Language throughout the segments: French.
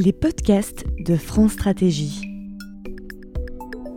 Les podcasts de France Stratégie.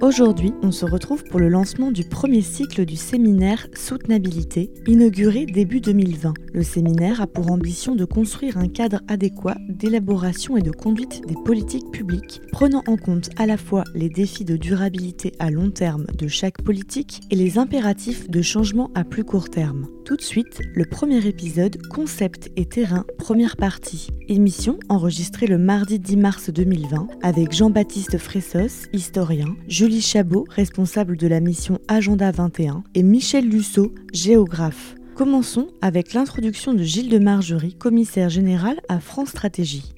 Aujourd'hui, on se retrouve pour le lancement du premier cycle du séminaire Soutenabilité, inauguré début 2020. Le séminaire a pour ambition de construire un cadre adéquat d'élaboration et de conduite des politiques publiques, prenant en compte à la fois les défis de durabilité à long terme de chaque politique et les impératifs de changement à plus court terme. Tout de suite, le premier épisode Concept et terrain, première partie. Émission enregistrée le mardi 10 mars 2020 avec Jean-Baptiste Fressos, historien, Julie Chabot, responsable de la mission Agenda 21, et Michel Lusseau, géographe. Commençons avec l'introduction de Gilles de Margerie, commissaire général à France Stratégie.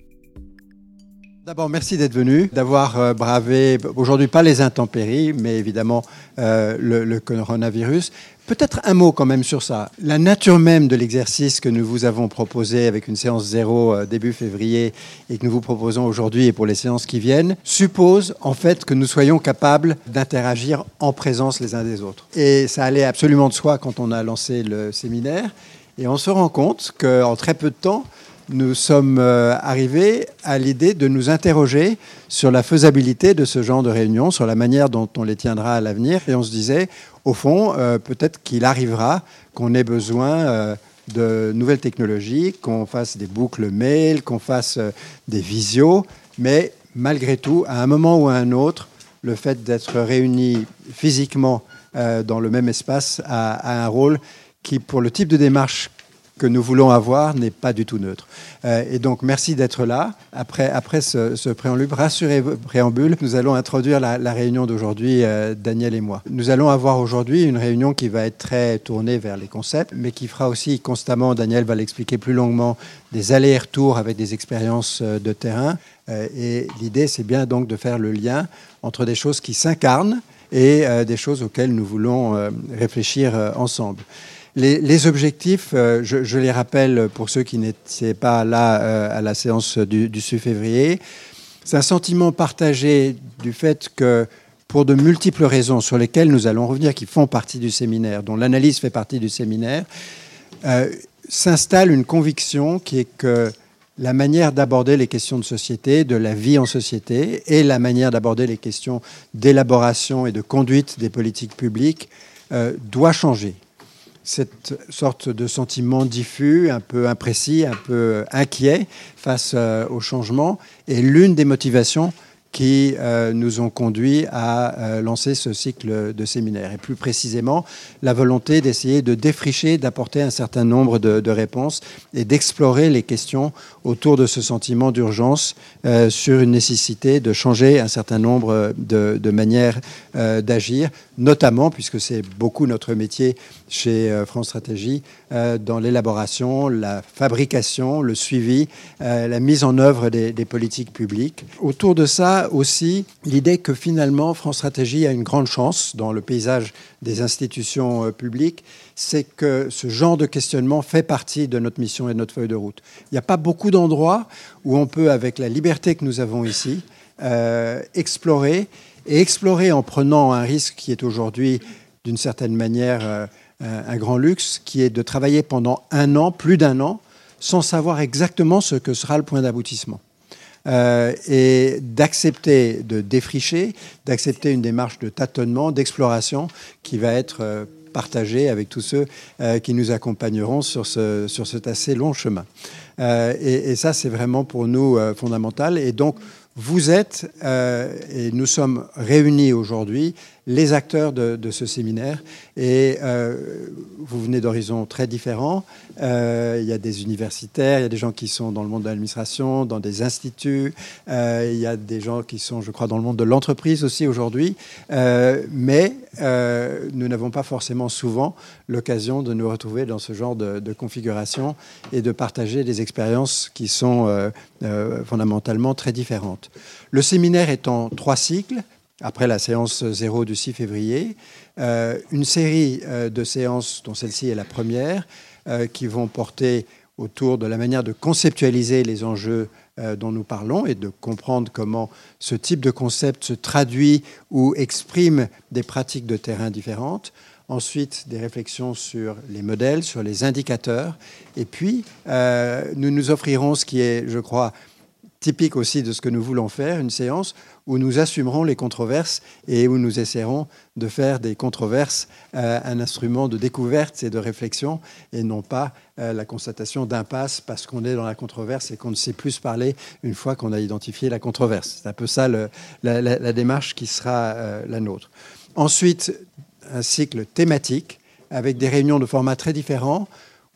D'abord, merci d'être venu, d'avoir euh, bravé aujourd'hui pas les intempéries, mais évidemment euh, le, coronavirus. Peut-être un mot quand même sur ça. La nature même de l'exercice que nous vous avons proposé avec une séance zéro euh, début février et que nous vous proposons aujourd'hui et pour les séances qui viennent suppose en fait que nous soyons capables d'interagir en présence les uns des autres. Et ça allait absolument de soi quand on a lancé le séminaire. Et on se rend compte qu'en très peu de temps, nous sommes euh, arrivés à l'idée de nous interroger sur la faisabilité de ce genre de réunions, sur la manière dont on les tiendra à l'avenir. Et on se disait, au fond, euh, peut-être qu'il arrivera qu'on ait besoin euh, de nouvelles technologies, qu'on fasse des boucles mail, qu'on fasse des visios, mais malgré tout, à un moment ou à un autre, le fait d'être réunis physiquement dans le même espace a un rôle qui, pour le type de démarche que nous voulons avoir n'est pas du tout neutre. Euh, et donc, merci d'être là. Après, après ce, préambule, rassurez préambule, nous allons introduire la, réunion d'aujourd'hui, euh, Daniel et moi. Nous allons avoir aujourd'hui une réunion qui va être très tournée vers les concepts, mais qui fera aussi constamment, Daniel va l'expliquer plus longuement, des allers-retours avec des expériences euh, de terrain. et l'idée, c'est bien donc de faire le lien entre des choses qui s'incarnent et des choses auxquelles nous voulons réfléchir ensemble. Les, objectifs, euh, je, les rappelle pour ceux qui n'étaient pas là euh, à la séance du, 6 février, c'est un sentiment partagé du fait que pour de multiples raisons sur lesquelles nous allons revenir, qui font partie du séminaire, dont l'analyse fait partie du séminaire, euh, s'installe une conviction qui est que la manière d'aborder les questions de société, de la vie en société, et la manière d'aborder les questions d'élaboration et de conduite des politiques publiques doit changer cette sorte de sentiment diffus, un peu imprécis, un peu inquiet face euh, au changement. Est l'une des motivations qui euh, nous ont conduits à euh, lancer ce cycle de séminaires. Et plus précisément, la volonté d'essayer de défricher, d'apporter un certain nombre de, réponses et d'explorer les questions autour de ce sentiment d'urgence euh, sur une nécessité de changer un certain nombre de, de manières d'agir, notamment, puisque c'est beaucoup notre métier chez France Stratégie, dans l'élaboration, la fabrication, le suivi, la mise en œuvre des, politiques publiques. Autour de ça, aussi l'idée que finalement France Stratégie a une grande chance dans le paysage des institutions euh, publiques, c'est que ce genre de questionnement fait partie de notre mission et de notre feuille de route. Il n'y a pas beaucoup d'endroits où on peut, avec la liberté que nous avons ici, euh, explorer et explorer en prenant un risque qui est aujourd'hui d'une certaine manière euh, un grand luxe, qui est de travailler pendant un an, plus d'un an, sans savoir exactement ce que sera le point d'aboutissement. Euh, et d'accepter de défricher, d'accepter une démarche de tâtonnement, d'exploration qui va être euh, partagée avec tous ceux euh, qui nous accompagneront sur, ce, sur cet assez long chemin. Et, et, ça, c'est vraiment pour nous fondamental. Et donc, vous êtes, et nous sommes réunis aujourd'hui, les acteurs de, ce séminaire. Et euh, vous venez d'horizons très différents. Euh, il y a des universitaires, il y a des gens qui sont dans le monde de l'administration, dans des instituts. Euh, il y a des gens qui sont, je crois, dans le monde de l'entreprise aussi aujourd'hui. mais nous n'avons pas forcément souvent l'occasion de nous retrouver dans ce genre de, de, configuration et de partager des expériences qui sont fondamentalement très différentes. Le séminaire est en trois cycles après la séance 0 du 6 février, euh, une série euh, de séances, dont celle-ci est la première, euh, qui vont porter autour de la manière de conceptualiser les enjeux dont nous parlons et de comprendre comment ce type de concept se traduit ou exprime des pratiques de terrain différentes. Ensuite, des réflexions sur les modèles, sur les indicateurs. Et puis, nous nous offrirons ce qui est, je crois, typique aussi de ce que nous voulons faire, une séance où nous assumerons les controverses et où nous essaierons de faire des controverses euh, un instrument de découverte et de réflexion et non pas euh, la constatation d'impasse parce qu'on est dans la controverse et qu'on ne sait plus parler une fois qu'on a identifié la controverse. C'est un peu ça la, démarche qui sera euh, la nôtre. Ensuite, un cycle thématique avec des réunions de formats très différents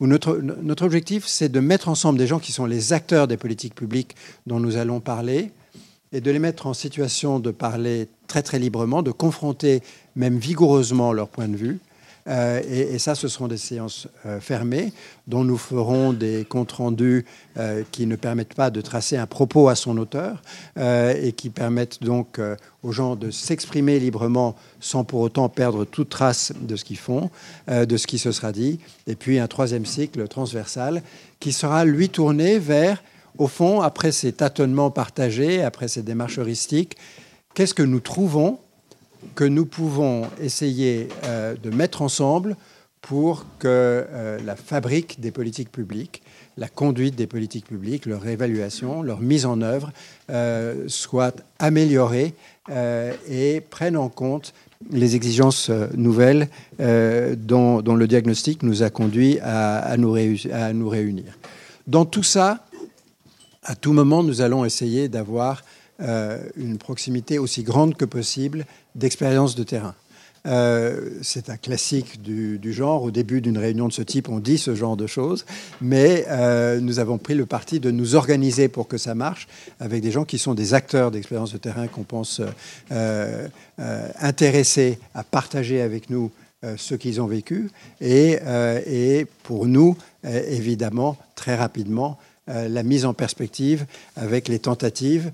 notre, notre objectif, c'est de mettre ensemble des gens qui sont les acteurs des politiques publiques dont nous allons parler et de les mettre en situation de parler très très librement, de confronter même vigoureusement leur point de vue euh, et, ça, ce seront des séances euh, fermées dont nous ferons des comptes rendus euh, qui ne permettent pas de tracer un propos à son auteur et qui permettent donc aux gens de s'exprimer librement sans pour autant perdre toute trace de ce qu'ils font, de ce qui se sera dit. Et puis un troisième cycle transversal qui sera lui tourné vers, au fond, après ces tâtonnements partagés, après ces démarches heuristiques, qu'est-ce que nous trouvons que nous pouvons essayer euh, de mettre ensemble pour que euh, la fabrique des politiques publiques, la conduite des politiques publiques, leur évaluation, leur mise en œuvre euh, soit améliorée et prenne en compte les exigences nouvelles dont, le diagnostic nous a conduit à, nous réunir. Dans tout ça, à tout moment, nous allons essayer d'avoir une proximité aussi grande que possible d'expérience de terrain. Euh, c'est un classique du, genre. Au début d'une réunion de ce type, on dit ce genre de choses, mais euh, nous avons pris le parti de nous organiser pour que ça marche avec des gens qui sont des acteurs d'expérience de terrain qu'on pense euh, intéressés à partager avec nous ce qu'ils ont vécu et, et pour nous, évidemment, très rapidement, la mise en perspective avec les tentatives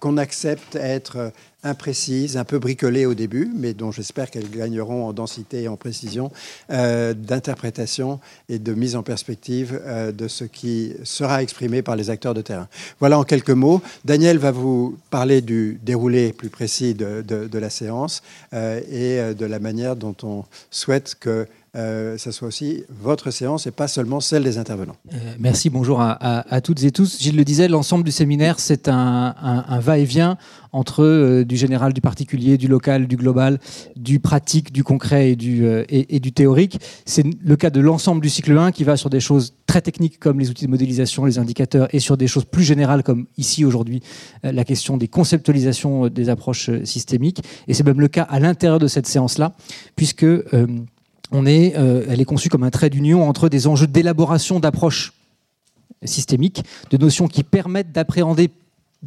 qu'on accepte être imprécises, un peu bricolées au début, mais dont j'espère qu'elles gagneront en densité et en précision euh, d'interprétation et de mise en perspective euh, de ce qui sera exprimé par les acteurs de terrain. Voilà en quelques mots. Daniel va vous parler du déroulé plus précis de, la séance euh, et de la manière dont on souhaite que euh, ça soit aussi votre séance et pas seulement celle des intervenants. Euh, merci, bonjour à, toutes et tous. Gilles le disait, l'ensemble du séminaire, c'est un, va-et-vient entre euh, du général, du particulier, du local, du global, du pratique, du concret et du, et, du théorique. C'est le cas de l'ensemble du cycle 1 qui va sur des choses très techniques comme les outils de modélisation, les indicateurs, et sur des choses plus générales comme ici aujourd'hui la question des conceptualisations des approches systémiques. Et c'est même le cas à l'intérieur de cette séance-là, puisque euh, elle est conçue comme un trait d'union entre des enjeux d'élaboration d'approches systémiques, de notions qui permettent d'appréhender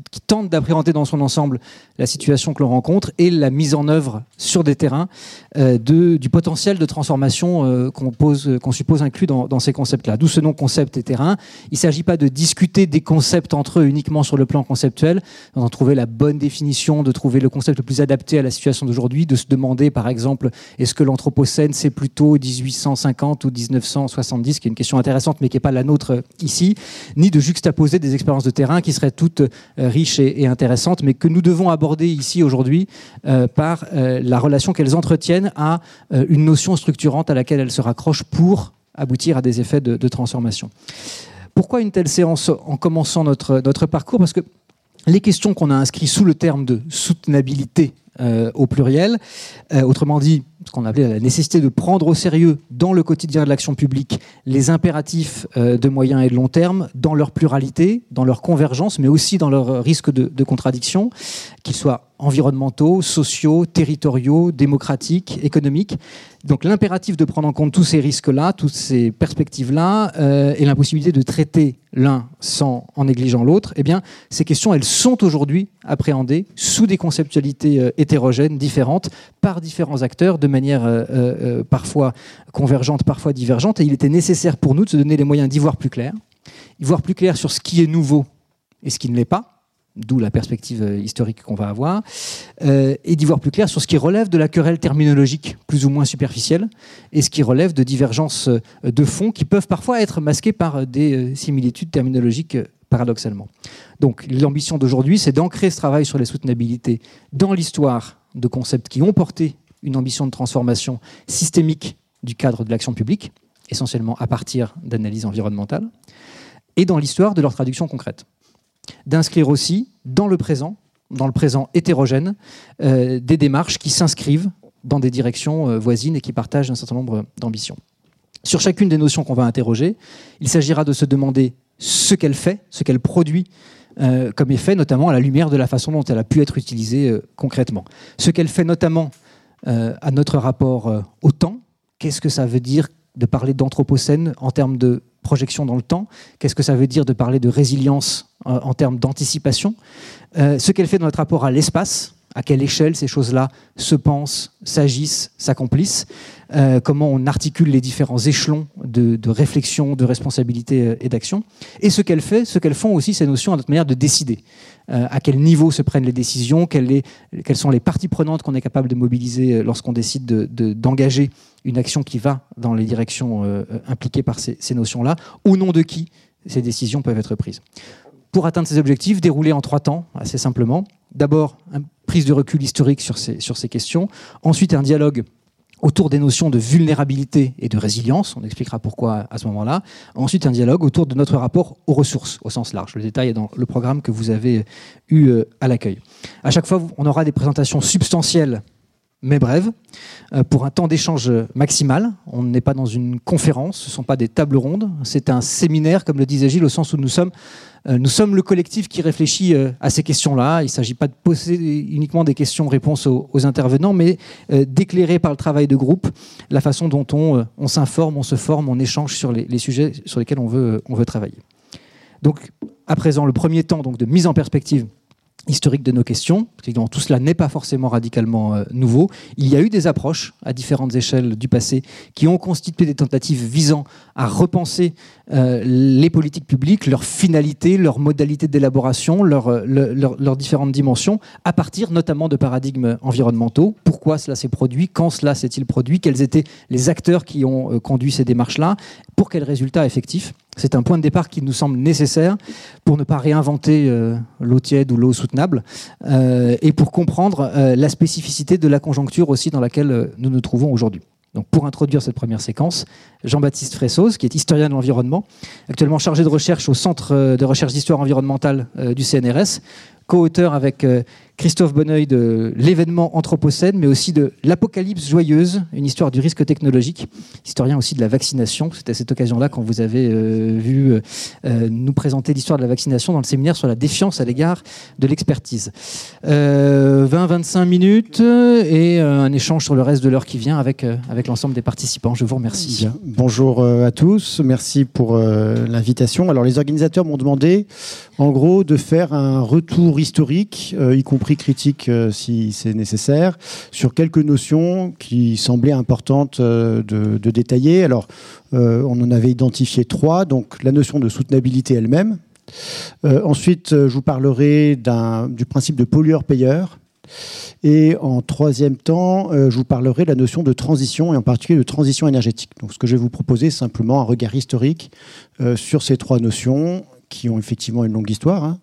qui tente d'appréhender dans son ensemble la situation que l'on rencontre et la mise en œuvre sur des terrains euh, de, du potentiel de transformation euh, qu'on suppose inclus dans, ces concepts-là. D'où ce nom concept et terrain. Il ne s'agit pas de discuter des concepts entre eux uniquement sur le plan conceptuel, d'en trouver la bonne définition, de trouver le concept le plus adapté à la situation d'aujourd'hui, de se demander par exemple est-ce que l'Anthropocène c'est plutôt 1850 ou 1970, qui est une question intéressante mais qui n'est pas la nôtre ici, ni de juxtaposer des expériences de terrain qui seraient toutes euh, riche et, intéressante, mais que nous devons aborder ici aujourd'hui euh, par euh, la relation qu'elles entretiennent à une notion structurante à laquelle elles se raccrochent pour aboutir à des effets de, transformation. Pourquoi une telle séance en commençant notre parcours? Parce que les questions qu'on a inscrites sous le terme de soutenabilité au pluriel, autrement dit, ce qu'on appelait la nécessité de prendre au sérieux dans le quotidien de l'action publique les impératifs euh, de moyen et de long terme, dans leur pluralité, dans leur convergence, mais aussi dans leur risque de, de contradiction, qu'ils soient environnementaux, sociaux, territoriaux, démocratiques, économiques. Donc l'impératif de prendre en compte tous ces risques-là, toutes ces perspectives-là, euh, et l'impossibilité de traiter l'un sans en négligeant l'autre, eh bien, ces questions, elles sont aujourd'hui appréhendées sous des conceptualités euh, hétérogènes, différentes, par différents acteurs, de manière euh, euh, parfois convergente, parfois divergente. Et il était nécessaire pour nous de se donner les moyens d'y voir plus clair, y voir plus clair sur ce qui est nouveau et ce qui ne l'est pas, d'où la perspective euh, historique qu'on va avoir, et d'y voir plus clair sur ce qui relève de la querelle terminologique plus ou moins superficielle, et ce qui relève de divergences de fond qui peuvent parfois être masquées par des similitudes terminologiques paradoxalement. Donc l'ambition d'aujourd'hui, c'est d'ancrer ce travail sur les soutenabilités dans l'histoire de concepts qui ont porté une ambition de transformation systémique du cadre de l'action publique, essentiellement à partir d'analyses environnementales, et dans l'histoire de leur traduction concrète. d'inscrire aussi dans le présent, dans le présent hétérogène, des démarches qui s'inscrivent dans des directions voisines et qui partagent un certain nombre d'ambitions. Sur chacune des notions qu'on va interroger, il s'agira de se demander ce qu'elle fait, ce qu'elle produit euh, comme effet, notamment à la lumière de la façon dont elle a pu être utilisée euh, concrètement. Ce qu'elle fait notamment euh, à notre rapport au temps, qu'est-ce que ça veut dire de parler d'anthropocène en termes de projection dans le temps? Qu'est-ce que ça veut dire de parler de résilience en termes d'anticipation? Ce qu'elle fait dans notre rapport à l'espace, à quelle échelle ces choses-là se pensent, s'agissent, s'accomplissent, euh, comment on articule les différents échelons de, réflexion, de responsabilité euh, et d'action, et ce qu'elles fait, ce qu'elles font aussi ces notions à notre manière de décider, euh, à quel niveau se prennent les décisions, quelles, sont les parties prenantes qu'on est capable de mobiliser lorsqu'on décide d'engager une action qui va dans les directions impliquées par ces, ces notions-là, au nom de qui ces décisions peuvent être prises. Pour atteindre ces objectifs, déroulés en trois temps, assez simplement, d'abord une prise de recul historique sur ces, sur ces questions, ensuite un dialogue autour des notions de vulnérabilité et de résilience, on expliquera pourquoi à ce moment-là. Ensuite, un dialogue autour de notre rapport aux ressources au sens large. Le détail est dans le programme que vous avez eu euh, à l'accueil. À chaque fois, on aura des présentations substantielles mais brèves, euh, pour un temps d'échange maximal. On n'est pas dans une conférence, ce ne sont pas des tables rondes, c'est un séminaire, comme le disait Gilles, au sens où nous sommes euh, nous sommes le collectif qui réfléchit euh, à ces questions-là. Il ne s'agit pas de poser uniquement des questions-réponses aux, intervenants, mais d'éclairer par le travail de groupe la façon dont on, s'informe, on se forme, on échange sur les, sujets sur lesquels on veut, on veut travailler. Donc, à présent, le premier temps donc, de mise en perspective historique de nos questions. Tout cela n'est pas forcément radicalement euh, nouveau. Il y a eu des approches à différentes échelles du passé qui ont constitué des tentatives visant à repenser euh, les politiques publiques, leurs finalités, leurs modalités d'élaboration, leurs leur, différentes dimensions, à partir notamment de paradigmes environnementaux. Pourquoi cela s'est produit? Quand cela s'est-il produit? Quels étaient les acteurs qui ont euh, conduit ces démarches-là? Pour quels résultats effectifs c'est un point de départ qui nous semble nécessaire pour ne pas réinventer euh, l'eau tiède ou l'eau soutenable euh, et pour comprendre euh, la spécificité de la conjoncture aussi dans laquelle nous nous trouvons aujourd'hui. Donc pour introduire cette première séquence, Jean-Baptiste Fressos, qui est historien de l'environnement, actuellement chargé de recherche au Centre de recherche d'histoire environnementale du CNRS, co-auteur avec Christophe Bonneuil de l'événement Anthropocène, mais aussi de l'Apocalypse joyeuse, une histoire du risque technologique, historien aussi de la vaccination. C'était à cette occasion-là quand vous avez euh, vu euh, euh, nous présenter l'histoire de la vaccination dans le séminaire sur la défiance à l'égard de l'expertise. 20-25 minutes et un échange sur le reste de l'heure qui vient avec, avec l'ensemble des participants. Je vous remercie. Bonjour à tous, merci pour l'invitation. Alors les organisateurs m'ont demandé en gros de faire un retour historique, y compris critique euh, si c'est nécessaire, sur quelques notions qui semblaient importantes euh, de, détailler. Alors, euh, on en avait identifié trois, donc la notion de soutenabilité elle-même. ensuite, je vous parlerai du principe de pollueur-payeur. Et en troisième temps, je vous parlerai de la notion de transition, et en particulier de transition énergétique. Donc, ce que je vais vous proposer, c'est simplement un regard historique sur ces trois notions, qui ont effectivement une longue histoire. Hein.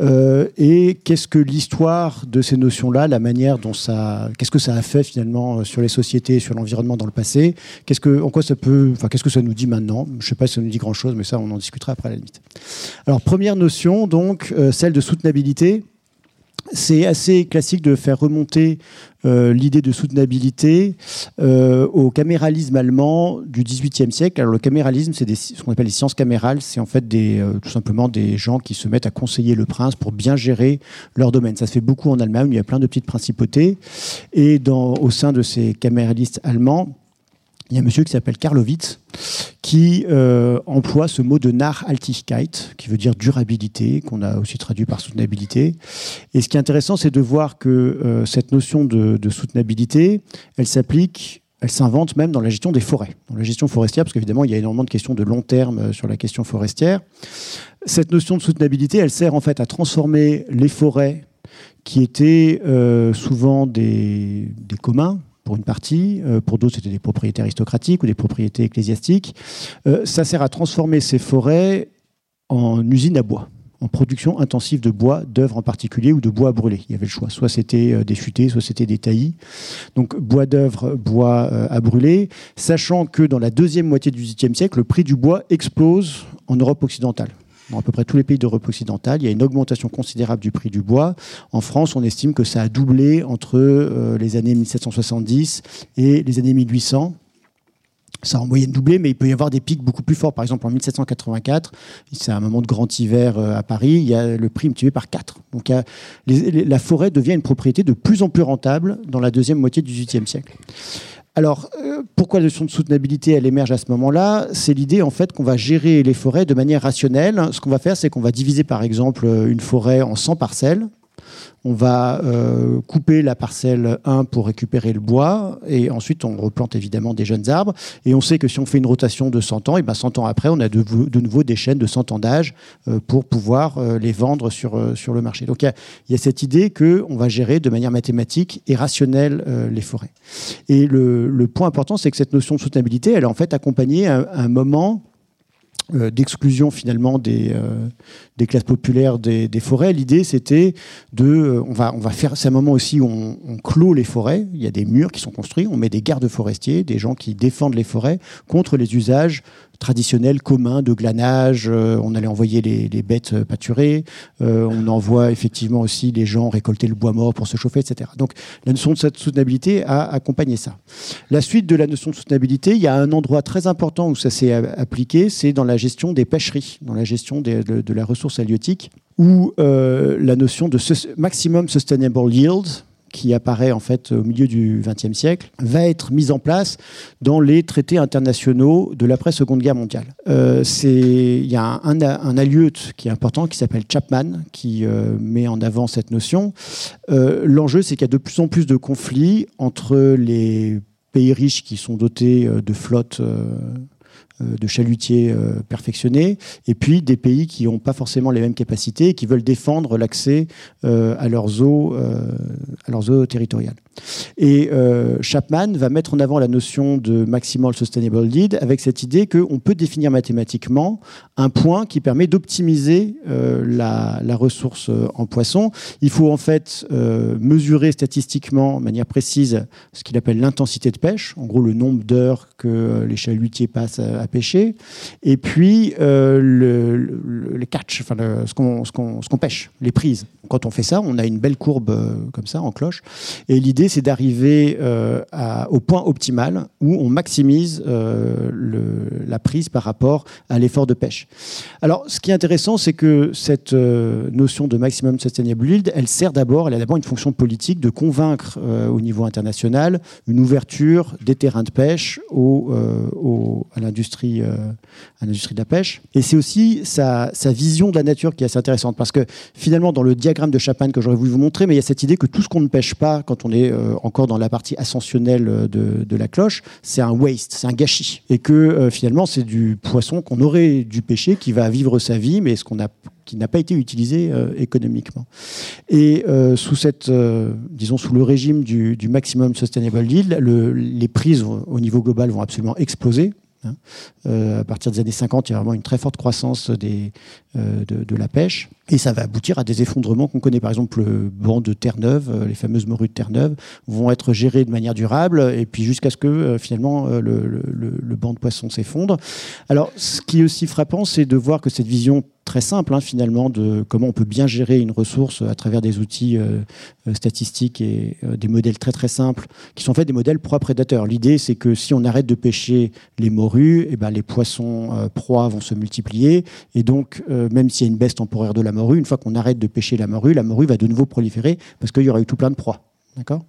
Euh, et qu'est-ce que l'histoire de ces notions-là, la manière dont ça, qu'est-ce que ça a fait finalement euh, sur les sociétés, sur l'environnement dans le passé? Qu'est-ce que, en quoi ça peut, enfin, qu'est-ce que ça nous dit maintenant? Je ne sais pas si ça nous dit grand-chose, mais ça, on en discutera après à la limite. Alors, première notion, donc, euh, celle de soutenabilité c'est assez classique de faire remonter euh, l'idée de soutenabilité euh, au caméralisme allemand du XVIIIe siècle. Alors le caméralisme, c'est ce qu'on appelle les sciences camérales, c'est en fait des, euh, tout simplement des gens qui se mettent à conseiller le prince pour bien gérer leur domaine. Ça se fait beaucoup en Allemagne, il y a plein de petites principautés. Et au sein de ces caméralistes allemands, il y a un monsieur qui s'appelle Karlovitz qui euh, emploie ce mot de Nachhaltigkeit, qui veut dire durabilité, qu'on a aussi traduit par soutenabilité. Et ce qui est intéressant, c'est de voir que euh, cette notion de, soutenabilité, elle s'applique elle s'invente même dans la gestion des forêts, dans la gestion forestière, parce qu'évidemment, il y a énormément de questions de long terme euh, sur la question forestière. Cette notion de soutenabilité, elle sert en fait à transformer les forêts qui étaient souvent des, des communs, pour une partie, euh, pour d'autres c'était des propriétés aristocratiques ou des propriétés ecclésiastiques. Euh, ça sert à transformer ces forêts en usines à bois en production intensive de bois, d'œuvres en particulier, ou de bois à brûler. Il y avait le choix. Soit c'était euh, des futés, soit c'était des taillis. Donc bois d'œuvre, bois à brûler, sachant que dans la deuxième moitié du XVIIIe siècle, le prix du bois explose en Europe occidentale. Dans à peu près tous les pays d'Europe occidentale. Il y a une augmentation considérable du prix du bois. En France, on estime que ça a doublé entre euh, les années 1770 et les années 1800 ça a en moyenne doublé, mais il peut y avoir des pics beaucoup plus forts. Par exemple, en 1784, c'est un moment de grand hiver euh, à Paris, il y a le prix multiplié par 4. Donc la forêt devient une propriété de plus en plus rentable dans la deuxième moitié du XVIIIe siècle. Alors, euh, pourquoi la notion de soutenabilité, elle émerge à ce moment-là? C'est l'idée, en fait, qu'on va gérer les forêts de manière rationnelle. Ce qu'on va faire, c'est qu'on va diviser, par exemple, une forêt en 100 parcelles, on va euh, couper la parcelle 1 pour récupérer le bois et ensuite on replante évidemment des jeunes arbres. Et on sait que si on fait une rotation de 100 ans, et ben 100 ans après, on a de, nouveau des chaînes de 100 ans d'âge euh, pour pouvoir euh, les vendre sur, sur le marché. Donc il y, a cette idée qu'on va gérer de manière mathématique et rationnelle les forêts. Et le, point important, c'est que cette notion de soutenabilité, elle est en fait accompagnée à un moment d'exclusion finalement des, euh, classes populaires des, forêts. L'idée c'était de, euh, on va, faire, c'est un moment aussi où on, clôt les forêts. Il y a des murs qui sont construits, on met des gardes forestiers, des gens qui défendent les forêts contre les usages traditionnel commun de glanage. Euh, on allait envoyer les, bêtes euh, pâturer. Euh, on envoie effectivement aussi les gens récolter le bois mort pour se chauffer, etc. Donc la notion de soutenabilité a accompagné ça. La suite de la notion de soutenabilité, il y a un endroit très important où ça s'est appliqué, c'est dans la gestion des pêcheries, dans la gestion de la ressource halieutique, où la notion de maximum sustainable yield, qui apparaît en fait au milieu du XXe siècle, va être mise en place dans les traités internationaux de l'après-seconde guerre mondiale. Euh, il y a un, un, qui est important qui s'appelle Chapman qui euh, met en avant cette notion. Euh, l'enjeu, c'est qu'il y a de plus en plus de conflits entre les pays riches qui sont dotés de flottes de chalutiers euh, perfectionnés, et puis des pays qui n'ont pas forcément les mêmes capacités et qui veulent défendre l'accès euh, à leurs eaux, à leurs eaux territoriales. Et Chapman va mettre en avant la notion de maximal sustainable lead avec cette idée qu'on peut définir mathématiquement un point qui permet d'optimiser la, la, ressource en poisson. Il faut en fait mesurer statistiquement, de manière précise, ce qu'il appelle l'intensité de pêche, en gros le nombre d'heures que les chalutiers passent à pêcher, et puis euh, le, catch, enfin ce qu'on pêche, les prises. Quand on fait ça, on a une belle courbe euh, comme ça en cloche, et l'idée c'est d'arriver euh, au point optimal où on maximise la prise par rapport à l'effort de pêche. Alors, ce qui est intéressant, c'est que cette notion de maximum sustainable yield, elle sert d'abord, elle a d'abord une fonction politique de convaincre au niveau international une ouverture des terrains de pêche au, à l'industrie euh, à l'industrie de la pêche. Et c'est aussi sa, vision de la nature qui est assez intéressante, parce que finalement, dans le diagramme de Chapin que j'aurais voulu vous montrer, mais il y a cette idée que tout ce qu'on ne pêche pas quand on est euh, encore dans la partie ascensionnelle de, de la cloche, c'est un waste, c'est un gâchis. Et que euh, finalement, c'est du poisson qu'on aurait dû pêcher, qui va vivre sa vie, mais ce qu'on a qui n'a pas été utilisé économiquement. Et sous cette, disons sous le régime du, maximum sustainable yield, le, les prises au niveau global vont absolument exploser. Hein. Euh, à partir des années 50, il y a vraiment une très forte croissance euh, de, la pêche. Et ça va aboutir à des effondrements qu'on connaît. Par exemple, le banc de Terre-Neuve, euh, les fameuses morues de Terre-Neuve, vont être gérées de manière durable, et puis jusqu'à ce que finalement le, le, le, banc de poissons s'effondre. Alors, ce qui est aussi frappant, c'est de voir que cette vision très simple hein, finalement de comment on peut bien gérer une ressource à travers des outils statistiques et des modèles très très simples qui sont faits des modèles proies prédateurs. L'idée c'est que si on arrête de pêcher les morues, et eh ben, les poissons euh, proies vont se multiplier. Et donc, euh, même s'il y a une baisse temporaire de la morue, une fois qu'on arrête de pêcher la morue, la morue va de nouveau proliférer parce qu'il y aura eu tout plein de proies. D'accord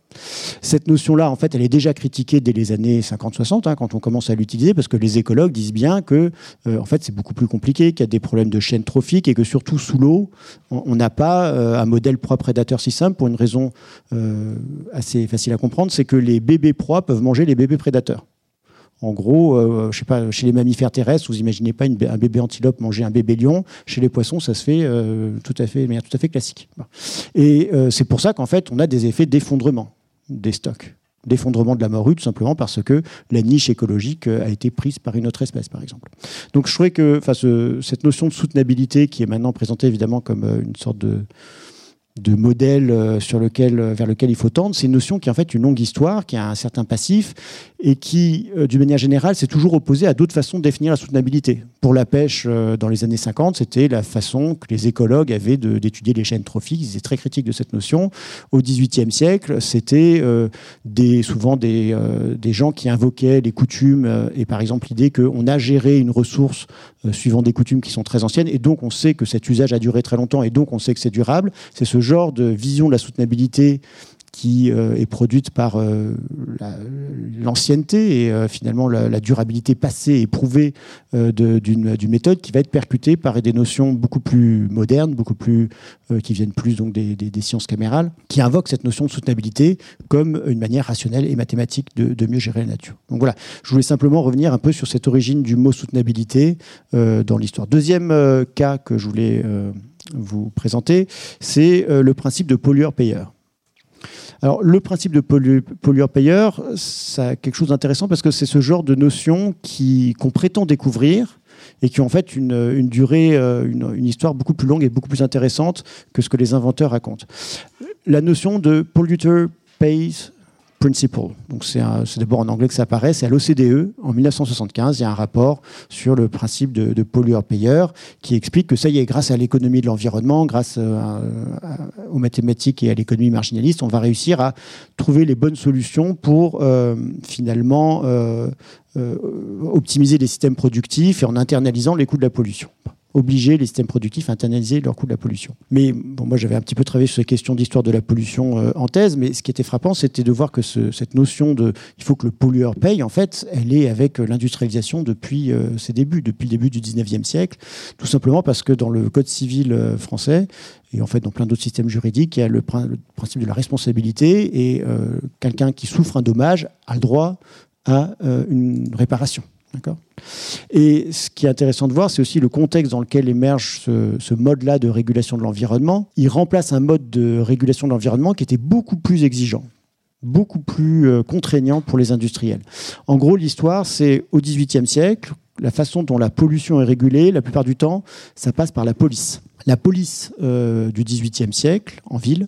Cette notion-là, en fait, elle est déjà critiquée dès les années 50-60, hein, quand on commence à l'utiliser, parce que les écologues disent bien que, euh, en fait, c'est beaucoup plus compliqué, qu'il y a des problèmes de chaîne trophique et que surtout sous l'eau, on n'a pas un modèle proie prédateur si simple pour une raison assez facile à comprendre, c'est que les bébés proies peuvent manger les bébés prédateurs. En gros, euh, je sais pas, chez les mammifères terrestres, vous imaginez pas un bébé antilope manger un bébé lion. Chez les poissons, ça se fait euh, tout à fait, de tout à fait classique. Et euh, c'est pour ça qu'en fait, on a des effets d'effondrement des stocks d'effondrement de la morue, tout simplement parce que la niche écologique a été prise par une autre espèce, par exemple. Donc je trouvais que cette notion de soutenabilité, qui est maintenant présentée évidemment comme une sorte de, de modèle euh, sur lequel, euh, vers lequel il faut tendre. C'est une notion qui est en fait une longue histoire, qui a un certain passif et qui, euh, d'une manière générale, s'est toujours opposée à d'autres façons de définir la soutenabilité. Pour la pêche, dans les années 50, c'était la façon que les écologues avaient d'étudier les chaînes trophiques. Ils étaient très critiques de cette notion. Au XVIIIe siècle, c'était souvent des gens qui invoquaient les coutumes et par exemple l'idée qu'on a géré une ressource suivant des coutumes qui sont très anciennes et donc on sait que cet usage a duré très longtemps et donc on sait que c'est durable. C'est ce genre de vision de la soutenabilité qui euh, est produite par euh, l'ancienneté et euh, finalement la, durabilité passée et prouvée d'une méthode qui va être percutée par des notions beaucoup plus modernes, beaucoup plus qui viennent plus donc des, sciences camérales, qui invoquent cette notion de soutenabilité comme une manière rationnelle et mathématique de, de mieux gérer la nature. Donc voilà, je voulais simplement revenir un peu sur cette origine du mot soutenabilité dans l'histoire. Deuxième cas que je voulais vous présenter, c'est euh, le principe de pollueur-payeur. Alors, le principe de pollueur-payeur, ça a quelque chose d'intéressant parce que c'est ce genre de notion qu'on prétend découvrir et qui ont en fait une, durée, euh, une, une, histoire beaucoup plus longue et beaucoup plus intéressante que ce que les inventeurs racontent. La notion de polluter pays Principle. Donc c'est d'abord en anglais que ça apparaît. C'est à l'OCDE en 1975. Il y a un rapport sur le principe de, pollueur-payeur qui explique que ça y est, grâce à l'économie de l'environnement, grâce euh, aux mathématiques et à l'économie marginaliste, on va réussir à trouver les bonnes solutions pour euh, finalement euh, optimiser les systèmes productifs et en internalisant les coûts de la pollution obliger les systèmes productifs à internaliser leur coût de la pollution. Mais bon, moi j'avais un petit peu travaillé sur ces questions d'histoire de la pollution euh, en thèse, mais ce qui était frappant, c'était de voir que cette notion de il faut que le pollueur paye, en fait, elle est avec euh, l'industrialisation depuis euh, ses débuts, depuis le début du 19e siècle, tout simplement parce que dans le Code civil français, et en fait dans plein d'autres systèmes juridiques, il y a le, principe de la responsabilité, et quelqu'un qui souffre un dommage a le droit à une réparation. Et ce qui est intéressant de voir, c'est aussi le contexte dans lequel émerge ce, mode-là de régulation de l'environnement. Il remplace un mode de régulation de l'environnement qui était beaucoup plus exigeant, beaucoup plus euh, contraignant pour les industriels. En gros, l'histoire, c'est au XVIIIe siècle, la façon dont la pollution est régulée, la plupart du temps, ça passe par la police. La police euh, du XVIIIe siècle, en ville,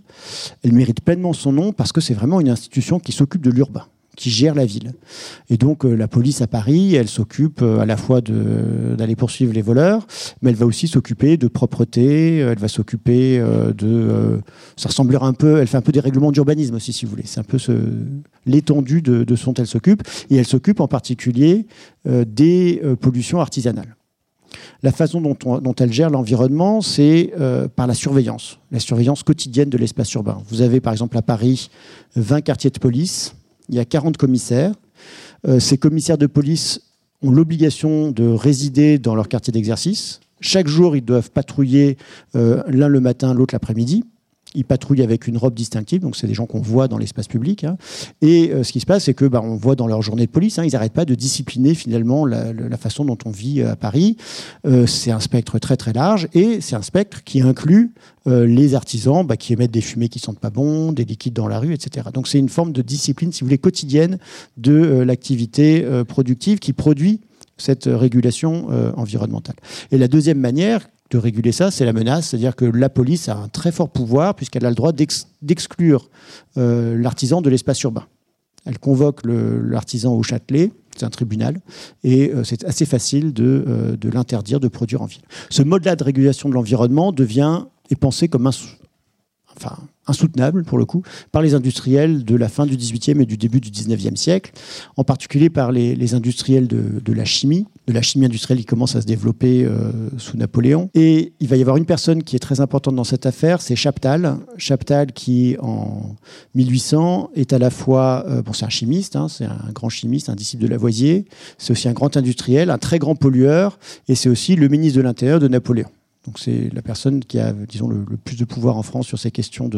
elle mérite pleinement son nom parce que c'est vraiment une institution qui s'occupe de l'urbain qui gère la ville. Et donc euh, la police à Paris, elle s'occupe euh, à la fois d'aller poursuivre les voleurs, mais elle va aussi s'occuper de propreté, euh, elle va s'occuper de... ça ressemblera un peu, elle fait un peu des règlements d'urbanisme aussi, si vous voulez. C'est un peu l'étendue de, ce dont elle s'occupe. Et elle s'occupe en particulier des pollutions artisanales. La façon dont, dont elle gère l'environnement, c'est par la surveillance, la surveillance quotidienne de l'espace urbain. Vous avez par exemple à Paris 20 quartiers de police il y a 40 commissaires. Euh, ces commissaires de police ont l'obligation de résider dans leur quartier d'exercice. Chaque jour, ils doivent patrouiller euh, l'un le matin, l'autre l'après-midi. Ils patrouillent avec une robe distinctive, donc c'est des gens qu'on voit dans l'espace public. Hein. Et euh, ce qui se passe, c'est que bah, on voit dans leur journée de police, hein, ils n'arrêtent pas de discipliner finalement la, façon dont on vit euh, à Paris. Euh, c'est un spectre très très large et c'est un spectre qui inclut les artisans bah, qui émettent des fumées qui sentent pas bon, des liquides dans la rue, etc. Donc c'est une forme de discipline, si vous voulez, quotidienne de l'activité productive qui produit cette régulation environnementale. Et la deuxième manière, de réguler ça, c'est la menace. C'est-à-dire que la police a un très fort pouvoir puisqu'elle a le droit d'exclure euh, l'artisan de l'espace urbain. Elle convoque l'artisan au Châtelet, c'est un tribunal, et euh, c'est assez facile de, euh, de l'interdire de produire en ville. Ce mode-là de régulation de l'environnement devient est pensé comme un, enfin, insoutenable pour le coup, par les industriels de la fin du XVIIIe et du début du XIXe siècle, en particulier par les, industriels de, la chimie, de la chimie industrielle qui commence à se développer euh, sous Napoléon. Et il va y avoir une personne qui est très importante dans cette affaire, c'est Chaptal. Chaptal qui, en 1800, est à la fois, euh, bon c'est un chimiste, hein, c'est un grand chimiste, un disciple de Lavoisier, c'est aussi un grand industriel, un très grand pollueur, et c'est aussi le ministre de l'Intérieur de Napoléon. Donc c'est la personne qui a, disons, le, plus de pouvoir en France sur ces questions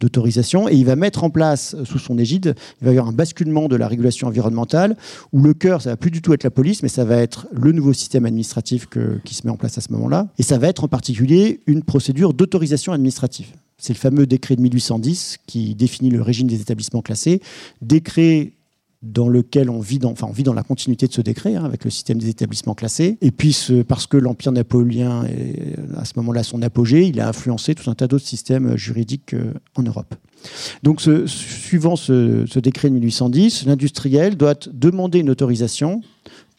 d'autorisation. Et il va mettre en place, euh, sous son égide, il va y avoir un basculement de la régulation environnementale, où le cœur, ça va plus du tout être la police, mais ça va être le nouveau système administratif qui se met en place à ce moment-là. Et ça va être en particulier une procédure d'autorisation administrative. C'est le fameux décret de 1810 qui définit le régime des établissements classés. Décret dans lequel on vit dans, enfin, on vit dans la continuité de ce décret, hein, avec le système des établissements classés. Et puis, parce que l'Empire napoléon est à ce moment-là son apogée, il a influencé tout un tas d'autres systèmes juridiques euh, en Europe. Donc, suivant ce, décret de 1810, l'industriel doit demander une autorisation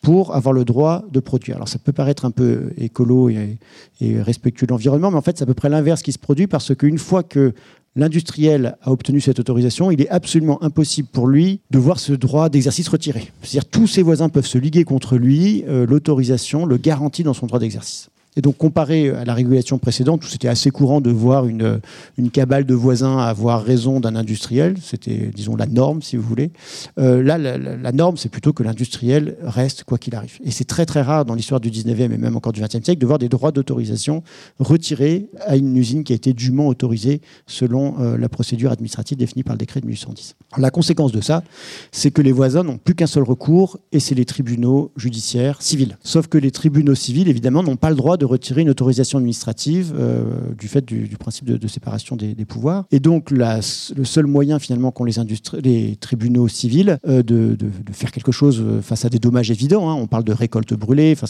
pour avoir le droit de produire. Alors ça peut paraître un peu écolo et, et respectueux de l'environnement, mais en fait c'est à peu près l'inverse qui se produit parce qu'une fois que l'industriel a obtenu cette autorisation, il est absolument impossible pour lui de voir ce droit d'exercice retiré. C'est-à-dire tous ses voisins peuvent se liguer contre lui, euh, l'autorisation le garantit dans son droit d'exercice. Et donc, comparé à la régulation précédente, où c'était assez courant de voir une, une cabale de voisins avoir raison d'un industriel, c'était, disons, la norme, si vous voulez. Euh, là, la, norme, c'est plutôt que l'industriel reste quoi qu'il arrive. Et c'est très, très rare dans l'histoire du 19e et même encore du 20e siècle de voir des droits d'autorisation retirés à une usine qui a été dûment autorisée selon euh, la procédure administrative définie par le décret de 1810. la conséquence de ça, c'est que les voisins n'ont plus qu'un seul recours, et c'est les tribunaux judiciaires civils. Sauf que les tribunaux civils, évidemment, n'ont pas le droit de retirer une autorisation administrative euh, du fait du, principe de, séparation des, pouvoirs. Et donc, le seul moyen finalement qu'ont les, tribunaux civils euh, de, faire quelque chose face à des dommages évidents, hein, on parle de récolte brûlée, enfin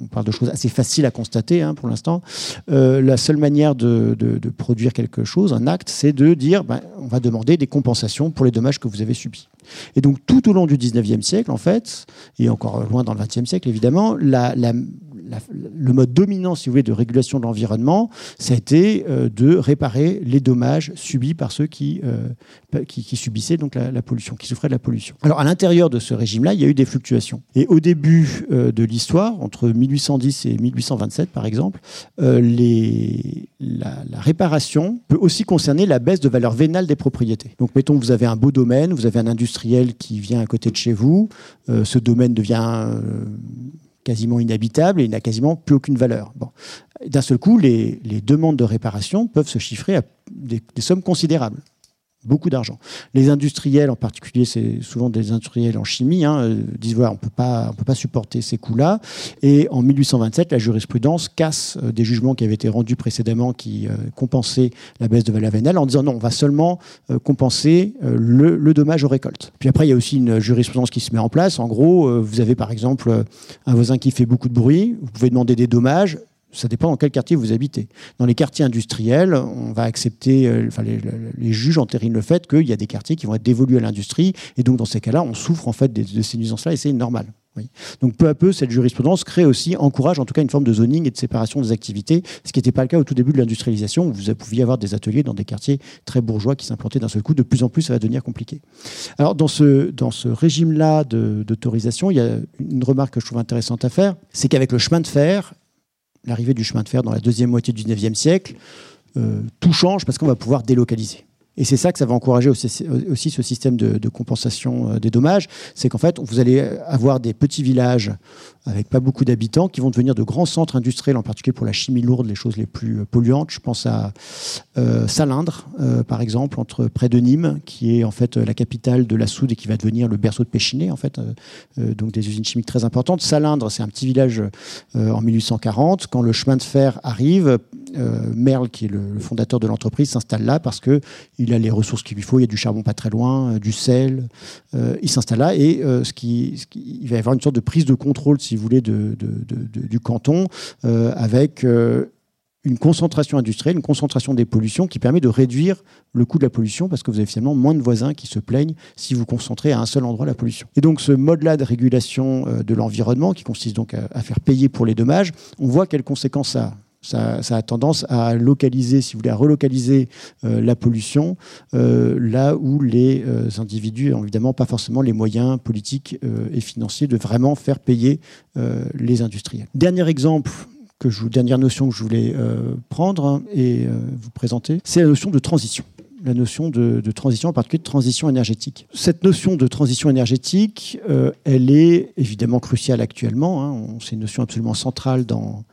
on parle de choses assez faciles à constater hein, pour l'instant, euh, la seule manière de, produire quelque chose, un acte, c'est de dire ben, on va demander des compensations pour les dommages que vous avez subis. Et donc tout au long du 19e siècle, en fait, et encore loin dans le 20e siècle évidemment, le mode dominant, si vous voulez, de régulation de l'environnement, ça a été euh, de réparer les dommages subis par ceux qui, euh, subissaient donc la, pollution, qui souffraient de la pollution. Alors, à l'intérieur de ce régime-là, il y a eu des fluctuations. Et au début euh, de l'histoire, entre 1810 et 1827, par exemple, la, la, réparation peut aussi concerner la baisse de valeur vénale des propriétés. Donc, mettons, vous avez un beau domaine, vous avez un industriel qui vient à côté de chez vous, ce domaine devient quasiment inhabitable et n'a quasiment plus aucune valeur. D'un seul coup, les, demandes de réparation peuvent se chiffrer à des sommes considérables beaucoup d'argent. Les industriels, en particulier, c'est souvent des industriels en chimie, hein, euh, disent voilà, on peut pas, on peut pas supporter ces coûts-là. Et en 1827, la jurisprudence casse euh, des jugements qui avaient été rendus précédemment qui euh, compensaient la baisse de valeur vénale en disant non, on va seulement compenser le, le, dommage aux récoltes. Puis après, il y a aussi une jurisprudence qui se met en place. En gros, vous avez par exemple un voisin qui fait beaucoup de bruit, vous pouvez demander des dommages ça dépend dans quel quartier vous habitez. Dans les quartiers industriels, on va accepter, euh, enfin, les, juges entérinent le fait qu'il y a des quartiers qui vont être dévolus à l'industrie, et donc dans ces cas-là, on souffre en fait de, ces nuisances-là, et c'est normal. Donc peu à peu, cette jurisprudence crée aussi, encourage en tout cas une forme de zoning et de séparation des activités, ce qui n'était pas le cas au tout début de l'industrialisation, où vous pouviez avoir des ateliers dans des quartiers très bourgeois qui s'implantaient d'un seul coup. De plus en plus, ça va devenir compliqué. Alors dans ce, dans ce régime-là d'autorisation, il y a une remarque que je trouve intéressante à faire, c'est qu'avec le chemin de fer, l'arrivée du chemin de fer dans la deuxième moitié du 19e siècle, euh, tout change parce qu'on va pouvoir délocaliser. Et c'est ça que ça va encourager aussi, ce système de, compensation euh, des dommages, c'est qu'en fait, vous allez avoir des petits villages avec pas beaucoup d'habitants qui vont devenir de grands centres industriels, en particulier pour la chimie lourde, les choses les plus euh, polluantes. Je pense à euh, Salindre, par exemple, entre près de Nîmes, qui est en fait la capitale de la soude et qui va devenir le berceau de Péchiné, en fait, donc des usines chimiques très importantes. Salindre, c'est un petit village en 1840. Quand le chemin de fer arrive, Merle, qui est le, fondateur de l'entreprise, s'installe là parce que il a les ressources qu'il lui faut, il y a du charbon pas très loin, euh, du sel, euh, il s'installe là et euh, ce qui, il va y avoir une sorte de prise de contrôle, si vous voulez, du canton avec une concentration industrielle, une concentration des pollutions qui permet de réduire le coût de la pollution parce que vous avez finalement moins de voisins qui se plaignent si vous concentrez à un seul endroit la pollution. Et donc ce mode-là de régulation de l'environnement qui consiste donc à, faire payer pour les dommages, on voit quelles conséquences ça a ça, a tendance à localiser, si vous voulez, à relocaliser euh, la pollution euh, là où les euh, individus n'ont évidemment pas forcément les moyens politiques et financiers de vraiment faire payer les industriels. Dernier exemple que je, dernière notion que je voulais prendre et vous présenter, c'est la notion de transition la notion de, transition, en particulier de transition énergétique. Cette notion de transition énergétique, elle est évidemment cruciale actuellement. Hein. C'est une notion absolument centrale dans,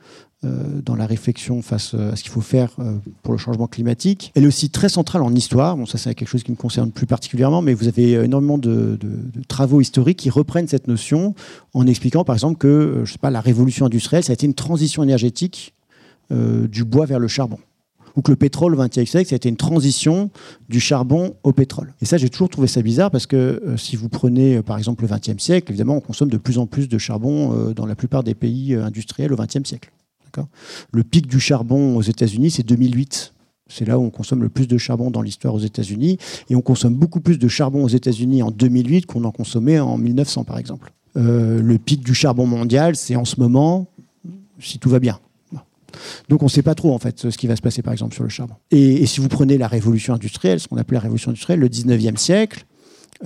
dans la réflexion face euh, à ce qu'il faut faire euh, pour le changement climatique. Elle est aussi très centrale en histoire. Bon, ça, c'est quelque chose qui me concerne plus particulièrement, mais vous avez énormément de, travaux historiques qui reprennent cette notion en expliquant, par exemple, que je sais pas, la révolution industrielle, ça a été une transition énergétique du bois vers le charbon ou que le pétrole au XXe siècle, ça a été une transition du charbon au pétrole. Et ça, j'ai toujours trouvé ça bizarre parce que euh, si vous prenez, euh, par exemple, le XXe siècle, évidemment, on consomme de plus en plus de charbon euh, dans la plupart des pays industriels au XXe siècle. Le pic du charbon aux États-Unis, c'est 2008. C'est là où on consomme le plus de charbon dans l'histoire aux États-Unis. Et on consomme beaucoup plus de charbon aux États-Unis en 2008 qu'on en consommait en 1900, par exemple. le pic du charbon mondial, c'est en ce moment, si tout va bien. Donc on ne sait pas trop en fait ce qui va se passer par exemple sur le charbon. Et, si vous prenez la révolution industrielle, ce qu'on appelait la révolution industrielle, le 19e siècle,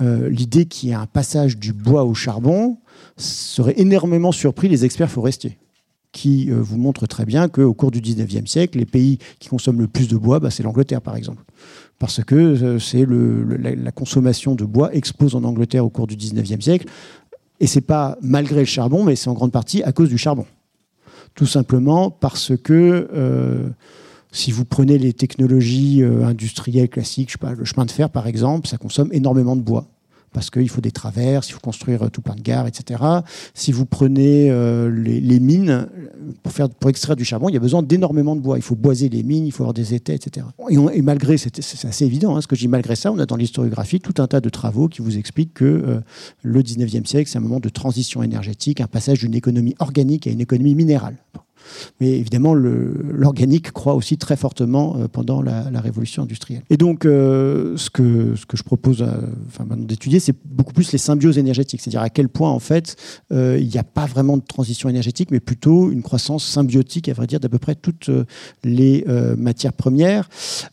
euh, l'idée qu'il y ait un passage du bois au charbon serait énormément surpris les experts forestiers qui euh, vous montrent très bien qu'au cours du 19e siècle, les pays qui consomment le plus de bois, bah, c'est l'Angleterre par exemple. Parce que euh, c'est la, consommation de bois explose en Angleterre au cours du 19e siècle. Et c'est pas malgré le charbon, mais c'est en grande partie à cause du charbon. Tout simplement parce que euh, si vous prenez les technologies industrielles classiques, le chemin de fer par exemple, ça consomme énormément de bois parce qu'il faut des traverses, il faut construire euh, tout plein de gares, etc. Si vous prenez euh, les, mines, pour, faire, pour extraire du charbon, il y a besoin d'énormément de bois. Il faut boiser les mines, il faut avoir des étais, etc. Et, malgré, c'est assez évident, hein, ce que je dis, malgré ça, on a dans l'historiographie tout un tas de travaux qui vous expliquent que euh, le 19e siècle, c'est un moment de transition énergétique, un passage d'une économie organique à une économie minérale. Mais évidemment, l'organique croît aussi très fortement euh, pendant la, révolution industrielle. Et donc, euh, ce, que, ce que je propose euh, enfin, d'étudier, c'est beaucoup plus les symbioses énergétiques, c'est-à-dire à quel point, en fait, il n'y a pas vraiment de transition énergétique, mais plutôt une croissance symbiotique, à vrai dire, d'à peu près toutes les matières premières.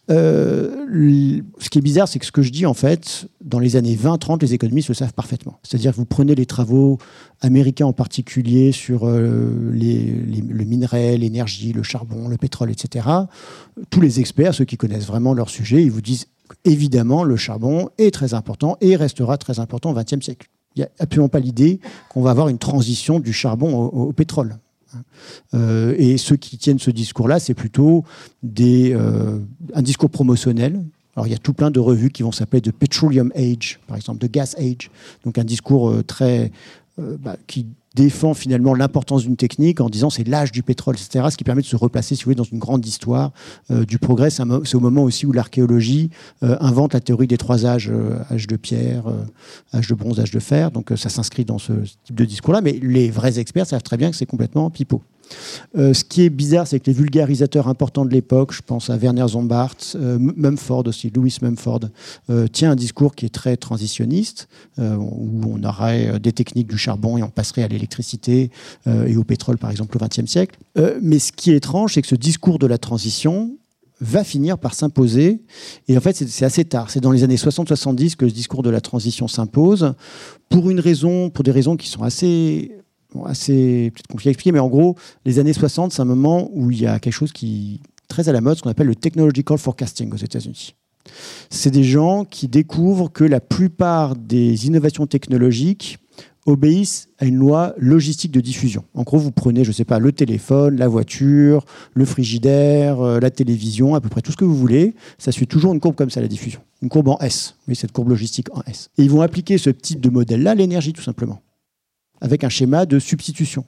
ce qui est bizarre, c'est que ce que je dis, en fait, dans les années 20-30, les économistes le savent parfaitement. C'est-à-dire que vous prenez les travaux américains en particulier sur les, le minerai l'énergie, le charbon, le pétrole, etc. Tous les experts, ceux qui connaissent vraiment leur sujet, ils vous disent évidemment le charbon est très important et restera très important au XXe siècle. Il n'y a absolument pas l'idée qu'on va avoir une transition du charbon au, pétrole. Euh, et ceux qui tiennent ce discours-là, c'est plutôt euh, un discours promotionnel. Alors il y a tout plein de revues qui vont s'appeler de Petroleum Age, par exemple, de Gas Age. Donc un discours euh, très bah, qui défend finalement l'importance d'une technique en disant c'est l'âge du pétrole, etc. Ce qui permet de se replacer, si vous voulez, dans une grande histoire euh, du progrès. C'est au moment aussi où l'archéologie euh, invente la théorie des trois âges, euh, âge de pierre, âge de bronze, âge de fer. Donc ça s'inscrit dans ce type de discours-là. Mais les vrais experts savent très bien que c'est complètement pipeau. Euh, ce qui est bizarre, c'est que les vulgarisateurs importants de l'époque, je pense à Werner Zombart, euh, Mumford aussi, Louis Mumford, euh, tient un discours qui est très transitionniste, où on aurait des techniques du charbon et on passerait à l'électricité et au pétrole, par exemple, au XXe siècle. mais ce qui est étrange, c'est que ce discours de la transition, va finir par s'imposer. Et en fait, c'est assez tard. C'est dans les années 60-70 que ce discours de la transition s'impose, pour une raison, pour des raisons qui sont assez assez peut-être compliqué à expliquer, mais en gros, les années 60, c'est un moment où il y a quelque chose qui est très à la mode, ce qu'on appelle le technological forecasting aux États-Unis. C'est des gens qui découvrent que la plupart des innovations technologiques obéissent à une loi logistique de diffusion. En gros, vous prenez, je ne sais pas, le téléphone, la voiture, le frigidaire, euh, la télévision, à peu près tout ce que vous voulez, ça suit toujours une courbe comme ça, la diffusion. Une courbe en S, oui, cette courbe logistique en S. Et ils vont appliquer ce type de modèle-là à l'énergie, tout simplement avec un schéma de substitution.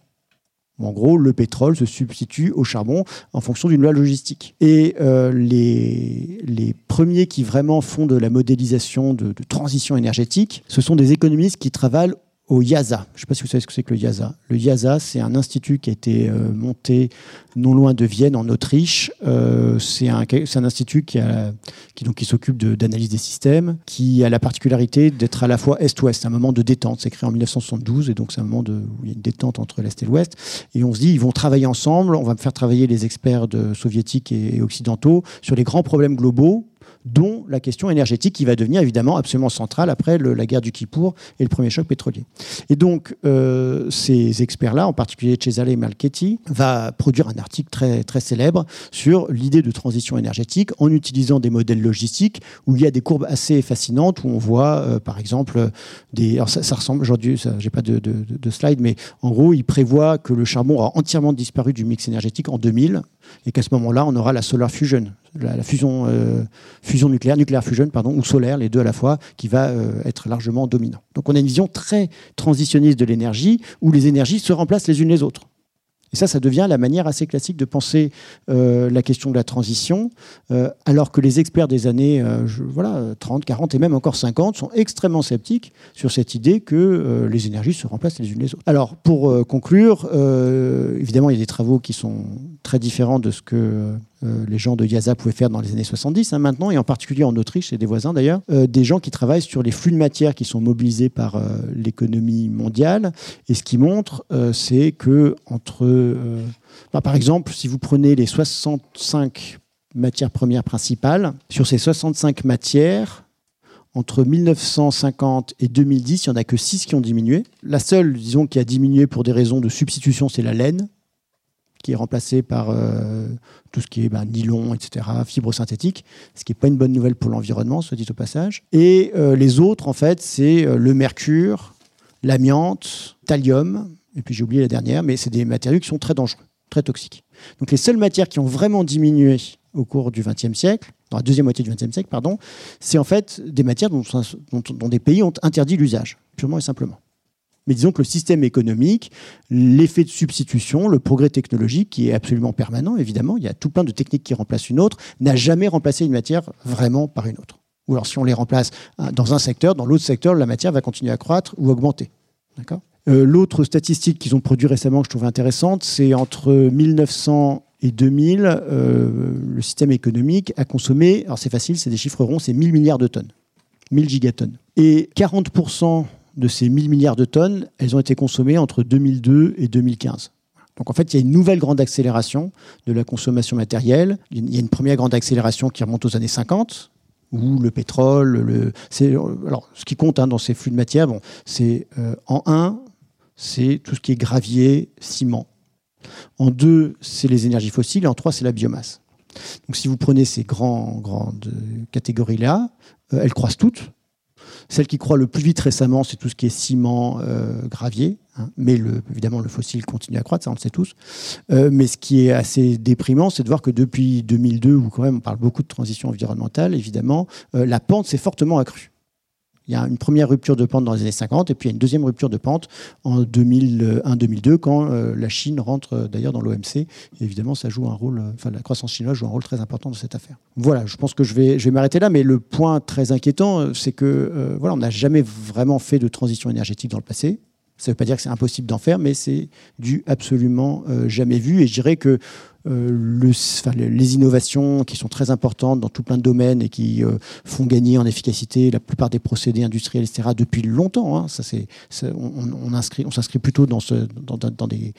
En gros, le pétrole se substitue au charbon en fonction d'une loi logistique. Et euh, les, premiers qui vraiment font de la modélisation de transition énergétique, ce sont des économistes qui travaillent au YASA. Je ne sais pas si vous savez ce que c'est que le YASA. Le YASA, c'est un institut qui a été euh, monté non loin de Vienne, en Autriche. Euh, c'est un, institut qui, a, qui, s'occupe d'analyse des systèmes, qui a la particularité d'être à la fois Est-Ouest. Un moment de détente. C'est créé en 1972, et donc c'est un moment de, où il y a une détente entre l'Est et l'Ouest. Et on se dit, ils vont travailler ensemble. On va faire travailler les experts soviétiques et occidentaux sur les grands problèmes globaux dont la question énergétique qui va devenir évidemment absolument centrale après la guerre du Kippour et le premier choc pétrolier. Et donc, euh, ces experts-là, en particulier Cesare Malchetti, va produire un article très, très célèbre sur l'idée de transition énergétique en utilisant des modèles logistiques où il y a des courbes assez fascinantes où on voit, euh, par exemple, des. Alors ça, ressemble, aujourd'hui, j'ai pas de, de, de slide, mais en gros, il prévoit que le charbon aura entièrement disparu du mix énergétique en 2000 et qu'à ce moment-là, on aura la solar fusion, la, fusion, euh, fusion nucléaire, nucléaire fusion, ou solaire, les deux à la fois, qui va euh, être largement dominant. Donc on a une vision très transitionniste de l'énergie, où les énergies se remplacent les unes les autres. Et ça, ça devient la manière assez classique de penser euh, la question de la transition, euh, alors que les experts des années euh, voilà, 30, 40 et même encore 50 sont extrêmement sceptiques sur cette idée que les énergies se remplacent les unes les autres. Alors, pour conclure, évidemment, il y a des travaux qui sont très différents de ce que les gens de Yaza pouvaient faire dans les années 70 hein, maintenant, et en particulier en Autriche et des voisins d'ailleurs, des gens qui travaillent sur les flux de matière qui sont mobilisés par l'économie mondiale. Et ce qui montre, c'est que entre euh, bah, par exemple, si vous prenez les 65 matières premières principales, sur ces 65 matières, entre 1950 et 2010, il n'y en a que 6 qui ont diminué. La seule, disons, qui a diminué pour des raisons de substitution, c'est la laine, qui est remplacée par euh, tout ce qui est bah, nylon, etc., fibres synthétiques, ce qui n'est pas une bonne nouvelle pour l'environnement, soit dit au passage. Et euh, les autres, en fait, c'est le mercure, l'amiante, thallium, et puis j'ai oublié la dernière, mais c'est des matériaux qui sont très dangereux, très toxiques. Donc les seules matières qui ont vraiment diminué au cours du XXe siècle, dans la deuxième moitié du XXe siècle, pardon, c'est en fait des matières dont, des pays ont interdit l'usage, purement et simplement. Mais disons que le système économique, l'effet de substitution, le progrès technologique, qui est absolument permanent, évidemment, il y a tout plein de techniques qui remplacent une autre, n'a jamais remplacé une matière vraiment par une autre. Ou alors si on les remplace hein, dans un secteur, dans l'autre secteur, la matière va continuer à croître ou augmenter. D'accord? Euh, l'autre statistique qu'ils ont produit récemment que je trouve intéressante, c'est entre 1900 et 2000, euh, le système économique a consommé, alors c'est facile, c'est des chiffres ronds, c'est 1000 milliards de tonnes, 1000 gigatonnes. Et 40% de ces 1000 milliards de tonnes, elles ont été consommées entre 2002 et 2015. Donc en fait, il y a une nouvelle grande accélération de la consommation matérielle. Il y a une première grande accélération qui remonte aux années 50, où le pétrole, le, alors ce qui compte hein, dans ces flux de matière, c'est euh, en un, c'est tout ce qui est gravier, ciment. En deux, c'est les énergies fossiles. Et en trois, c'est la biomasse. Donc si vous prenez ces grandes catégories-là, euh, elles croissent toutes. Celle qui croît le plus vite récemment, c'est tout ce qui est ciment, euh, gravier. Hein. mais évidemment, le fossile continue à croître, ça on le sait tous. Euh, mais ce qui est assez déprimant, c'est de voir que depuis 2002, où quand même on parle beaucoup de transition environnementale, évidemment, la pente s'est fortement accrue. Il y a une première rupture de pente dans les années 50 et puis il y a une deuxième rupture de pente en 2001-2002 quand euh, la Chine rentre euh, d'ailleurs dans l'OMC. Évidemment, euh, la croissance chinoise joue un rôle très important dans cette affaire. Voilà, je pense que je vais, je vais m'arrêter là, mais le point très inquiétant, c'est que voilà, on n'a jamais vraiment fait de transition énergétique dans le passé. Ça ne veut pas dire que c'est impossible d'en faire, mais c'est du absolument jamais vu. Et je dirais que euh, le, les innovations qui sont très importantes dans tout plein de domaines et qui euh, font gagner en efficacité la plupart des procédés industriels, etc., depuis longtemps. Hein. ça, on, inscrit, on s'inscrit plutôt dans, ce, dans des...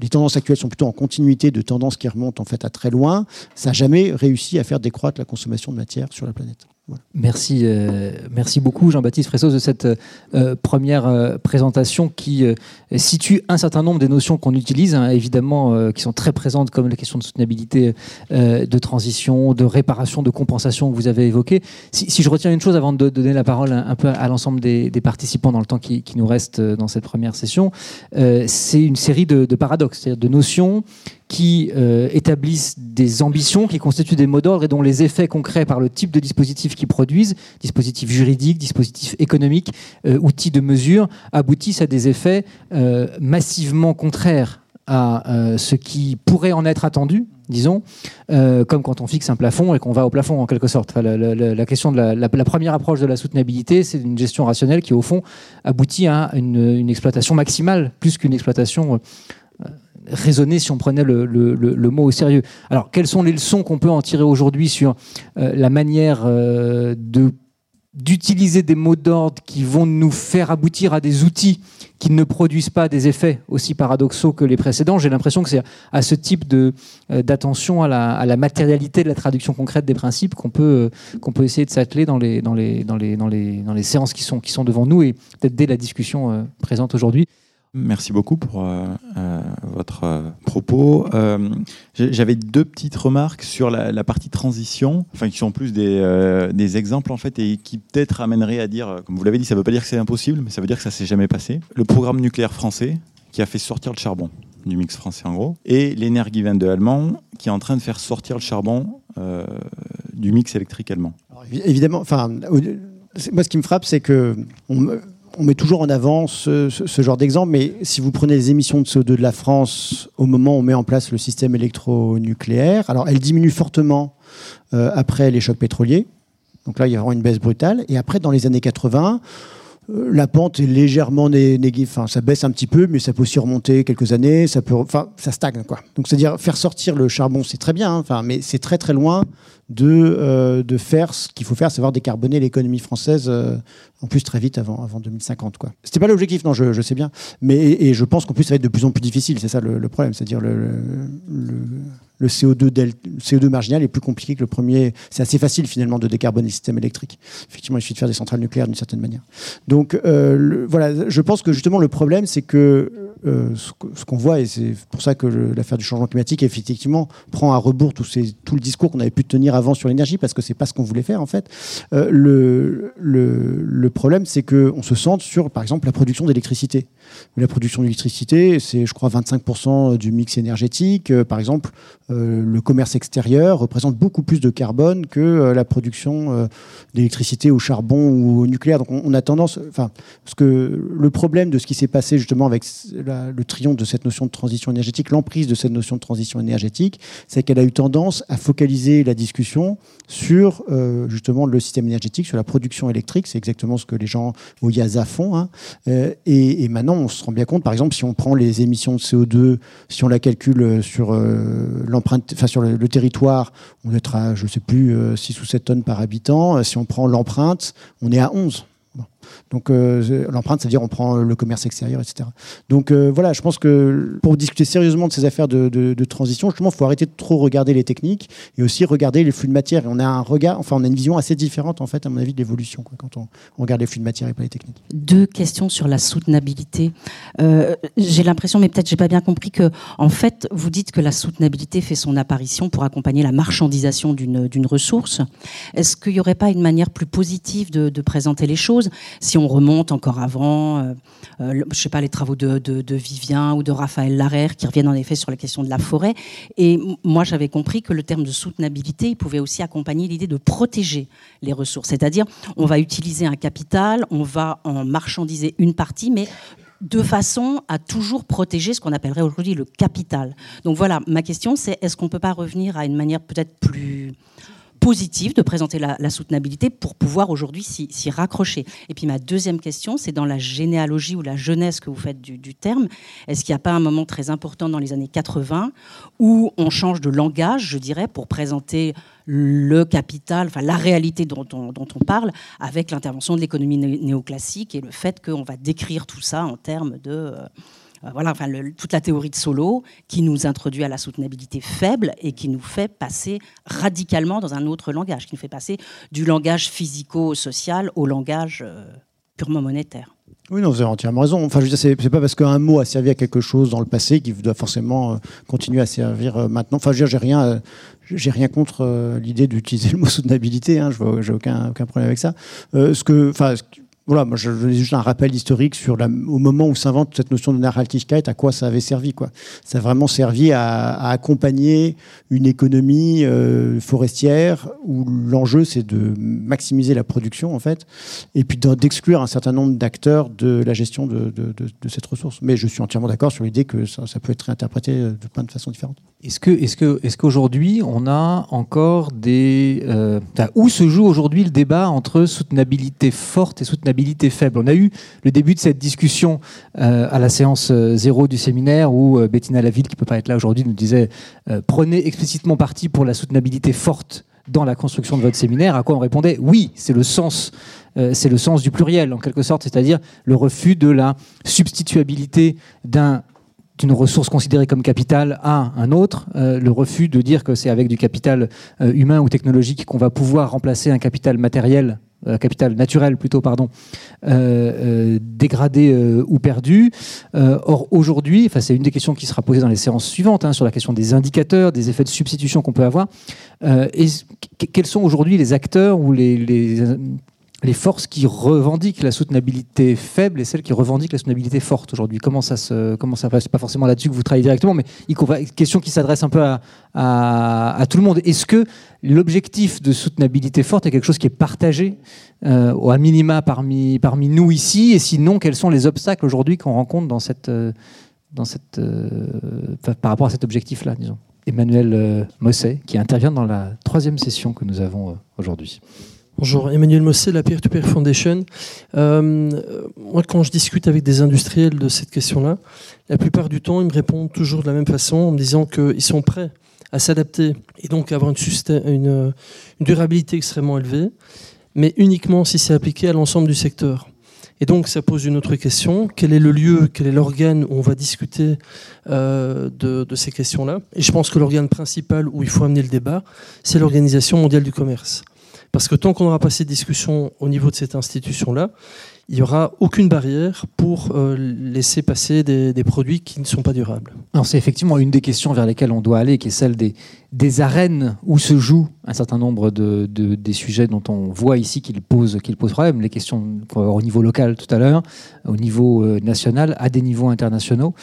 les tendances actuelles sont plutôt en continuité de tendances qui remontent en fait à très loin. Ça n'a jamais réussi à faire décroître la consommation de matière sur la planète. Merci, euh, merci beaucoup Jean-Baptiste Fressos de cette euh, première euh, présentation qui situe un certain nombre des notions qu'on utilise, hein, évidemment, qui sont très présentes comme la question de soutenabilité, de transition, de réparation, de compensation que vous avez évoqué. Si, je retiens une chose avant de donner la parole un, peu à l'ensemble des, participants dans le temps qui, nous reste dans cette première session, c'est une série de paradoxes, c'est-à-dire de notions qui euh, établissent des ambitions qui constituent des mots d'ordre et dont les effets concrets par le type de dispositif qu'ils produisent, dispositifs juridiques, dispositifs économiques, euh, outils de mesure, aboutissent à des effets euh, massivement contraires à ce qui pourrait en être attendu, disons, comme quand on fixe un plafond et qu'on va au plafond en quelque sorte. la, question de la, première approche de la soutenabilité, c'est une gestion rationnelle qui au fond aboutit à une, une exploitation maximale plus qu'une exploitation raisonner si on prenait le, mot au sérieux. Alors, quelles sont les leçons qu'on peut en tirer aujourd'hui sur euh, la manière euh, de d'utiliser des mots d'ordre qui vont nous faire aboutir à des outils qui ne produisent pas des effets aussi paradoxaux que les précédents? J'ai l'impression que c'est à ce type euh, d'attention à la, à la, matérialité de la traduction concrète des principes qu'on peut qu'on peut essayer de s'atteler dans les dans les dans les dans les dans les séances qui sont qui sont devant nous et peut-être dès la discussion présente aujourd'hui. Merci beaucoup pour euh, euh, votre euh, propos. J'avais deux petites remarques sur la, partie transition, enfin qui sont plus des, exemples en fait et qui peut-être amèneraient à dire, comme vous l'avez dit, ça ne veut pas dire que c'est impossible, mais ça veut dire que ça s'est jamais passé. Le programme nucléaire français qui a fait sortir le charbon du mix français en gros, et l'Energiewende allemand qui est en train de faire sortir le charbon du mix électrique allemand. évidemment, moi ce qui me frappe, c'est que on met toujours en avant ce, genre d'exemple, mais si vous prenez les émissions de CO2 de la France au moment où on met en place le système électronucléaire, alors elles diminuent fortement euh, après les chocs pétroliers. Donc là, il y aura une baisse brutale. Et après, dans les années 80, euh, la pente est légèrement négative, enfin, ça baisse un petit peu, mais ça peut aussi remonter quelques années, ça peut, enfin, ça stagne quoi. Donc c'est-à-dire faire sortir le charbon, c'est très bien, hein, enfin, mais c'est très très loin de, euh, de faire ce qu'il faut faire, savoir décarboner l'économie française euh, en plus très vite avant, avant 2050. Quoi. C'était pas l'objectif, non, je, je, sais bien. Mais, et, je pense qu'en plus ça va être de plus en plus difficile, c'est ça le, problème, c'est-à-dire le, CO2 del, CO2 marginal est plus compliqué que le premier. C'est assez facile finalement de décarboner le système électrique. Effectivement, il suffit de faire des centrales nucléaires d'une certaine manière. Donc euh, voilà, je pense que justement le problème, c'est que ce qu'on voit, et c'est pour ça que l'affaire du changement climatique effectivement prend à rebours tout, le discours qu'on avait pu tenir avant sur l'énergie parce que c'est pas ce qu'on voulait faire en fait. Euh, le, le, le, problème, c'est qu'on se centre sur, par exemple, la production d'électricité. La production d'électricité, c'est, je crois, 25% du mix énergétique. Euh, par exemple, euh, le commerce extérieur représente beaucoup plus de carbone que la production d'électricité au charbon ou au nucléaire. Donc, on, a tendance, enfin, parce que le problème de ce qui s'est passé justement avec le triomphe de cette notion de transition énergétique, l'emprise de cette notion de transition énergétique, c'est qu'elle a eu tendance à focaliser la discussion sur euh, justement le système énergétique, sur la production électrique. C'est exactement ce que les gens au IASA font. Hein. Euh, et, maintenant, on se rend bien compte, par exemple, si on prend les émissions de CO2, si on la calcule sur euh, l'empreinte, enfin sur le, territoire, on est à, je ne sais plus, 6 ou 7 tonnes par habitant. Si on prend l'empreinte, on est à 11. Donc euh, l'empreinte, c'est-à-dire on prend le commerce extérieur, etc. Donc euh, voilà, je pense que pour discuter sérieusement de ces affaires de, transition, justement, il faut arrêter de trop regarder les techniques et aussi regarder les flux de matière. Et on a un regard, enfin, on a une vision assez différente, en fait, à mon avis, de l'évolution quand on, regarde les flux de matière et pas les techniques. Deux questions sur la soutenabilité. Euh, j'ai l'impression, mais peut-être j'ai pas bien compris que, en fait, vous dites que la soutenabilité fait son apparition pour accompagner la marchandisation d'une ressource. Est-ce qu'il n'y aurait pas une manière plus positive de, de présenter les choses? Si on remonte encore avant, euh, euh, je sais pas, les travaux de, de, Vivien ou de Raphaël Larère qui reviennent en effet sur la question de la forêt. Et moi, j'avais compris que le terme de soutenabilité, il pouvait aussi accompagner l'idée de protéger les ressources. C'est-à-dire, on va utiliser un capital, on va en marchandiser une partie, mais de façon à toujours protéger ce qu'on appellerait aujourd'hui le capital. Donc voilà, ma question c'est est-ce qu'on ne peut pas revenir à une manière peut-être plus positive de présenter la, soutenabilité pour pouvoir aujourd'hui s'y raccrocher. Et puis ma deuxième question, c'est dans la généalogie ou la jeunesse que vous faites du, terme, est-ce qu'il n'y a pas un moment très important dans les années 80 où on change de langage, je dirais, pour présenter le capital, enfin la réalité dont on, dont on parle, avec l'intervention de l'économie néoclassique et le fait qu'on va décrire tout ça en termes de... Euh, voilà, enfin, toute la théorie de Solo qui nous introduit à la soutenabilité faible et qui nous fait passer radicalement dans un autre langage, qui nous fait passer du langage physico-social au langage euh, purement monétaire. Oui, non, vous avez entièrement raison. Enfin, je veux dire, c'est, pas parce qu'un mot a servi à quelque chose dans le passé qu'il doit forcément euh, continuer à servir maintenant. Enfin, je veux j'ai rien, j'ai rien contre l'idée d'utiliser le mot soutenabilité. Hein, je j'ai aucun, aucun problème avec ça. ce que, enfin, voilà, moi je, je juste un rappel historique sur la, au moment où s'invente cette notion de Nachhaltigkeit, à quoi ça avait servi. Quoi. Ça a vraiment servi à, à accompagner une économie euh, forestière où l'enjeu c'est de maximiser la production en fait, et puis d'exclure un certain nombre d'acteurs de la gestion de, de, de, cette ressource. Mais je suis entièrement d'accord sur l'idée que ça, ça, peut être réinterprété de plein de façons différentes. Est-ce qu'aujourd'hui on a encore des, euh, où se joue aujourd'hui le débat entre soutenabilité forte et soutenabilité faible? On a eu le début de cette discussion euh, à la séance euh, zéro du séminaire où Bettina Laville, qui peut pas être là aujourd'hui, nous disait prenez explicitement parti pour la soutenabilité forte dans la construction de votre séminaire. À quoi on répondait oui, c'est le sens du pluriel en quelque sorte, c'est-à-dire le refus de la substituabilité d'un d'une ressource considérée comme capital à un autre, le refus de dire que c'est avec du capital humain ou technologique qu'on va pouvoir remplacer un capital matériel euh, capital naturel plutôt, pardon, euh, euh, dégradé ou perdu. or, aujourd'hui, c'est une des questions qui sera posée dans les séances suivantes, hein, sur la question des indicateurs, des effets de substitution qu'on peut avoir. et quels sont aujourd'hui les acteurs ou les forces qui revendiquent la soutenabilité faible et celles qui revendiquent la soutenabilité forte aujourd'hui Comment ça se comment ça passe Pas forcément là-dessus que vous travaillez directement, mais question qui s'adresse un peu à, à, tout le monde. Est-ce que l'objectif de soutenabilité forte est quelque chose qui est partagé euh, au minima parmi parmi nous ici? Et sinon, quels sont les obstacles aujourd'hui qu'on rencontre dans cette euh, dans cette euh, par rapport à cet objectif-là, disons? Emmanuel euh, Mosset, qui intervient dans la troisième session que nous avons aujourd'hui. Bonjour, Emmanuel Mossé, la Peer-to-Peer Foundation. Euh, moi, quand je discute avec des industriels de cette question-là, la plupart du temps, ils me répondent toujours de la même façon en me disant qu'ils sont prêts à s'adapter et donc avoir une, une, durabilité extrêmement élevée, mais uniquement si c'est appliqué à l'ensemble du secteur. Et donc, ça pose une autre question. Quel est le lieu, quel est l'organe où on va discuter euh, de, de, ces questions-là? Et je pense que l'organe principal où il faut amener le débat, c'est l'Organisation mondiale du commerce. Parce que tant qu'on n'aura pas ces discussions au niveau de cette institution-là, il n'y aura aucune barrière pour euh, laisser passer des, produits qui ne sont pas durables. C'est effectivement une des questions vers lesquelles on doit aller, qui est celle des, des arènes où se jouent un certain nombre de, des sujets dont on voit ici qu'ils posent, qu'ils posent problème, les questions au niveau local tout à l'heure, au niveau euh, national, à des niveaux internationaux.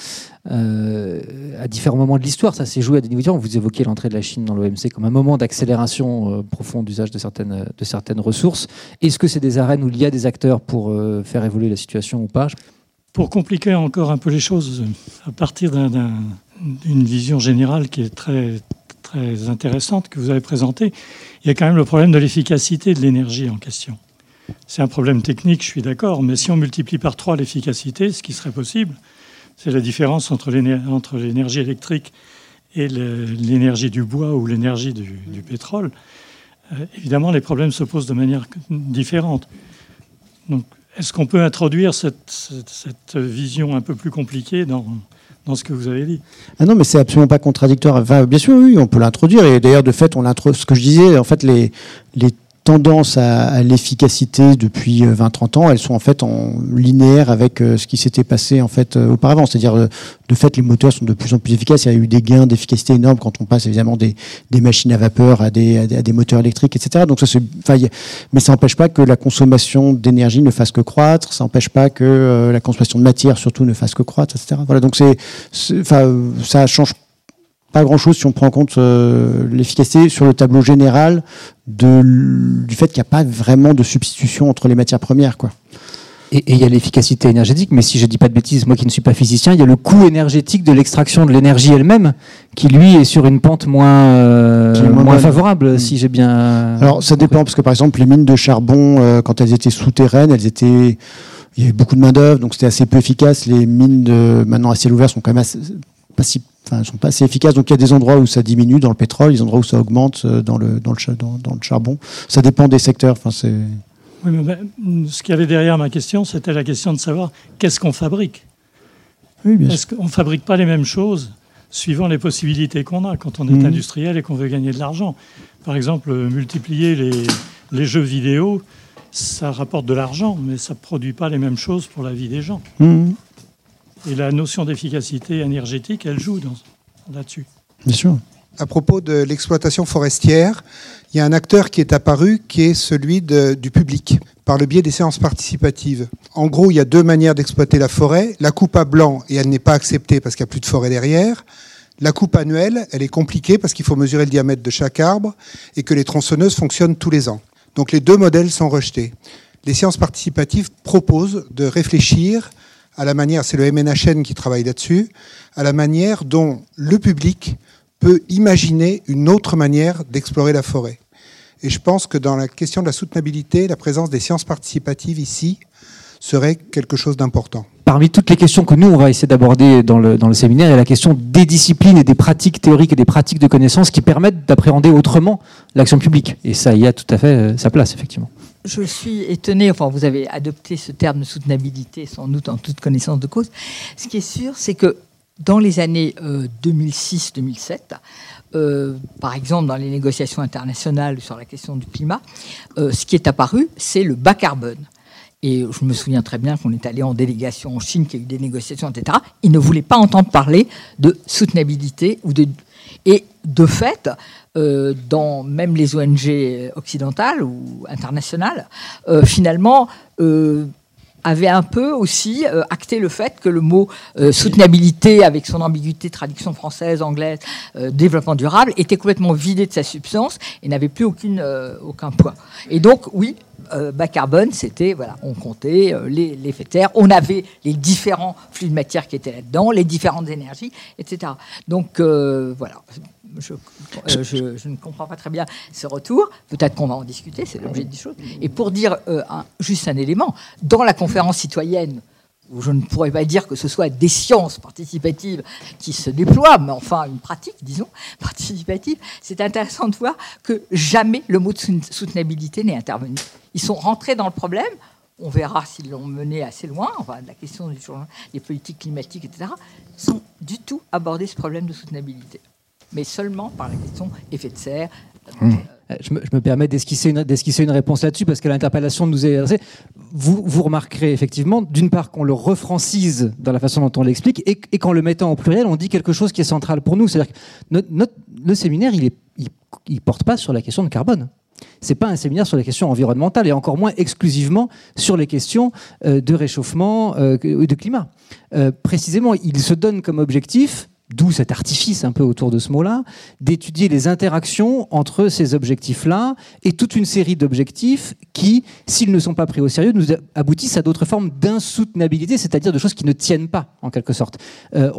Euh, à différents moments de l'histoire, ça s'est joué à des niveaux différents. Vous évoquez l'entrée de la Chine dans l'OMC comme un moment d'accélération profonde d'usage de certaines, de certaines ressources. Est-ce que c'est des arènes où il y a des acteurs pour faire évoluer la situation ou pas? Pour compliquer encore un peu les choses, à partir d'une vision générale qui est très, très intéressante que vous avez présentée, il y a quand même le problème de l'efficacité de l'énergie en question. C'est un problème technique, je suis d'accord, mais si on multiplie par trois l'efficacité, ce qui serait possible, c'est la différence entre l'énergie électrique et l'énergie du bois ou l'énergie du, pétrole. Euh, évidemment, les problèmes se posent de manière différente. Donc, est-ce qu'on peut introduire cette, vision un peu plus compliquée dans, Ah non, mais c'est absolument pas contradictoire. bien sûr, oui, on peut l'introduire. Et d'ailleurs, de fait, on ce que je disais, en fait, les, les tendance à, l'efficacité depuis 20-30 euh, ans, elles sont en fait en linéaire avec euh, ce qui s'était passé en fait euh, auparavant. C'est-à-dire, de fait, les moteurs sont de plus en plus efficaces. Il y a eu des gains d'efficacité énormes quand on passe évidemment des, des machines à vapeur à des, à des, moteurs électriques, etc. Donc ça, mais ça n'empêche pas que la consommation d'énergie ne fasse que croître. Ça n'empêche pas que la consommation de matière surtout ne fasse que croître, etc. Voilà. Donc c'est, enfin, ça change pas grand-chose si on prend en compte euh, l'efficacité sur le tableau général de, du fait qu'il n'y a pas vraiment de substitution entre les matières premières. Quoi. Et il y a l'efficacité énergétique, mais si je ne dis pas de bêtises, moi qui ne suis pas physicien, il y a le coût énergétique de l'extraction de l'énergie elle-même, qui lui est sur une pente moins, euh, moins, favorable, hmm. si j'ai bien. Alors ça dépend, parce que par exemple, les mines de charbon, euh, quand elles étaient souterraines, elles étaient. Il y avait beaucoup de main-d'œuvre, donc c'était assez peu efficace. Les mines de, maintenant à ciel ouvert sont quand même assez, pas si enfin, sont pas assez efficaces. Donc il y a des endroits où ça diminue dans le pétrole, des endroits où ça augmente euh, dans le, dans le, dans, le charbon. Ça dépend des secteurs. Enfin, c'est... Oui, mais ben, ce qu'il y avait derrière ma question, c'était la question de savoir qu'est-ce qu'on fabrique. Oui, bien Est-ce qu'on ne fabrique pas les mêmes choses suivant les possibilités qu'on a quand on est mhm. industriel et qu'on veut gagner de l'argent? Par exemple, multiplier les, les jeux vidéo, ça rapporte de l'argent, mais ça ne produit pas les mêmes choses pour la vie des gens. Mhm. Et la notion d'efficacité énergétique, elle joue là-dessus. Bien sûr. À propos de l'exploitation forestière, il y a un acteur qui est apparu qui est celui du public, par le biais des séances participatives. En gros, il y a deux manières d'exploiter la forêt. La coupe à blanc, et elle n'est pas acceptée parce qu'il n'y a plus de forêt derrière. La coupe annuelle, elle est compliquée parce qu'il faut mesurer le diamètre de chaque arbre et que les tronçonneuses fonctionnent tous les ans. Donc les deux modèles sont rejetés. Les séances participatives proposent de réfléchir à la manière, c'est le MNHN qui travaille là-dessus, à la manière dont le public peut imaginer une autre manière d'explorer la forêt. Et je pense que dans la question de la soutenabilité, la présence des sciences participatives ici serait quelque chose d'important. Parmi toutes les questions que nous, on va essayer d'aborder dans le, séminaire, il y a la question des disciplines et des pratiques théoriques et des pratiques de connaissances qui permettent d'appréhender autrement l'action publique. Et ça y a tout à fait euh, sa place, effectivement je suis étonnée, enfin vous avez adopté ce terme de soutenabilité sans doute en toute connaissance de cause. Ce qui est sûr, c'est que dans les années 2006-2007, euh, euh, par exemple dans les négociations internationales sur la question du climat, euh, ce qui est apparu, c'est le bas carbone. Et je me souviens très bien qu'on est allé en délégation en Chine, qu'il y a eu des négociations, etc. Ils ne voulaient pas entendre parler de soutenabilité ou de. Et de fait, dans même les ONG occidentales ou internationales, finalement, avait un peu aussi euh, acté le fait que le mot euh, soutenabilité, avec son ambiguïté, traduction française, anglaise, euh, développement durable, était complètement vidé de sa substance et n'avait plus aucune, aucun poids. Et donc, oui, bas carbone, c'était, voilà, on comptait les, les de terre, on avait les différents flux de matière qui étaient là-dedans, les différentes énergies, etc. Donc, voilà euh, je, ne comprends pas très bien ce retour. Peut-être qu'on va en discuter, c'est l'objet des choses. Et pour dire euh, juste un élément, dans la conférence citoyenne, où je ne pourrais pas dire que ce soit des sciences participatives qui se déploient, mais enfin une pratique, disons, participative, c'est intéressant de voir que jamais le mot de soutenabilité n'est intervenu. Ils sont rentrés dans le problème, on verra s'ils l'ont mené assez loin, enfin, la question des politiques climatiques, etc., sans du tout aborder ce problème de soutenabilité mais seulement par la question effet de serre. Mmh. Euh, je, me, permets d'esquisser une, une, réponse là-dessus parce que l'interpellation nous est adressée. Vous, vous remarquerez effectivement, d'une part, qu'on le refrancise dans la façon dont on l'explique et, qu'en le mettant au pluriel, on dit quelque chose qui est central pour nous. C'est-à-dire que notre, le séminaire, il ne il, porte pas sur la question de carbone. C'est pas un séminaire sur les questions environnementales et encore moins exclusivement sur les questions euh, de réchauffement euh, de climat. précisément, il se donne comme objectif d'où cet artifice un peu autour de ce mot-là, d'étudier les interactions entre ces objectifs-là et toute une série d'objectifs qui, s'ils ne sont pas pris au sérieux, nous aboutissent à d'autres formes d'insoutenabilité, c'est-à-dire de choses qui ne tiennent pas, en quelque sorte. Euh,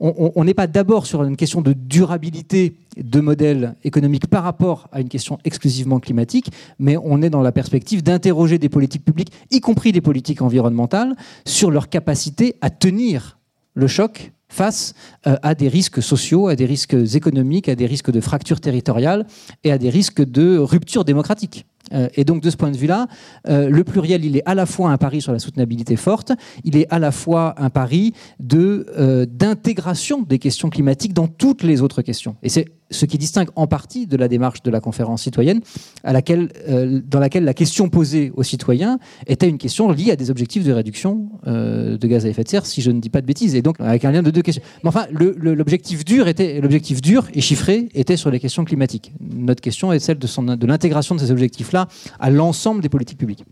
on n'est pas d'abord sur une question de durabilité de modèles économiques par rapport à une question exclusivement climatique, mais on est dans la perspective d'interroger des politiques publiques, y compris des politiques environnementales, sur leur capacité à tenir le choc face euh, à des risques sociaux, à des risques économiques, à des risques de fracture territoriale et à des risques de rupture démocratique. Euh, et donc de ce point de vue-là, euh, le pluriel, il est à la fois un pari sur la soutenabilité forte, il est à la fois un pari de d'intégration des questions climatiques dans toutes les autres questions. Et c'est ce qui distingue en partie de la démarche de la conférence citoyenne, euh, dans laquelle la question posée aux citoyens était une question liée à des objectifs de réduction euh, de gaz à effet de serre, si je ne dis pas de bêtises, et donc avec un lien de deux questions. Mais enfin, l'objectif dur était l'objectif dur et chiffré était sur les questions climatiques. Notre question est celle de, de l'intégration de ces à l'ensemble des politiques publiques.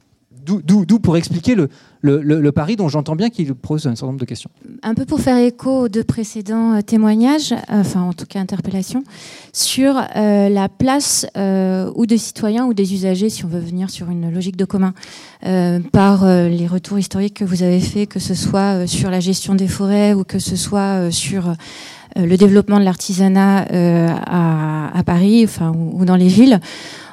D'où pour expliquer le, pari dont j'entends bien qu'il pose un certain nombre de questions. Un peu pour faire écho aux deux précédents euh, témoignages, enfin en tout cas interpellations, sur euh, la place euh, ou des citoyens ou des usagers, si on veut venir sur une logique de commun, par les retours historiques que vous avez faits, que ce soit sur la gestion des forêts ou que ce soit sur le développement de l'artisanat à, à, Paris enfin, ou, dans les villes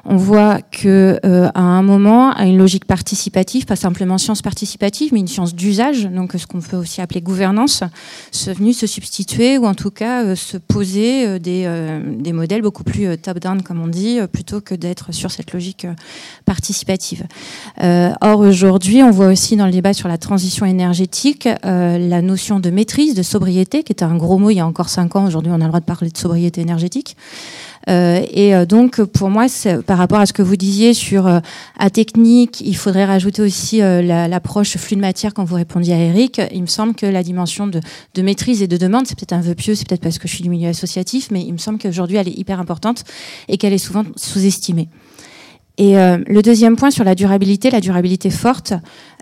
on voit que euh, à un moment, à une logique participative, pas simplement science participative, mais une science d'usage, donc ce qu'on peut aussi appeler gouvernance, c'est venu se substituer ou en tout cas euh, se poser euh, des, des, modèles beaucoup plus top-down, comme on dit, plutôt que d'être sur cette logique participative. or aujourd'hui, on voit aussi dans le débat sur la transition énergétique la notion de maîtrise, de sobriété, qui était un gros mot il y a encore cinq ans. Aujourd'hui, on a le droit de parler de sobriété énergétique. Euh, et euh, donc, pour moi, par rapport à ce que vous disiez sur euh, à technique, il faudrait rajouter aussi l'approche flux de matière quand vous répondiez à Eric. Il me semble que la dimension de, maîtrise et de demande, c'est peut-être un vœu pieux, c'est peut-être parce que je suis du milieu associatif, mais il me semble qu'aujourd'hui, elle est hyper importante et qu'elle est souvent sous-estimée. Et le deuxième point sur la durabilité, la durabilité forte,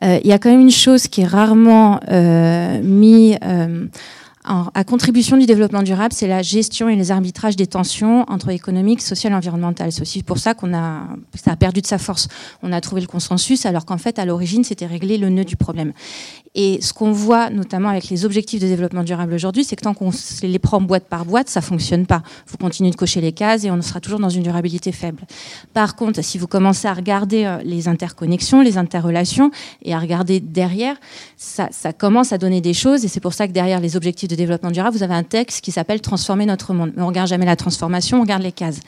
il y a quand même une chose qui est rarement euh, à contribution du développement durable, c'est la gestion et les arbitrages des tensions entre économique, social et environnemental. C'est aussi pour ça qu'on a, ça a perdu de sa force. On a trouvé le consensus, alors qu'en fait, à l'origine, c'était régler le nœud du problème. Et ce qu'on voit, notamment avec les objectifs de développement durable aujourd'hui, c'est que tant qu'on les prend boîte par boîte, ça fonctionne pas. Vous continuez de cocher les cases et on sera toujours dans une durabilité faible. Par contre, si vous commencez à regarder euh, les interconnexions, les interrelations et à regarder derrière, ça, ça commence à donner des choses. Et c'est pour ça que derrière les objectifs de développement durable, vous avez un texte qui s'appelle Transformer notre monde. Mais on regarde jamais la transformation, on regarde les cases.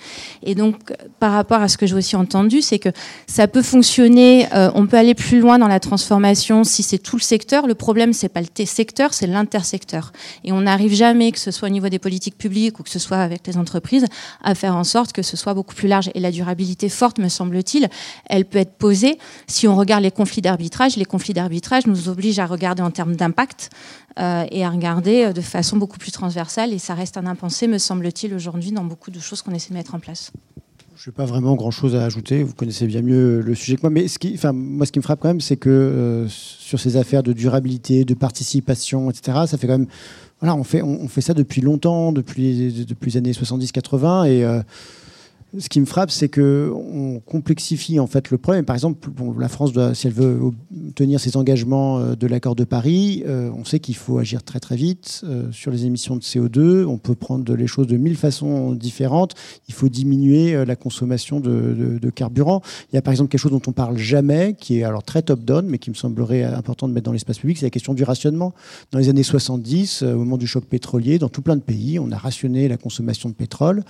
Et donc, par rapport à ce que j'ai aussi entendu, c'est que ça peut fonctionner. Euh, on peut aller plus loin dans la transformation si c'est tout le secteur le problème, c'est pas le secteur, c'est l'intersecteur. Et on n'arrive jamais, que ce soit au niveau des politiques publiques ou que ce soit avec les entreprises, à faire en sorte que ce soit beaucoup plus large. Et la durabilité forte, me semble-t-il, elle peut être posée si on regarde les conflits d'arbitrage. Les conflits d'arbitrage nous obligent à regarder en termes d'impact euh, et à regarder de façon beaucoup plus transversale et ça reste un impensé, me semble-t-il, aujourd'hui dans beaucoup de choses qu'on essaie de mettre en place. Je n'ai pas vraiment grand-chose à ajouter. Vous connaissez bien mieux le sujet que moi. Mais ce qui, enfin, moi, ce qui me frappe quand même, c'est que euh, sur ces affaires de durabilité, de participation, etc., ça fait quand même. Voilà, on fait, ça depuis longtemps, depuis, depuis les années 70-80. Et. Euh, ce qui me frappe, c'est qu'on complexifie en fait le problème. Par exemple, la France, doit, si elle veut tenir ses engagements euh, de l'accord de Paris, euh, on sait qu'il faut agir très très vite euh, sur les émissions de CO2. On peut prendre les choses de mille façons différentes. Il faut diminuer la consommation de, carburant. Il y a par exemple quelque chose dont on parle jamais, qui est alors très top-down, mais qui me semblerait important de mettre dans l'espace public, c'est la question du rationnement. Dans les années 70, au moment du choc pétrolier, dans tout plein de pays, on a rationné la consommation de pétrole.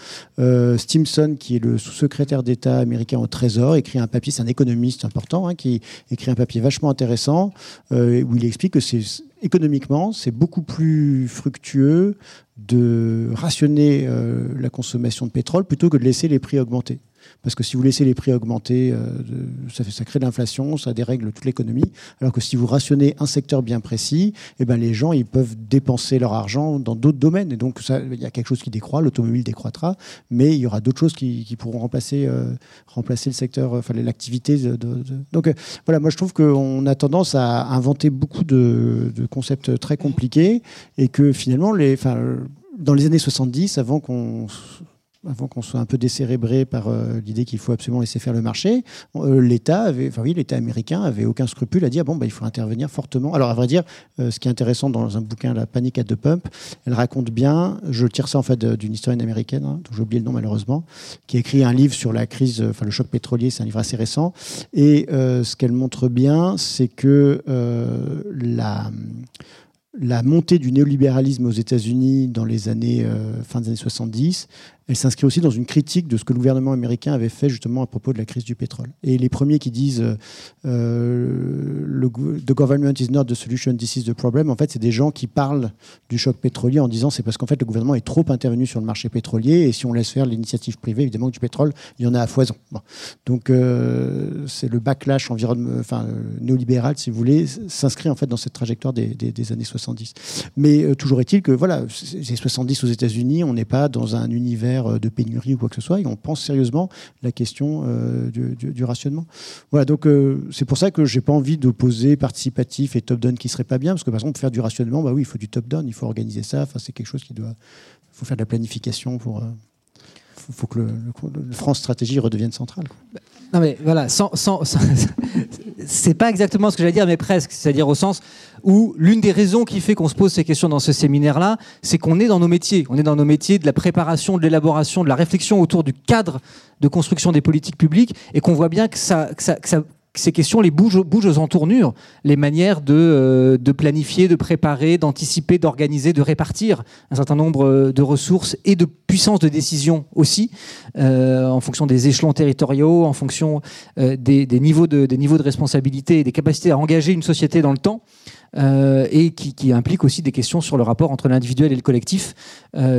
Stimson, qui est le sous-secrétaire d'État américain au Trésor, écrit un papier, c'est un économiste important, hein, qui écrit un papier vachement intéressant, euh, où il explique que c'est économiquement, c'est beaucoup plus fructueux de rationner euh, la consommation de pétrole plutôt que de laisser les prix augmenter. Parce que si vous laissez les prix augmenter, euh, ça, crée de l'inflation, ça dérègle toute l'économie. Alors que si vous rationnez un secteur bien précis, eh ben les gens ils peuvent dépenser leur argent dans d'autres domaines. Et donc il y a quelque chose qui décroît, l'automobile décroîtra, mais il y aura d'autres choses qui, pourront remplacer, euh, remplacer le secteur, enfin l'activité. Donc euh, voilà, moi je trouve qu'on a tendance à inventer beaucoup de, concepts très compliqués et que finalement dans les années 70, avant qu'on avant qu'on soit un peu décérébré par euh, l'idée qu'il faut absolument laisser faire le marché, euh, l'État avait, enfin oui, l'État américain avait aucun scrupule à dire bon bah il faut intervenir fortement. Alors à vrai dire, euh, ce qui est intéressant dans un bouquin La panique à deux pumps, elle raconte bien, je tire ça en fait d'une historienne américaine hein, dont j'ai oublié le nom malheureusement, qui a écrit un livre sur la crise, enfin le choc pétrolier, c'est un livre assez récent, et ce qu'elle montre bien, c'est que la montée du néolibéralisme aux États-Unis dans les années fin des années 70 elle s'inscrit aussi dans une critique de ce que le gouvernement américain avait fait justement à propos de la crise du pétrole. Et les premiers qui disent euh, le, The government is not the solution, this is the problem, en fait, c'est des gens qui parlent du choc pétrolier en disant c'est parce qu'en fait le gouvernement est trop intervenu sur le marché pétrolier et si on laisse faire l'initiative privée, évidemment du pétrole, il y en a à foison. Donc euh, c'est le backlash environnement, enfin, euh, néolibéral, si vous voulez, s'inscrit en fait dans cette trajectoire des, des, années 70. Mais euh, toujours est-il que voilà, c'est 70 aux États-Unis, on n'est pas dans un univers euh, de pénurie ou quoi que ce soit, et on pense sérieusement la question euh, du, rationnement. Voilà, donc euh, c'est pour ça que j'ai pas envie d'opposer participatif et top-down qui serait pas bien, parce que par exemple, faire du rationnement, bah oui, il faut du top-down, il faut organiser ça, enfin, c'est quelque chose qui doit. Il faut faire de la planification pour. Il faut que le, France Stratégie redevienne centrale. Non mais voilà, sans, sans, c'est pas exactement ce que j'allais dire, mais presque. C'est-à-dire au sens où l'une des raisons qui fait qu'on se pose ces questions dans ce séminaire-là, c'est qu'on est dans nos métiers. On est dans nos métiers de la préparation, de l'élaboration, de la réflexion autour du cadre de construction des politiques publiques, et qu'on voit bien que ça, que ça ces questions les bougent, bougent en tournure, les manières de, euh, de planifier, de préparer, d'anticiper, d'organiser, de répartir un certain nombre euh, de ressources et de puissance de décision aussi, euh, en fonction des échelons territoriaux, en fonction des niveaux de responsabilité et des capacités à engager une société dans le temps. Et qui, qui, implique aussi des questions sur le rapport entre l'individuel et le collectif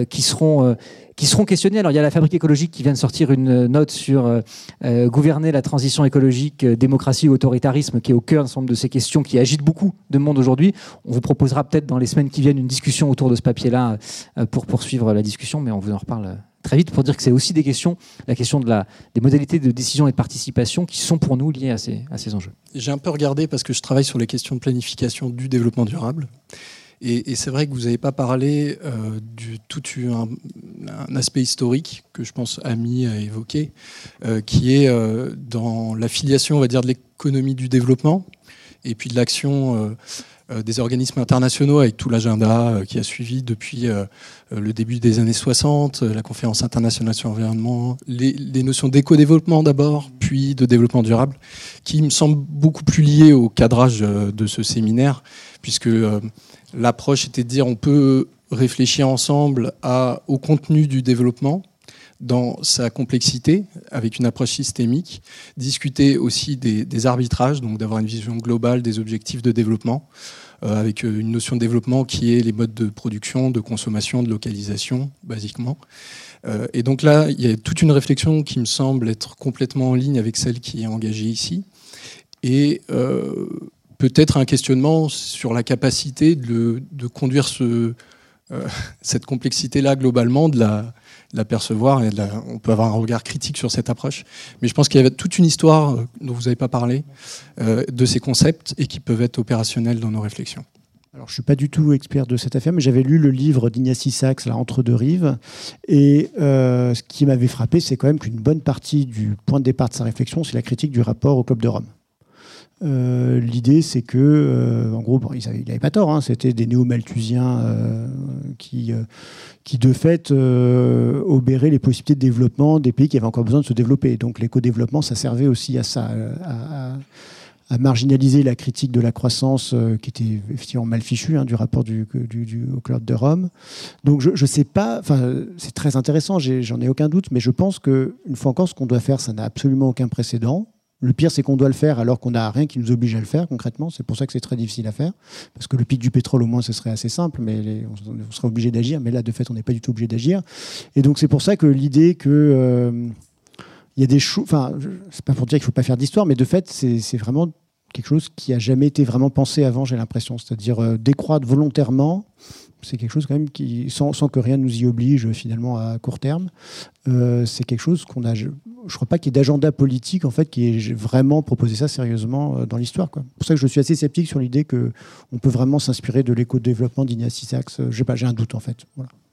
qui seront qui seront questionnés. Alors il y a la Fabrique écologique qui vient de sortir une note sur euh, euh, gouverner la transition écologique, euh, démocratie ou autoritarisme, qui est au cœur de ces questions qui agitent beaucoup de monde aujourd'hui. On vous proposera peut-être dans les semaines qui viennent une discussion autour de ce papier-là pour poursuivre la discussion, mais on vous en reparle très vite pour dire que c'est aussi des questions, la question des modalités de décision et de participation qui sont pour nous liées à ces, enjeux. J'ai un peu regardé parce que je travaille sur les questions de planification du développement durable. Et, c'est vrai que vous n'avez pas parlé euh, du tout un, un, aspect historique que je pense Ami a évoqué, euh, qui est euh, dans l'affiliation, on va dire, de l'économie du développement et puis de l'action des organismes internationaux avec tout l'agenda qui a suivi depuis le début des années 60, la conférence internationale sur l'environnement, les, les, notions d'éco-développement d'abord, puis de développement durable, qui me semblent beaucoup plus liées au cadrage de ce séminaire, puisque L'approche était de dire on peut réfléchir ensemble à, au contenu du développement dans sa complexité, avec une approche systémique, discuter aussi des, arbitrages, donc d'avoir une vision globale des objectifs de développement, euh, avec euh, une notion de développement qui est les modes de production, de consommation, de localisation, basiquement. Euh, et donc là, il y a toute une réflexion qui me semble être complètement en ligne avec celle qui est engagée ici. Et peut-être un questionnement sur la capacité de, conduire ce, cette complexité-là globalement de la, la percevoir et on peut avoir un regard critique sur cette approche. Mais je pense qu'il y avait toute une histoire dont vous n'avez pas parlé de ces concepts et qui peuvent être opérationnels dans nos réflexions. Alors, je ne suis pas du tout expert de cette affaire, mais j'avais lu le livre d'Ignacy Sachs, là, Entre deux rives. Et euh, ce qui m'avait frappé, c'est quand même qu'une bonne partie du point de départ de sa réflexion, c'est la critique du rapport au Club de Rome. Euh, l'idée, c'est que, euh, en gros, il n'avait pas tort, hein, c'était des néo-malthusiens qui, qui, de fait, obéraient les possibilités de développement des pays qui avaient encore besoin de se développer. Donc, l'éco-développement, ça servait aussi à ça, à, marginaliser la critique de la croissance euh, qui était effectivement mal fichue hein, du rapport du, du, au Club de Rome. Donc je ne sais pas, c'est très intéressant, j'en ai, aucun doute, mais je pense que une fois encore, ce qu'on doit faire, ça n'a absolument aucun précédent. Le pire, c'est qu'on doit le faire alors qu'on n'a rien qui nous oblige à le faire concrètement. C'est pour ça que c'est très difficile à faire. Parce que le pic du pétrole, au moins, ce serait assez simple, mais on serait obligé d'agir. Mais là, de fait, on n'est pas du tout obligé d'agir. Et donc, c'est pour ça que l'idée que euh, il y a des choses. Enfin, c'est pas pour dire qu'il faut pas faire d'histoire, mais de fait, c'est vraiment quelque chose qui a jamais été vraiment pensé avant, j'ai l'impression. C'est-à-dire euh, décroître volontairement, c'est quelque chose quand même qui, sans, que rien nous y oblige finalement à court terme, euh, c'est quelque chose qu'on a. Je ne crois pas qu'il y ait d'agenda politique en fait qui ait vraiment proposé ça sérieusement euh, dans l'histoire. C'est pour ça que je suis assez sceptique sur l'idée qu'on peut vraiment s'inspirer de l'éco-développement d'Ignacy Sachs. J'ai pas, j'ai un doute en fait.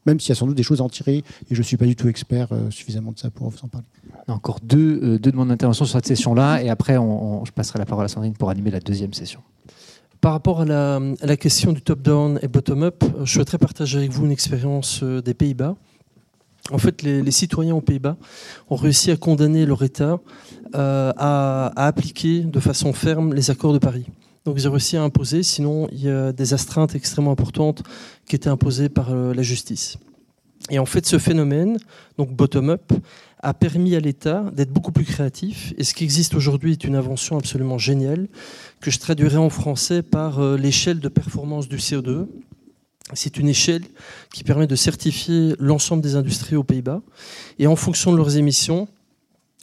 Même s'il y a sans doute des choses à en tirer, et je ne suis pas du tout expert euh, suffisamment de ça pour vous en parler. Encore deux, euh, demandes d'intervention sur cette session-là, et après je passerai la parole à Sandrine pour animer la deuxième session. Par rapport à la, question du top-down et bottom-up, je souhaiterais partager avec vous une expérience euh, des Pays-Bas. En fait, les, citoyens aux Pays-Bas ont réussi à condamner leur État à, à, appliquer de façon ferme les accords de Paris. Donc ils ont réussi à imposer, sinon il y a des astreintes extrêmement importantes qui étaient imposées par euh, la justice. Et en fait, ce phénomène, donc bottom-up, a permis à l'État d'être beaucoup plus créatif. Et ce qui existe aujourd'hui est une invention absolument géniale que je traduirai en français par euh, l'échelle de performance du CO2. C'est une échelle qui permet de certifier l'ensemble des industries aux Pays-Bas. Et en fonction de leurs émissions,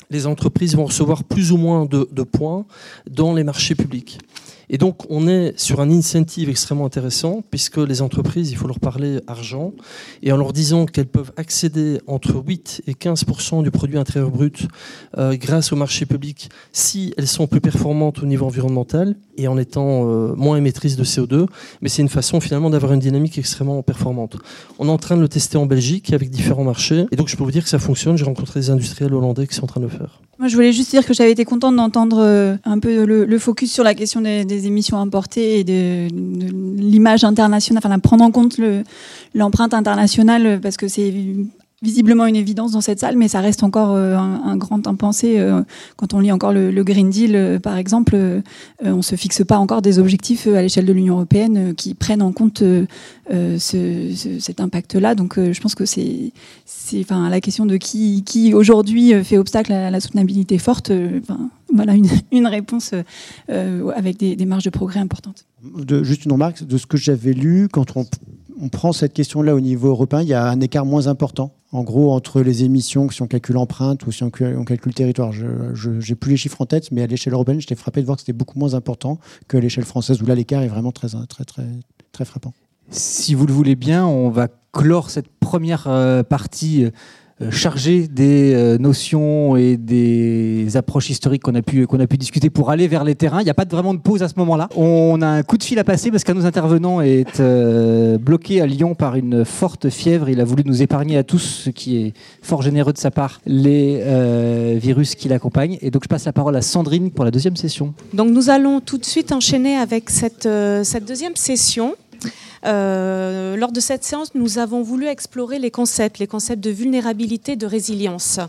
les entreprises vont recevoir plus ou moins de, de points dans les marchés publics. Et donc, on est sur un incentive extrêmement intéressant, puisque les entreprises, il faut leur parler argent, et en leur disant qu'elles peuvent accéder entre 8 et 15% du produit intérieur brut euh, grâce au marché public si elles sont plus performantes au niveau environnemental et en étant euh, moins émettrices de CO2. Mais c'est une façon finalement d'avoir une dynamique extrêmement performante. On est en train de le tester en Belgique avec différents marchés, et donc je peux vous dire que ça fonctionne. J'ai rencontré des industriels hollandais qui sont en train de le faire. Moi, je voulais juste dire que j'avais été contente d'entendre euh, un peu le, focus sur la question des, émissions importées et de, l'image internationale, enfin, prendre en compte l'empreinte internationale, parce que c'est visiblement une évidence dans cette salle, mais ça reste encore euh, un, grand impensé. Euh, quand on lit encore le, Green Deal, euh, par exemple, on ne se fixe pas encore des objectifs à l'échelle de l'Union européenne qui prennent en compte cet impact-là. Donc je pense que c'est enfin, la question de qui aujourd'hui fait obstacle à la soutenabilité forte. Voilà une, une réponse avec des, des, marges de progrès importantes. De, juste une remarque de ce que j'avais lu, quand on on prend cette question-là au niveau européen, il y a un écart moins important, en gros, entre les émissions, si on calcule empreinte ou si on calcule territoire. Je n'ai plus les chiffres en tête, mais à l'échelle européenne, j'étais frappé de voir que c'était beaucoup moins important que l'échelle française, où là, l'écart est vraiment très, très, très, très frappant. Si vous le voulez bien, on va clore cette première euh, partie euh, chargé des euh, notions et des approches historiques qu'on a pu a pu discuter pour aller vers les terrains. Il n'y a pas vraiment de pause à ce moment-là. On a un coup de fil à passer parce qu'un de nos intervenants est euh, bloqué à Lyon par une forte fièvre. Il a voulu nous épargner à tous, ce qui est fort généreux de sa part, les virus qui l'accompagnent. Et donc je passe la parole à Sandrine pour la deuxième session. Donc nous allons tout de suite enchaîner avec cette, cette deuxième session euh, lors de cette séance, nous avons voulu explorer les concepts, les concepts de vulnérabilité, de résilience.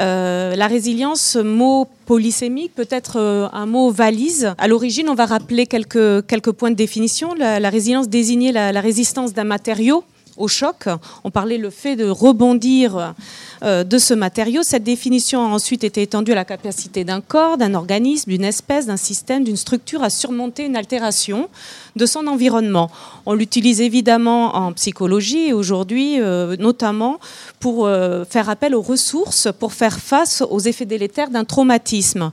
Euh, la résilience, mot polysémique, peut-être euh, un mot valise. À l'origine, on va rappeler quelques, quelques points de définition. La, résilience désignait la résistance d'un matériau au choc. On parlait le fait de rebondir euh, de ce matériau. Cette définition a ensuite été étendue à la capacité d'un corps, d'un organisme, d'une espèce, d'un système, d'une structure à surmonter une altération de son environnement. On l'utilise évidemment en psychologie et aujourd'hui euh, notamment pour euh, faire appel aux ressources pour faire face aux effets délétères d'un traumatisme.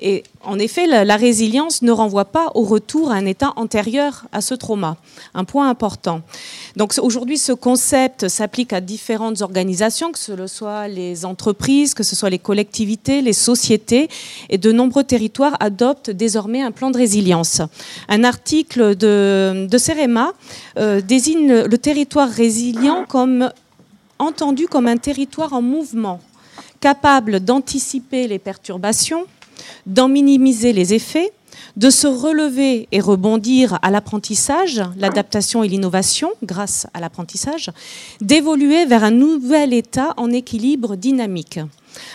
Et en effet, la, résilience ne renvoie pas au retour à un état antérieur à ce trauma. Un point important. Donc aujourd'hui, ce concept s'applique à différentes organisations, que ce soit les entreprises, que ce soit les collectivités, les sociétés, et de nombreux territoires adoptent désormais un plan de résilience. Un article de, CEREMA euh, désigne le territoire résilient comme entendu comme un territoire en mouvement, capable d'anticiper les perturbations, d'en minimiser les effets, de se relever et rebondir à l'apprentissage, l'adaptation et l'innovation grâce à l'apprentissage, d'évoluer vers un nouvel état en équilibre dynamique.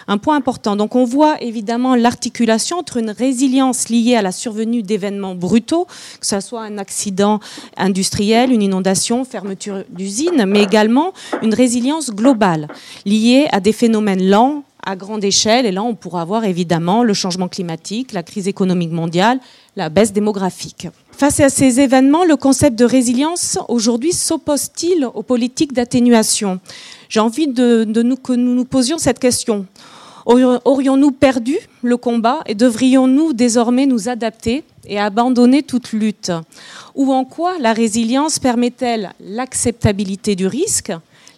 Un point important. Donc on voit évidemment l'articulation entre une résilience liée à la survenue d'événements brutaux, que ce soit un accident industriel, une inondation, fermeture d'usine, mais également une résilience globale liée à des phénomènes lents, à grande échelle. Et là, on pourra voir évidemment le changement climatique, la crise économique mondiale, la baisse démographique. Face à ces événements, le concept de résilience aujourd'hui s'oppose-t-il aux politiques d'atténuation? J'ai envie de, nous, que nous nous posions cette question. Aurions-nous perdu le combat et devrions-nous désormais nous adapter et abandonner toute lutte? Ou en quoi la résilience permet-elle l'acceptabilité du risque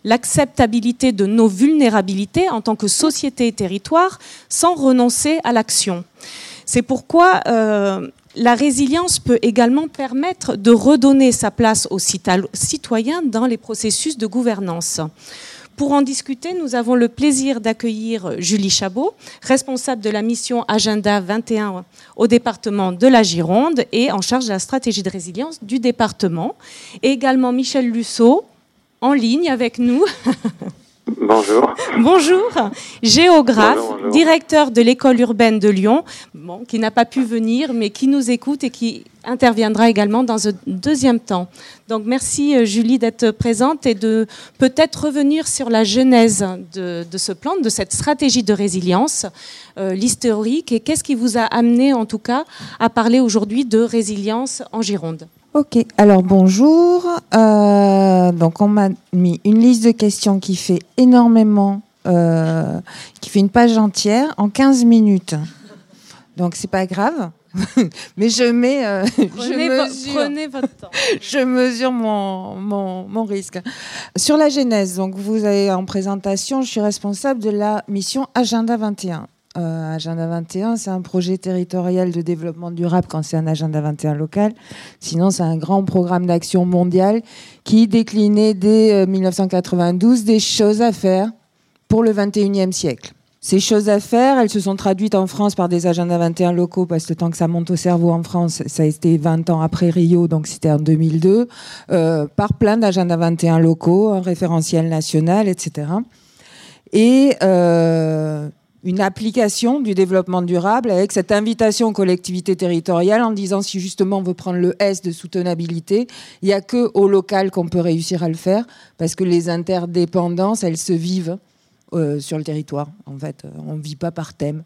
l'acceptabilité de nos vulnérabilités en tant que société et territoire sans renoncer à l'action? C'est pourquoi euh, la résilience peut également permettre de redonner sa place aux citoyens dans les processus de gouvernance. Pour en discuter, nous avons le plaisir d'accueillir Julie Chabot, responsable de la mission Agenda 21 au département de la Gironde et en charge de la stratégie de résilience du département. Et également Michel Lusseau, en ligne avec nous. Bonjour. Bonjour, géographe, directeur de l'école urbaine de Lyon, bon, qui n'a pas pu venir, mais qui nous écoute et qui interviendra également dans un deuxième temps. Donc merci euh, Julie d'être présente et de peut-être revenir sur la genèse de, ce plan, de cette stratégie de résilience, euh, l'historique et qu'est-ce qui vous a amené en tout cas à parler aujourd'hui de résilience en Gironde. Ok, alors bonjour. Euh, donc on m'a mis une liste de questions qui fait énormément, euh, qui fait une page entière en 15 minutes. Donc c'est pas grave. Mais je mets, euh, prenez, je mesure, prenez, votre temps. je mesure mon, mon, mon, risque. Sur la genèse, donc vous avez en présentation, je suis responsable de la mission Agenda 21. Euh, agenda 21, c'est un projet territorial de développement durable quand c'est un Agenda 21 local. Sinon, c'est un grand programme d'action mondial qui déclinait dès 1992 euh, des choses à faire pour le 21e siècle. Ces choses à faire, elles se sont traduites en France par des agendas 21 locaux, parce que le temps que ça monte au cerveau en France, ça a été 20 ans après Rio, donc c'était en 2002, euh, par plein d'agendas 21 locaux, un référentiel national, etc. Et une application du développement durable avec cette invitation aux collectivités territoriales en disant si justement on veut prendre le S de soutenabilité, il n'y a que au local qu'on peut réussir à le faire parce que les interdépendances, elles se vivent euh, sur le territoire. En fait, on ne vit pas par thème,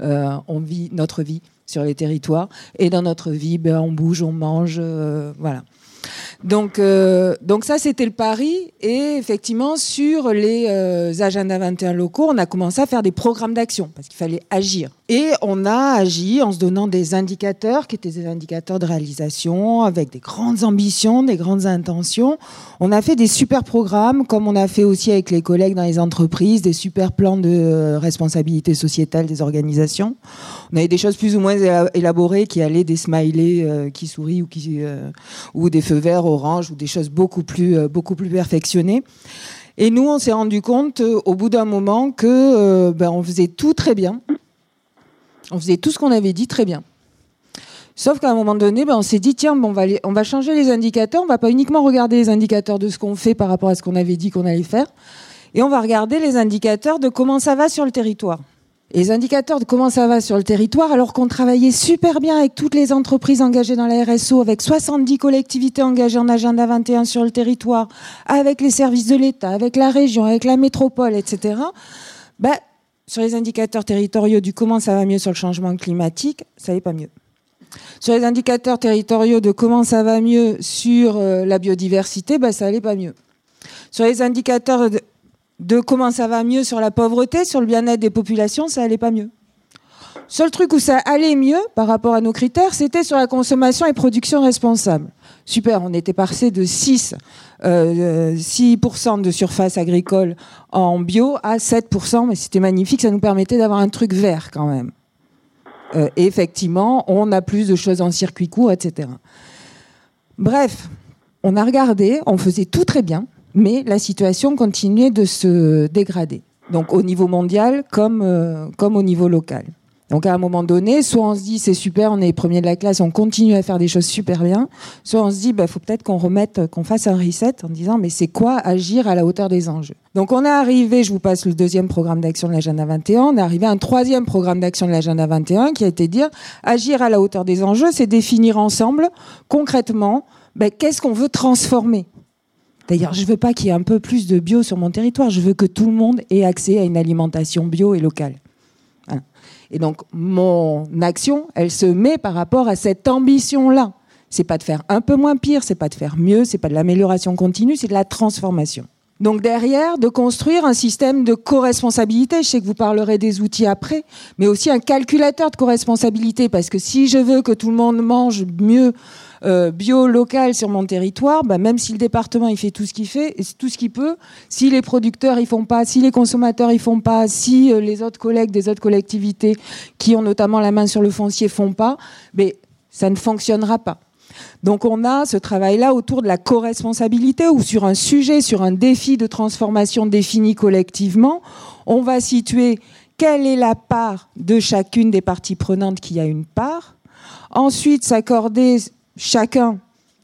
euh, on vit notre vie sur les territoires et dans notre vie, ben, on bouge, on mange, euh, voilà. Donc, euh, donc ça, c'était le pari. Et effectivement, sur les euh, agendas 21 locaux, on a commencé à faire des programmes d'action parce qu'il fallait agir. Et on a agi en se donnant des indicateurs qui étaient des indicateurs de réalisation avec des grandes ambitions, des grandes intentions. On a fait des super programmes, comme on a fait aussi avec les collègues dans les entreprises, des super plans de euh, responsabilité sociétale des organisations. On avait des choses plus ou moins élaborées qui allaient des smileys euh, qui sourient ou, qui, euh, ou des feux verts, orange ou des choses beaucoup plus, beaucoup plus perfectionnées. Et nous, on s'est rendu compte au bout d'un moment que ben, on faisait tout très bien on faisait tout ce qu'on avait dit très bien. Sauf qu'à un moment donné, ben, on s'est dit, tiens, bon, on, va changer les indicateurs. On va pas uniquement regarder les indicateurs de ce qu'on fait par rapport à ce qu'on avait dit qu'on allait faire. Et on va regarder les indicateurs de comment ça va sur le territoire. les indicateurs de comment ça va sur le territoire, alors qu'on travaillait super bien avec toutes les entreprises engagées dans la RSO, avec 70 collectivités engagées en agenda 21 sur le territoire, avec les services de l'État, avec la région, avec la métropole, etc. Ben, sur les indicateurs territoriaux du comment ça va mieux sur le changement climatique, ça n'est pas mieux. Sur les indicateurs territoriaux de comment ça va mieux sur euh, la biodiversité, ben, ça n'allait pas mieux. Sur les indicateurs de, comment ça va mieux sur la pauvreté, sur le bien-être des populations, ça n'allait pas mieux. Seul truc où ça allait mieux par rapport à nos critères, c'était sur la consommation et production responsable. Super, on était passé de 6, 6% de surface agricole en bio à 7%, mais c'était magnifique, ça nous permettait d'avoir un truc vert quand même. Euh, effectivement, on a plus de choses en circuit court, etc. Bref, on a regardé, on faisait tout très bien, mais la situation continuait de se dégrader. Donc au niveau mondial comme, euh, comme au niveau local. Donc à un moment donné, soit on se dit c'est super, on est premier de la classe, on continue à faire des choses super bien, soit on se dit bah, faut peut-être qu'on remette, qu'on fasse un reset en disant mais c'est quoi agir à la hauteur des enjeux? Donc on est arrivé, je vous passe le deuxième programme d'action de l'agenda 21, on est arrivé à un troisième programme d'action de l'agenda 21 qui a été dire agir à la hauteur des enjeux, c'est définir ensemble concrètement bah, qu'est-ce qu'on veut transformer? D'ailleurs, je veux pas qu'il y ait un peu plus de bio sur mon territoire, je veux que tout le monde ait accès à une alimentation bio et locale. Et donc, mon action, elle se met par rapport à cette ambition-là. C'est pas de faire un peu moins pire, c'est pas de faire mieux, c'est pas de l'amélioration continue, c'est de la transformation. Donc derrière, de construire un système de co-responsabilité. Je sais que vous parlerez des outils après, mais aussi un calculateur de co-responsabilité, parce que si je veux que tout le monde mange mieux euh, bio local sur mon territoire, bah, même si le département il fait tout ce qu'il fait, tout ce qu'il peut, si les producteurs ils font pas, si les consommateurs ils font pas, si euh, les autres collègues des autres collectivités qui ont notamment la main sur le foncier font pas, mais ça ne fonctionnera pas. Donc on a ce travail-là autour de la co-responsabilité ou sur un sujet, sur un défi de transformation défini collectivement, on va situer quelle est la part de chacune des parties prenantes qui a une part. Ensuite, s'accorder chacun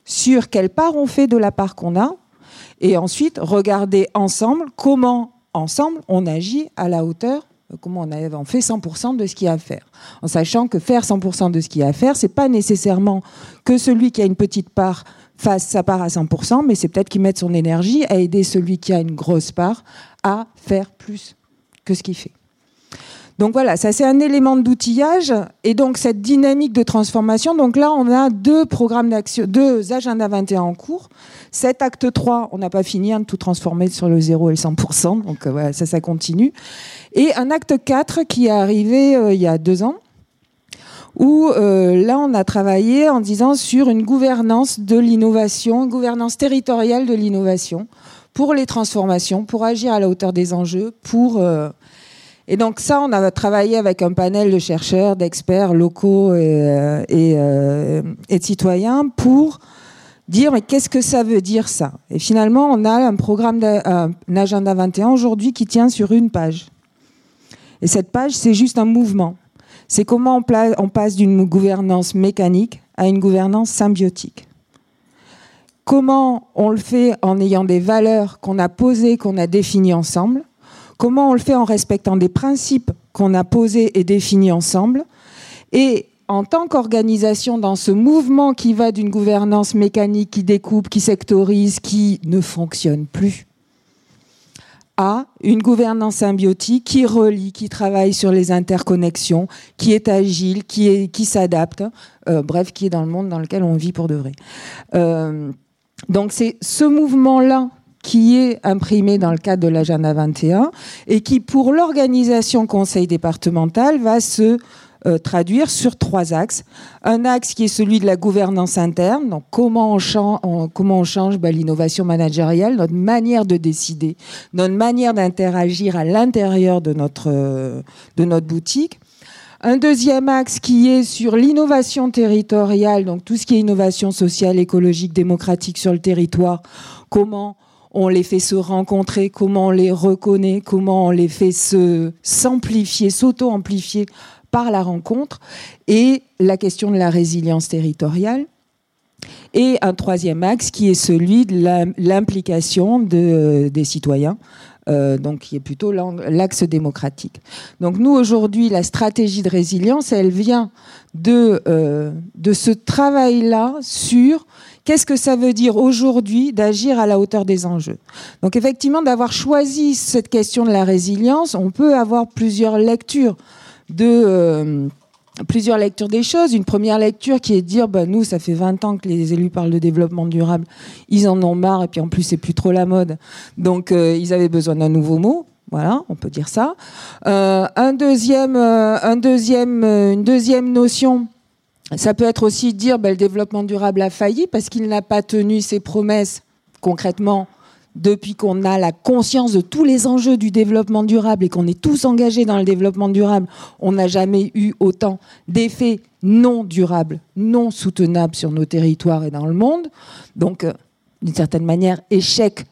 sur quelle part on fait de la part qu'on a, et ensuite regarder ensemble comment, ensemble, on agit à la hauteur, comment on, fait 100% de ce qu'il y a à faire. En sachant que faire 100% de ce qu'il y a à faire, c'est pas nécessairement que celui qui a une petite part fasse sa part à 100%, mais c'est peut-être qu'il mette son énergie à aider celui qui a une grosse part à faire plus que ce qu'il fait. Donc voilà, ça c'est un élément d'outillage et donc cette dynamique de transformation. Donc là, on a deux programmes d'action, deux agendas 21 en cours. Cet acte 3, on n'a pas fini hein, de tout transformer sur le 0 et le 100%, donc euh, voilà, ça, ça continue. Et un acte 4 qui est arrivé euh, il y a deux ans, où euh, là, on a travaillé en disant sur une gouvernance de l'innovation, une gouvernance territoriale de l'innovation pour les transformations, pour agir à la hauteur des enjeux, pour... Et donc ça, on a travaillé avec un panel de chercheurs, d'experts locaux et, euh, euh, de citoyens pour dire mais qu'est-ce que ça veut dire ça? Et finalement, on a un programme, un agenda 21 aujourd'hui qui tient sur une page. Et cette page, c'est juste un mouvement. C'est comment on passe d'une gouvernance mécanique à une gouvernance symbiotique. Comment on le fait en ayant des valeurs qu'on a posées, qu'on a définies ensemble Comment on le fait en respectant des principes qu'on a posés et définis ensemble Et en tant qu'organisation dans ce mouvement qui va d'une gouvernance mécanique qui découpe, qui sectorise, qui ne fonctionne plus, à une gouvernance symbiotique qui relie, qui travaille sur les interconnexions, qui est agile, qui, s'adapte, euh, bref, qui est dans le monde dans lequel on vit pour de vrai. Euh, donc c'est ce mouvement-là qui est imprimé dans le cadre de l'agenda 21 et qui, pour l'organisation conseil départemental, va se euh, traduire sur trois axes. Un axe qui est celui de la gouvernance interne, donc comment on, change, bah, l'innovation managériale, notre manière de décider, notre manière d'interagir à l'intérieur de de notre boutique. Un deuxième axe qui est sur l'innovation territoriale, donc tout ce qui est innovation sociale, écologique, démocratique sur le territoire, comment on les fait se rencontrer, comment on les reconnaît, comment on les fait se s'amplifier, s'auto-amplifier par la rencontre, et la question de la résilience territoriale. Et un troisième axe qui est celui de l'implication des citoyens, euh, donc qui est plutôt l'axe démocratique. Donc nous aujourd'hui, la stratégie de résilience, elle vient de, euh, de ce travail-là sur Qu'est-ce que ça veut dire aujourd'hui d'agir à la hauteur des enjeux? Donc effectivement, d'avoir choisi cette question de la résilience, on peut avoir plusieurs lectures de... Euh, plusieurs lectures des choses. Une première lecture qui est de dire, bah, nous, ça fait 20 ans que les élus parlent de développement durable, ils en ont marre, et puis en plus, c'est plus trop la mode. Donc, euh, ils avaient besoin d'un nouveau mot. Voilà, on peut dire ça. Euh, un deuxième, un deuxième, une deuxième notion Ça peut être aussi dire ben, le développement durable a failli parce qu'il n'a pas tenu ses promesses concrètement depuis qu'on a la conscience de tous les enjeux du développement durable et qu'on est tous engagés dans le développement durable, on n'a jamais eu autant d'effets non durables, non soutenables sur nos territoires et dans le monde. Donc, euh, d'une certaine manière, échec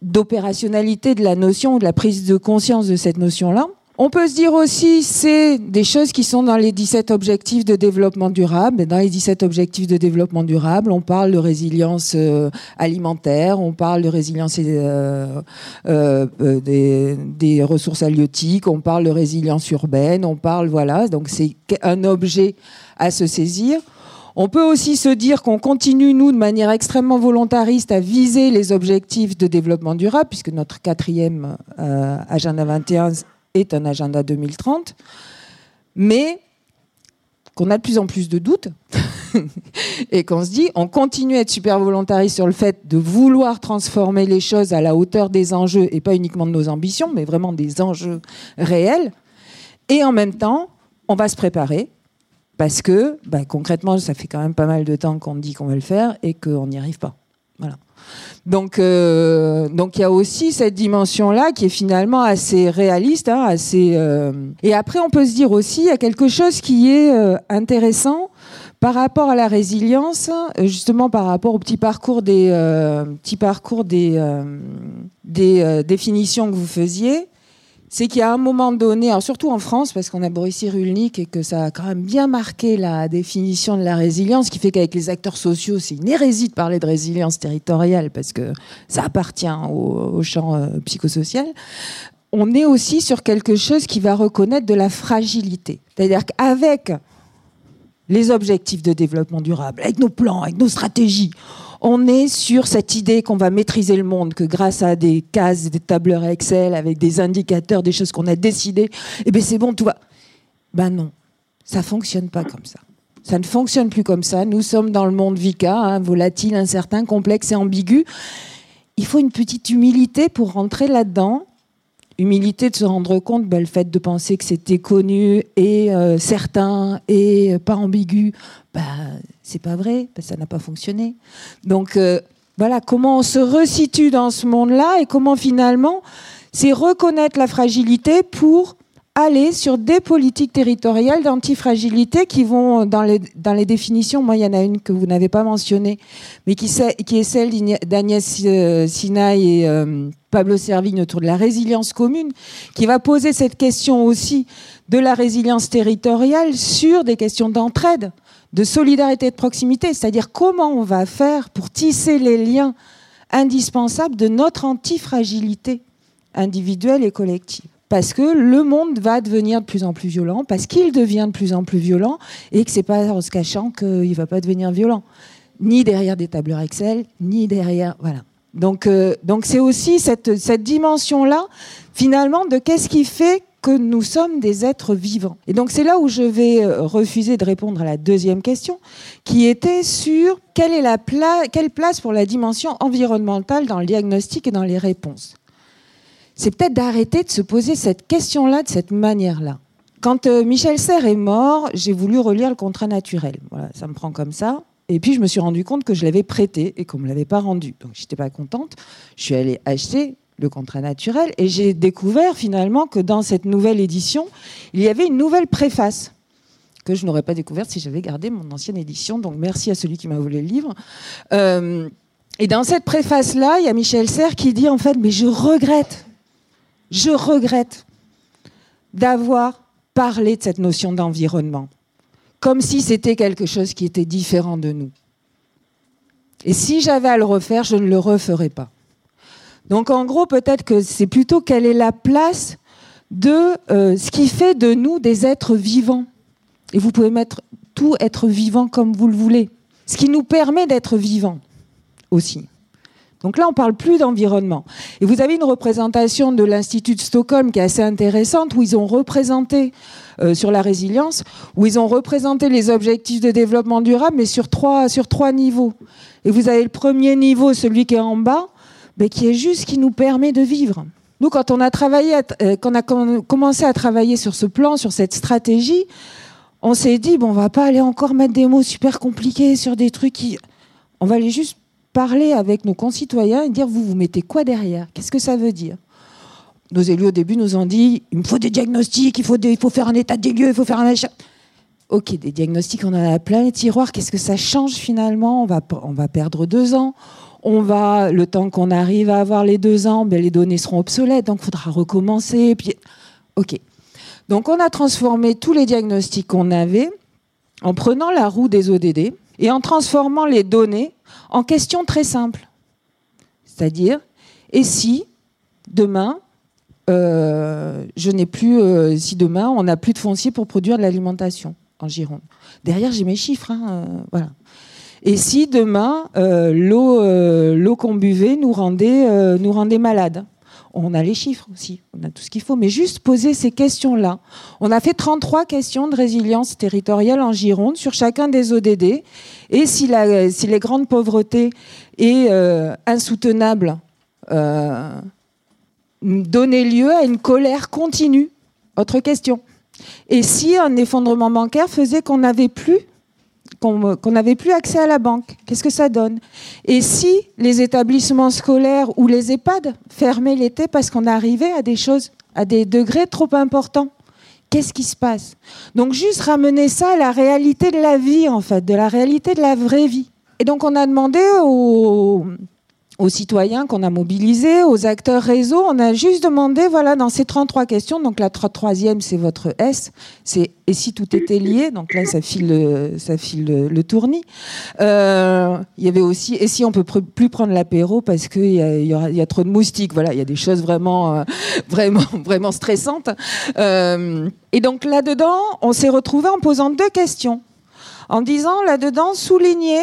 d'opérationnalité de la notion, de la prise de conscience de cette notion-là. On peut se dire aussi, c'est des choses qui sont dans les 17 objectifs de développement durable. Dans les 17 objectifs de développement durable, on parle de résilience euh, alimentaire, on parle de résilience euh, euh, des, des, ressources halieutiques, on parle de résilience urbaine, on parle, voilà, donc c'est un objet à se saisir. On peut aussi se dire qu'on continue, nous, de manière extrêmement volontariste, à viser les objectifs de développement durable, puisque notre quatrième agenda 21 est un agenda 2030, mais qu'on a de plus en plus de doutes et qu'on se dit, on continue à être super volontariste sur le fait de vouloir transformer les choses à la hauteur des enjeux et pas uniquement de nos ambitions, mais vraiment des enjeux réels. Et en même temps, on va se préparer parce que bah, concrètement, ça fait quand même pas mal de temps qu'on dit qu'on va le faire et qu'on n'y arrive pas. Voilà. Donc, euh, donc il y a aussi cette dimension-là qui est finalement assez réaliste, hein, assez. Euh, Et après, on peut se dire aussi, il y a quelque chose qui est euh, intéressant par rapport à la résilience, justement par rapport au petit parcours des, parcours des, des définitions que vous faisiez c'est qu'il y a un moment donné, alors surtout en France, parce qu'on a Boris Cyrulnik et que ça a quand même bien marqué la définition de la résilience, qui fait qu'avec les acteurs sociaux, c'est une hérésie de parler de résilience territoriale, parce que ça appartient au, champ euh, psychosocial. On est aussi sur quelque chose qui va reconnaître de la fragilité. C'est-à-dire qu'avec les objectifs de développement durable, avec nos plans, avec nos stratégies, on est sur cette idée qu'on va maîtriser le monde, que grâce à des cases, des tableurs Excel, avec des indicateurs, des choses qu'on a décidées, eh bien c'est bon, tout va. Ben non, ça fonctionne pas comme ça. Ça ne fonctionne plus comme ça. Nous sommes dans le monde VICA, hein, volatile, incertain, complexe et ambigu. Il faut une petite humilité pour rentrer là-dedans. Humilité de se rendre compte, ben, le fait de penser que c'était connu et euh, certain et pas ambigu, ben, c'est pas vrai, ça n'a pas fonctionné. Donc euh, voilà, comment on se resitue dans ce monde-là et comment finalement c'est reconnaître la fragilité pour aller sur des politiques territoriales d'antifragilité qui vont dans les, définitions. Moi, il y en a une que vous n'avez pas mentionnée, mais qui, est celle d'Agnès euh, Sinaï et euh, Pablo Servigne autour de la résilience commune, qui va poser cette question aussi de la résilience territoriale sur des questions d'entraide de solidarité de proximité, c'est-à-dire comment on va faire pour tisser les liens indispensables de notre antifragilité individuelle et collective. Parce que le monde va devenir de plus en plus violent, parce qu'il devient de plus en plus violent, et que c'est pas en se cachant qu'il ne va pas devenir violent, ni derrière des tableurs Excel, ni derrière, voilà. Donc, euh, donc c'est aussi cette, cette dimension-là, finalement, de qu'est-ce qui fait que nous sommes des êtres vivants. Et donc c'est là où je vais euh, refuser de répondre à la deuxième question, qui était sur quelle est la quelle place pour la dimension environnementale dans le diagnostic et dans les réponses. C'est peut-être d'arrêter de se poser cette question-là de cette manière-là. Quand euh, Michel Serres est mort, j'ai voulu relire le contrat naturel. Voilà, ça me prend comme ça. Et puis je me suis rendu compte que je l'avais prêté et qu'on me l'avait pas rendu. Donc j'étais pas contente. Je suis allée acheter le contrat naturel, et j'ai découvert finalement que dans cette nouvelle édition, il y avait une nouvelle préface que je n'aurais pas découverte si j'avais gardé mon ancienne édition. Donc merci à celui qui m'a volé le livre. Euh, et dans cette préface-là, il y a Michel Serres qui dit en fait, mais je regrette, je regrette d'avoir parlé de cette notion d'environnement, comme si c'était quelque chose qui était différent de nous. Et si j'avais à le refaire, je ne le referais pas. Donc en gros, peut-être que c'est plutôt quelle est la place de euh, ce qui fait de nous des êtres vivants. Et vous pouvez mettre tout être vivant comme vous le voulez. Ce qui nous permet d'être vivants aussi. Donc là, on parle plus d'environnement. Et vous avez une représentation de l'Institut de Stockholm qui est assez intéressante, où ils ont représenté euh, sur la résilience, où ils ont représenté les objectifs de développement durable, mais sur trois, sur trois niveaux. Et vous avez le premier niveau, celui qui est en bas, mais qui est juste qui nous permet de vivre. Nous, quand on a travaillé, euh, quand on a commencé à travailler sur ce plan, sur cette stratégie, on s'est dit, bon, on va pas aller encore mettre des mots super compliqués sur des trucs qui. On va aller juste parler avec nos concitoyens et dire, vous, vous mettez quoi derrière? Qu'est-ce que ça veut dire? Nos élus, au début, nous ont dit, il me faut des diagnostics, il faut, il faut faire un état des lieux, il faut faire un. Ok, des diagnostics, on en a plein les tiroirs. Qu'est-ce que ça change finalement? On va, on va perdre deux ans. On va, le temps qu'on arrive à avoir les deux ans, ben, les données seront obsolètes, donc il faudra recommencer. Ok. Donc on a transformé tous les diagnostics qu'on avait en prenant la roue des ODD et en transformant les données en questions très simples. C'est-à-dire, et si demain, euh, je n'ai plus, euh, si demain on n'a plus de foncier pour produire de l'alimentation en Gironde. Derrière, j'ai mes chiffres. Hein, euh, voilà. Et si demain, l'eau qu'on buvait nous rendait, nous rendait malades on a les chiffres aussi, on a tout ce qu'il faut, mais juste poser ces questions-là. On a fait 33 questions de résilience territoriale en Gironde sur chacun des ODD. Et si, les grandes pauvretés est euh, insoutenable, euh, lieu à une colère continue. Autre question. Et si un effondrement bancaire faisait qu'on n'avait plus qu'on n'avait plus accès à la banque. Qu'est-ce que ça donne? Et si les établissements scolaires ou les EHPAD fermaient l'été parce qu'on arrivait à des choses, à des degrés trop importants? Qu'est-ce qui se passe? Donc juste ramener ça à la réalité de la vie, en fait, de la réalité de la vraie vie. Et donc on a demandé aux, aux citoyens qu'on a mobilisés, aux acteurs réseau. On a juste demandé, voilà, dans ces 33 questions, donc la troisième, c'est votre S, c'est et si tout était lié, donc là, ça file, ça file le, tournis. Euh, il y avait aussi, et si on peut plus prendre l'apéro parce qu'il y, a, trop de moustiques, voilà, il y a des choses vraiment, euh, vraiment, vraiment stressantes. Euh, et donc là-dedans, on s'est retrouvé en posant deux questions, en disant là-dedans, souligner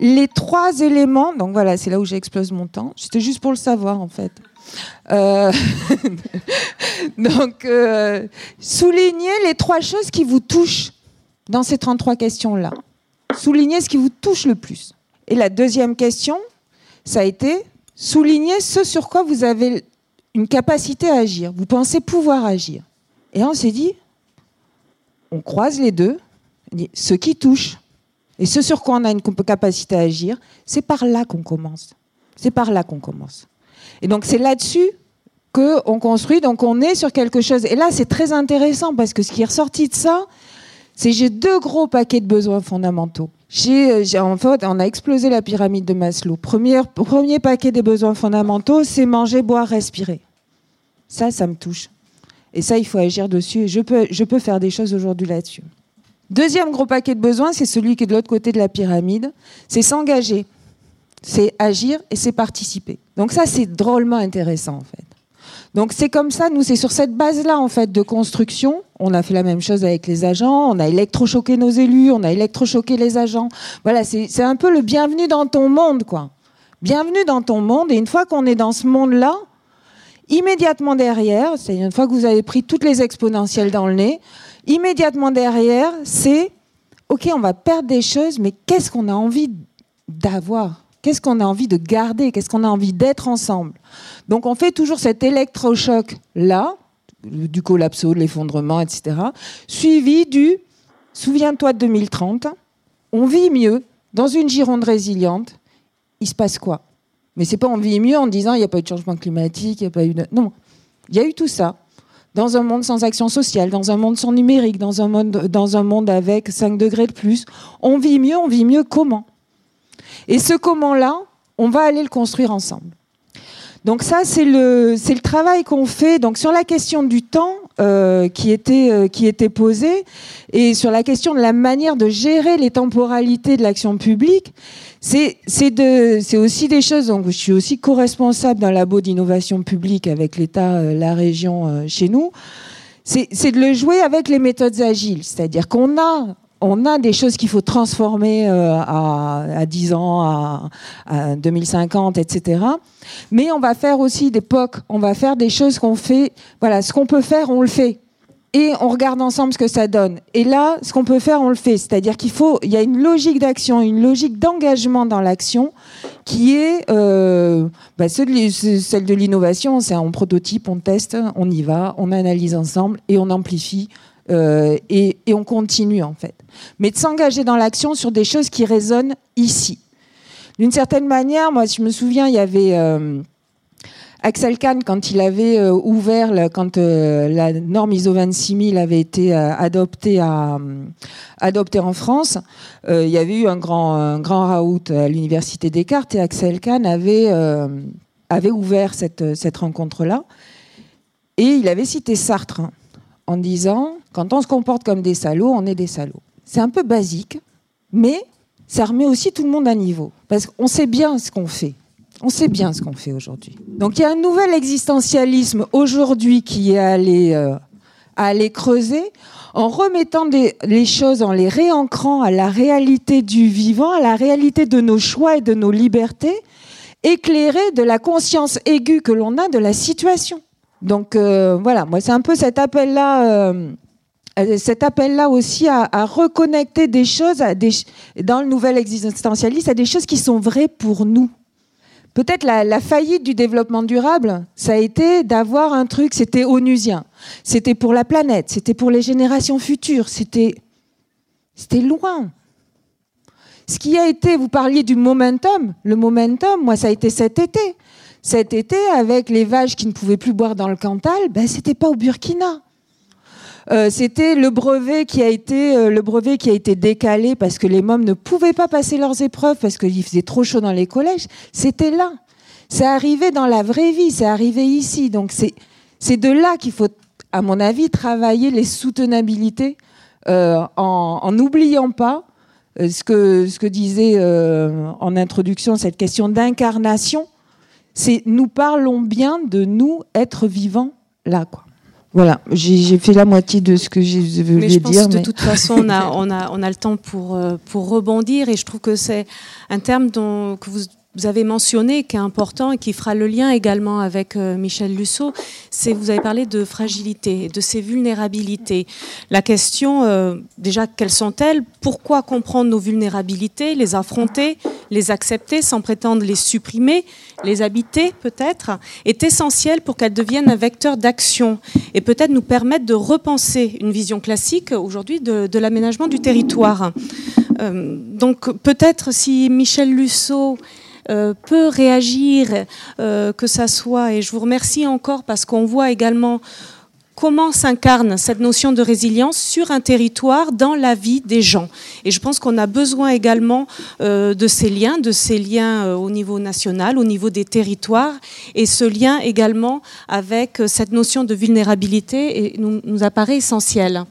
les trois éléments, donc voilà, c'est là où j'explose mon temps. C'était juste pour le savoir en fait. Euh, donc, euh, soulignez les trois choses qui vous touchent dans ces 33 questions-là. Soulignez ce qui vous touche le plus. Et la deuxième question, ça a été souligner ce sur quoi vous avez une capacité à agir. Vous pensez pouvoir agir. Et on s'est dit, on croise les deux, ce qui touche et ce sur quoi on a une capacité à agir, c'est par là qu'on commence. C'est par là qu'on commence. Et donc c'est là-dessus qu'on construit, donc on est sur quelque chose. Et là, c'est très intéressant parce que ce qui est ressorti de ça, c'est j'ai deux gros paquets de besoins fondamentaux. J'ai, en fait, on a explosé la pyramide de Maslow. Premier, paquet des besoins fondamentaux, c'est manger, boire, respirer. Ça, ça me touche. Et ça, il faut agir dessus. Et je peux faire des choses aujourd'hui là-dessus. Deuxième gros paquet de besoins, c'est celui qui est de l'autre côté de la pyramide, c'est s'engager, c'est agir et c'est participer. Donc ça, c'est drôlement intéressant en fait. Donc c'est comme ça, nous, c'est sur cette base-là en fait de construction. On a fait la même chose avec les agents, on a électrochoqué nos élus, on a électrochoqué les agents. Voilà, c'est un peu le bienvenue dans ton monde, quoi. Bienvenue dans ton monde. Et une fois qu'on est dans ce monde-là, immédiatement derrière, c'est une fois que vous avez pris toutes les exponentielles dans le nez, immédiatement derrière, c'est OK, on va perdre des choses, mais qu'est-ce qu'on a envie d'avoir? Qu'est-ce qu'on a envie de garder? Qu'est-ce qu'on a envie d'être ensemble? Donc on fait toujours cet électrochoc là, du collapso, de l'effondrement, etc., suivi du souviens-toi de 2030, on vit mieux. Dans une Gironde résiliente. Il se passe quoi? Mais c'est pas on vit mieux en disant il n'y a pas eu de changement climatique, il n'y a pas eu de... Non, il y a eu tout ça dans un monde sans action sociale, dans un monde sans numérique, dans un monde, avec 5 degrés de plus. On vit mieux, on vit mieux comment? Et ce comment-là, on va aller le construire ensemble. Donc ça, c'est le, c'est le travail qu'on fait. Donc sur la question du temps euh, qui, était, euh, qui était posée et sur la question de la manière de gérer les temporalités de l'action publique, c'est, aussi des choses. Donc je suis aussi co-responsable d'un labo d'innovation publique avec l'État, euh, la région chez nous. C'est, de le jouer avec les méthodes agiles, c'est-à-dire qu'on a on a des choses qu'il faut transformer euh, à, 10 ans, à, 2050, etc. Mais on va faire aussi des POC, on va faire des choses qu'on fait, voilà, ce qu'on peut faire, on le fait. Et on regarde ensemble ce que ça donne. Et là, ce qu'on peut faire, on le fait. C'est-à-dire qu'il faut, il y a une logique d'action, une logique d'engagement dans l'action qui est euh, bah, celle de l'innovation. C'est on prototype, on teste, on y va, on analyse ensemble et on amplifie euh, et, on continue en fait. Mais de s'engager dans l'action sur des choses qui résonnent ici. D'une certaine manière, moi je me souviens, il y avait euh, Axel Kahn quand il avait euh, ouvert, quand la norme ISO 26000 avait été adoptée, à, adoptée en France, il y avait eu un grand, un grand raout à l'université Descartes et Axel Kahn avait, ouvert cette, rencontre-là. Et il avait cité Sartre en disant quand on se comporte comme des salauds, on est des salauds. C'est un peu basique, mais ça remet aussi tout le monde à niveau. Parce qu'on sait bien ce qu'on fait. On sait bien ce qu'on fait aujourd'hui. Donc il y a un nouvel existentialisme aujourd'hui qui est allé, euh, creuser en remettant les choses, en les réancrant à la réalité du vivant, à la réalité de nos choix et de nos libertés, éclairés de la conscience aiguë que l'on a de la situation. Donc euh, voilà, moi c'est un peu cet appel-là. Euh, cet appel-là aussi à, reconnecter des choses dans le nouvel existentialisme à des choses qui sont vraies pour nous. Peut-être la, faillite du développement durable, ça a été d'avoir un truc, c'était onusien, c'était pour la planète, c'était pour les générations futures, c'était, c'était loin. Ce qui a été, vous parliez du momentum, le momentum, moi ça a été cet été. Cet été, avec les vaches qui ne pouvaient plus boire dans le Cantal, ben, c'était pas au Burkina. Euh, c'était le brevet qui a été euh, le brevet qui a été décalé parce que les mômes ne pouvaient pas passer leurs épreuves parce qu'il faisait trop chaud dans les collèges. C'était là. C'est arrivé dans la vraie vie. C'est arrivé ici. Donc c'est de là qu'il faut, à mon avis, travailler les soutenabilités euh, en n'oubliant pas ce que ce que disait en introduction cette question d'incarnation. C'est nous parlons bien de nous être vivants là quoi. Voilà, j'ai fait la moitié de ce que je voulais je dire. de toute façon, on a, on, a, on a le temps pour, euh, pour rebondir et je trouve que c'est un terme dont, que vous vous avez mentionné, qui est important et qui fera le lien également avec euh, Michel Lusso, c'est vous avez parlé de fragilité, de ces vulnérabilités. La question, euh, déjà, quelles sont-elles? Pourquoi comprendre nos vulnérabilités, les affronter, les accepter sans prétendre les supprimer, les habiter peut-être, est essentielle pour qu'elles deviennent un vecteur d'action et peut-être nous permettre de repenser une vision classique aujourd'hui de, l'aménagement du territoire. Euh, donc peut-être si Michel Lusso euh, peut réagir, euh, que ça soit, et je vous remercie encore parce qu'on voit également comment s'incarne cette notion de résilience sur un territoire dans la vie des gens. Et je pense qu'on a besoin également euh, de ces liens, de ces liens au niveau national, au niveau des territoires, et ce lien également avec cette notion de vulnérabilité nous apparaît essentiel.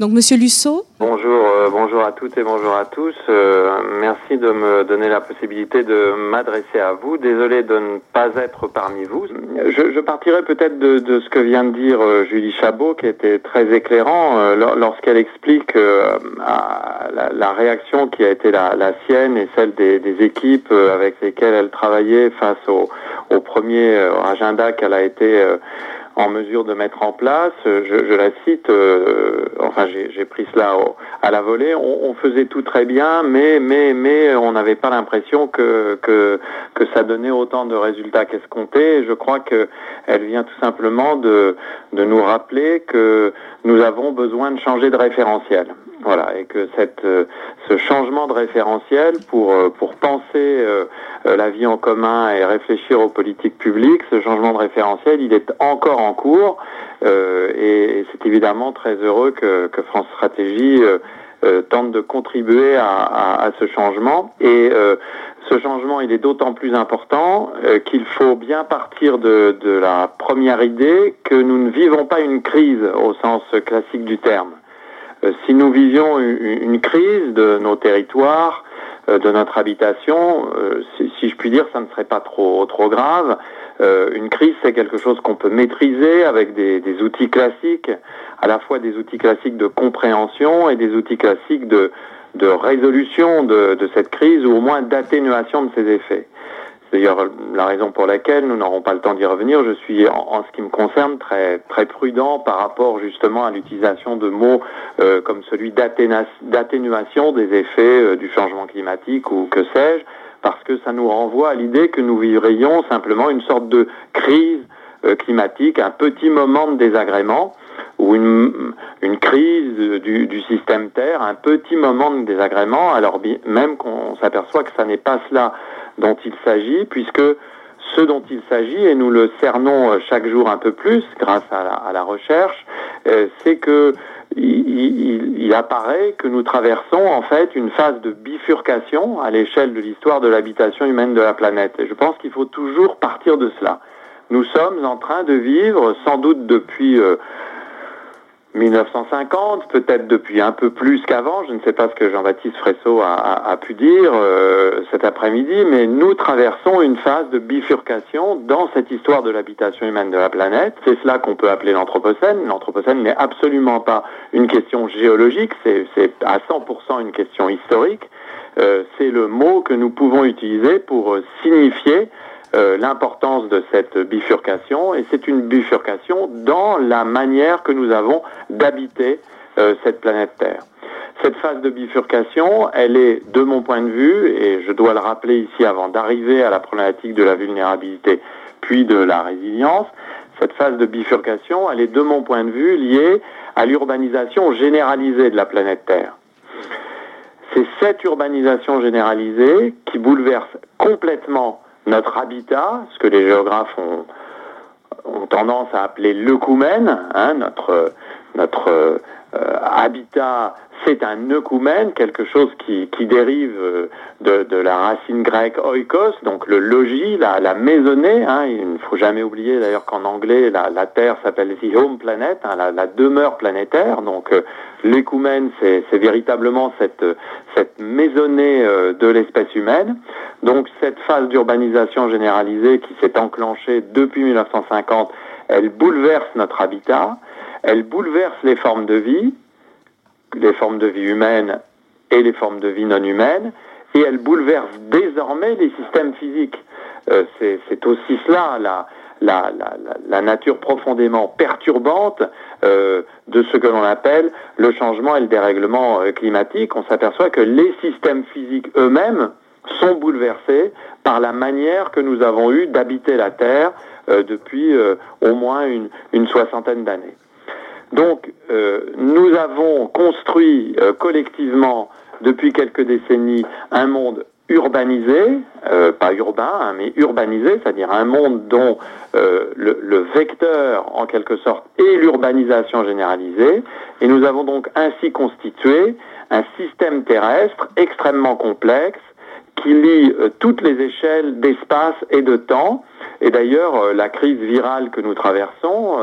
Donc, Monsieur Lusso. Bonjour, euh, bonjour à toutes et bonjour à tous. Euh, merci de me donner la possibilité de m'adresser à vous. Désolé de ne pas être parmi vous. Je, partirai peut-être de, ce que vient de dire euh, Julie Chabot, qui était très éclairant lorsqu'elle explique la, réaction qui a été la, sienne et celle des, équipes avec lesquelles elle travaillait face au premier agenda qu'elle a été en mesure de mettre en place. Je, je la cite, euh, enfin j'ai pris cela à la volée. On, faisait tout très bien, mais mais mais on n'avait pas l'impression que, que ça donnait autant de résultats qu'escompté. Je crois que elle vient tout simplement de de nous rappeler que nous avons besoin de changer de référentiel. Voilà, et que cette, euh, ce changement de référentiel pour, euh, pour penser euh, la vie en commun et réfléchir aux politiques publiques, ce changement de référentiel, il est encore en cours. et, c'est évidemment très heureux que, que France Stratégie tente de contribuer à, à, à, ce changement. Et ce changement, il est d'autant plus important qu'il faut bien partir de, de la première idée que nous ne vivons pas une crise au sens classique du terme. Euh, si nous vivions une, crise de nos territoires, euh, de notre habitation, euh, si, je puis dire, ça ne serait pas trop trop grave. une crise, c'est quelque chose qu'on peut maîtriser avec des, outils classiques, à la fois des outils classiques de compréhension et des outils classiques de, résolution de cette crise ou au moins d'atténuation de ses effets. C'est d'ailleurs la raison pour laquelle nous n'aurons pas le temps d'y revenir. Je suis, en, ce qui me concerne, très très prudent par rapport justement à l'utilisation de mots euh, comme celui d'atténuation des effets euh, du changement climatique ou que sais-je, parce que ça nous renvoie à l'idée que nous vivrions simplement une sorte de crise euh, climatique, un petit moment de désagrément ou une, crise du, système Terre, un petit moment de désagrément, alors même qu'on s'aperçoit que ça n'est pas cela dont il s'agit, puisque ce dont il s'agit, et nous le cernons euh, chaque jour un peu plus grâce à la, recherche, euh, c'est que il, il, apparaît que nous traversons en fait une phase de bifurcation à l'échelle de l'histoire de l'habitation humaine de la planète. Et je pense qu'il faut toujours partir de cela. Nous sommes en train de vivre, sans doute depuis euh, 1950, peut-être depuis un peu plus qu'avant, je ne sais pas ce que Jean-Baptiste Fresso a, pu dire euh, cet après-midi, mais nous traversons une phase de bifurcation dans cette histoire de l'habitation humaine de la planète. C'est cela qu'on peut appeler l'Anthropocène. L'Anthropocène n'est absolument pas une question géologique, c'est à 100% une question historique. Euh, c'est le mot que nous pouvons utiliser pour signifier euh, l'importance de cette bifurcation et c'est une bifurcation dans la manière que nous avons d'habiter euh, cette planète Terre. Cette phase de bifurcation, elle est, de mon point de vue, et je dois le rappeler ici avant d'arriver à la problématique de la vulnérabilité puis de la résilience, cette phase de bifurcation, elle est, de mon point de vue, liée à l'urbanisation généralisée de la planète Terre. C'est cette urbanisation généralisée qui bouleverse complètement notre habitat, ce que les géographes ont, tendance à appeler l'œcumène, hein, notre, habitat, c'est un œcumène, quelque chose qui, qui dérive euh, de, de, la racine grecque oikos, donc le logis, la, la maisonnée. Hein, il ne faut jamais oublier d'ailleurs qu'en anglais, la, la Terre s'appelle the home planet, hein, la, la, demeure planétaire. Donc euh, l'écoumène, c'est véritablement cette, cette maisonnée euh, de l'espèce humaine. Donc cette phase d'urbanisation généralisée qui s'est enclenchée depuis 1950, elle bouleverse notre habitat, elle bouleverse les formes de vie, les formes de vie humaines et les formes de vie non humaines, et elle bouleverse désormais les systèmes physiques. Euh, c'est aussi cela la, la, la, la, nature profondément perturbante euh, de ce que l'on appelle le changement et le dérèglement euh, climatique. On s'aperçoit que les systèmes physiques eux-mêmes sont bouleversés par la manière que nous avons eu d'habiter la Terre depuis au moins une, une soixantaine d'années. Donc, euh, nous avons construit collectivement depuis quelques décennies un monde urbanisé, euh, pas urbain, hein, mais urbanisé, c'est-à-dire un monde dont euh, le, vecteur, en quelque sorte, est l'urbanisation généralisée, et nous avons donc ainsi constitué un système terrestre extrêmement complexe qui lie euh, toutes les échelles d'espace et de temps. Et d'ailleurs, la crise virale que nous traversons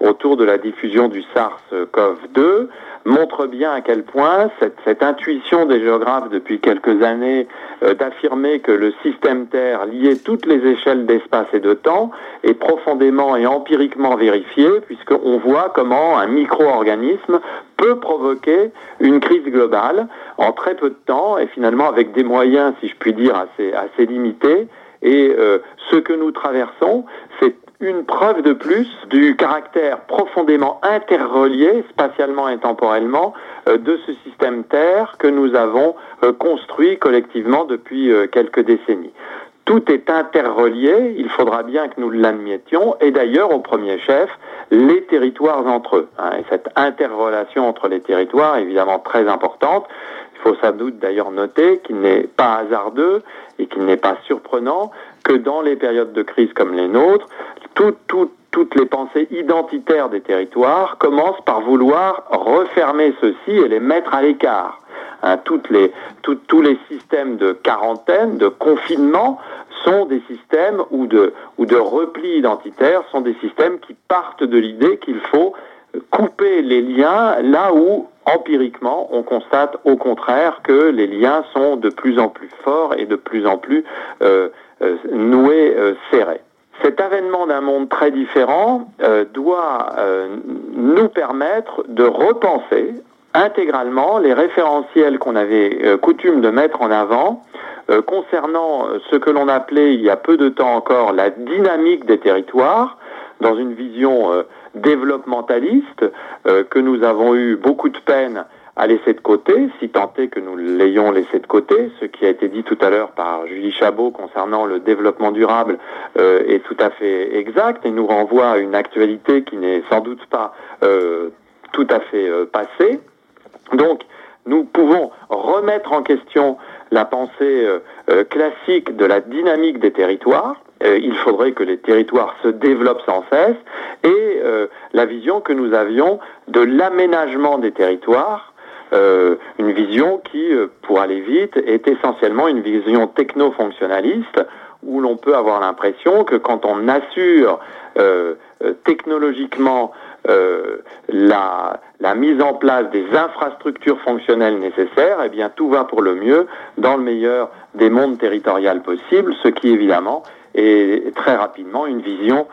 autour de la diffusion du SARS-CoV-2 montre bien à quel point cette, intuition des géographes depuis quelques années euh, d'affirmer que le système Terre liait toutes les échelles d'espace et de temps est profondément et empiriquement vérifiée puisqu'on voit comment un micro-organisme peut provoquer une crise globale en très peu de temps et finalement avec des moyens, si je puis dire, assez, assez limités. Et euh, ce que nous traversons, c'est une preuve de plus du caractère profondément interrelié, spatialement et temporellement, euh, de ce système Terre que nous avons euh, construit collectivement depuis euh, quelques décennies. Tout est interrelié, il faudra bien que nous l'admettions, et d'ailleurs, au premier chef, les territoires entre eux. Hein, et cette interrelation entre les territoires est évidemment très importante. Il faut sans doute d'ailleurs noter qu'il n'est pas hasardeux et qu'il n'est pas surprenant que dans les périodes de crise comme les nôtres, tout, tout, toutes les pensées identitaires des territoires commencent par vouloir refermer ceux-ci et les mettre à l'écart. Hein, toutes les, tous les systèmes de quarantaine, de confinement, sont des systèmes ou de, ou de repli identitaire, sont des systèmes qui partent de l'idée qu'il faut couper les liens là où empiriquement on constate au contraire que les liens sont de plus en plus forts et de plus en plus euh, euh, noués, euh, serrés. Cet avènement d'un monde très différent euh, doit euh, nous permettre de repenser intégralement les référentiels qu'on avait euh, coutume de mettre en avant concernant ce que l'on appelait il y a peu de temps encore la dynamique des territoires dans une vision développementaliste que nous avons eu beaucoup de peine à laisser de côté, si tant est que nous l'ayons laissé de côté. Ce qui a été dit tout à l'heure par Julie Chabot concernant le développement durable euh, est tout à fait exact et nous renvoie à une actualité qui n'est sans doute pas euh, tout à fait passé. Donc, nous pouvons remettre en question la pensée classique de la dynamique des territoires. il faudrait que les territoires se développent sans cesse et la vision que nous avions de l'aménagement des territoires euh, une vision qui, euh, pour aller vite, est essentiellement une vision techno-fonctionnaliste où l'on peut avoir l'impression que quand on assure euh, technologiquement la, la, mise en place des infrastructures fonctionnelles nécessaires, eh bien tout va pour le mieux dans le meilleur des mondes territoriaux possibles, ce qui évidemment est très rapidement une vision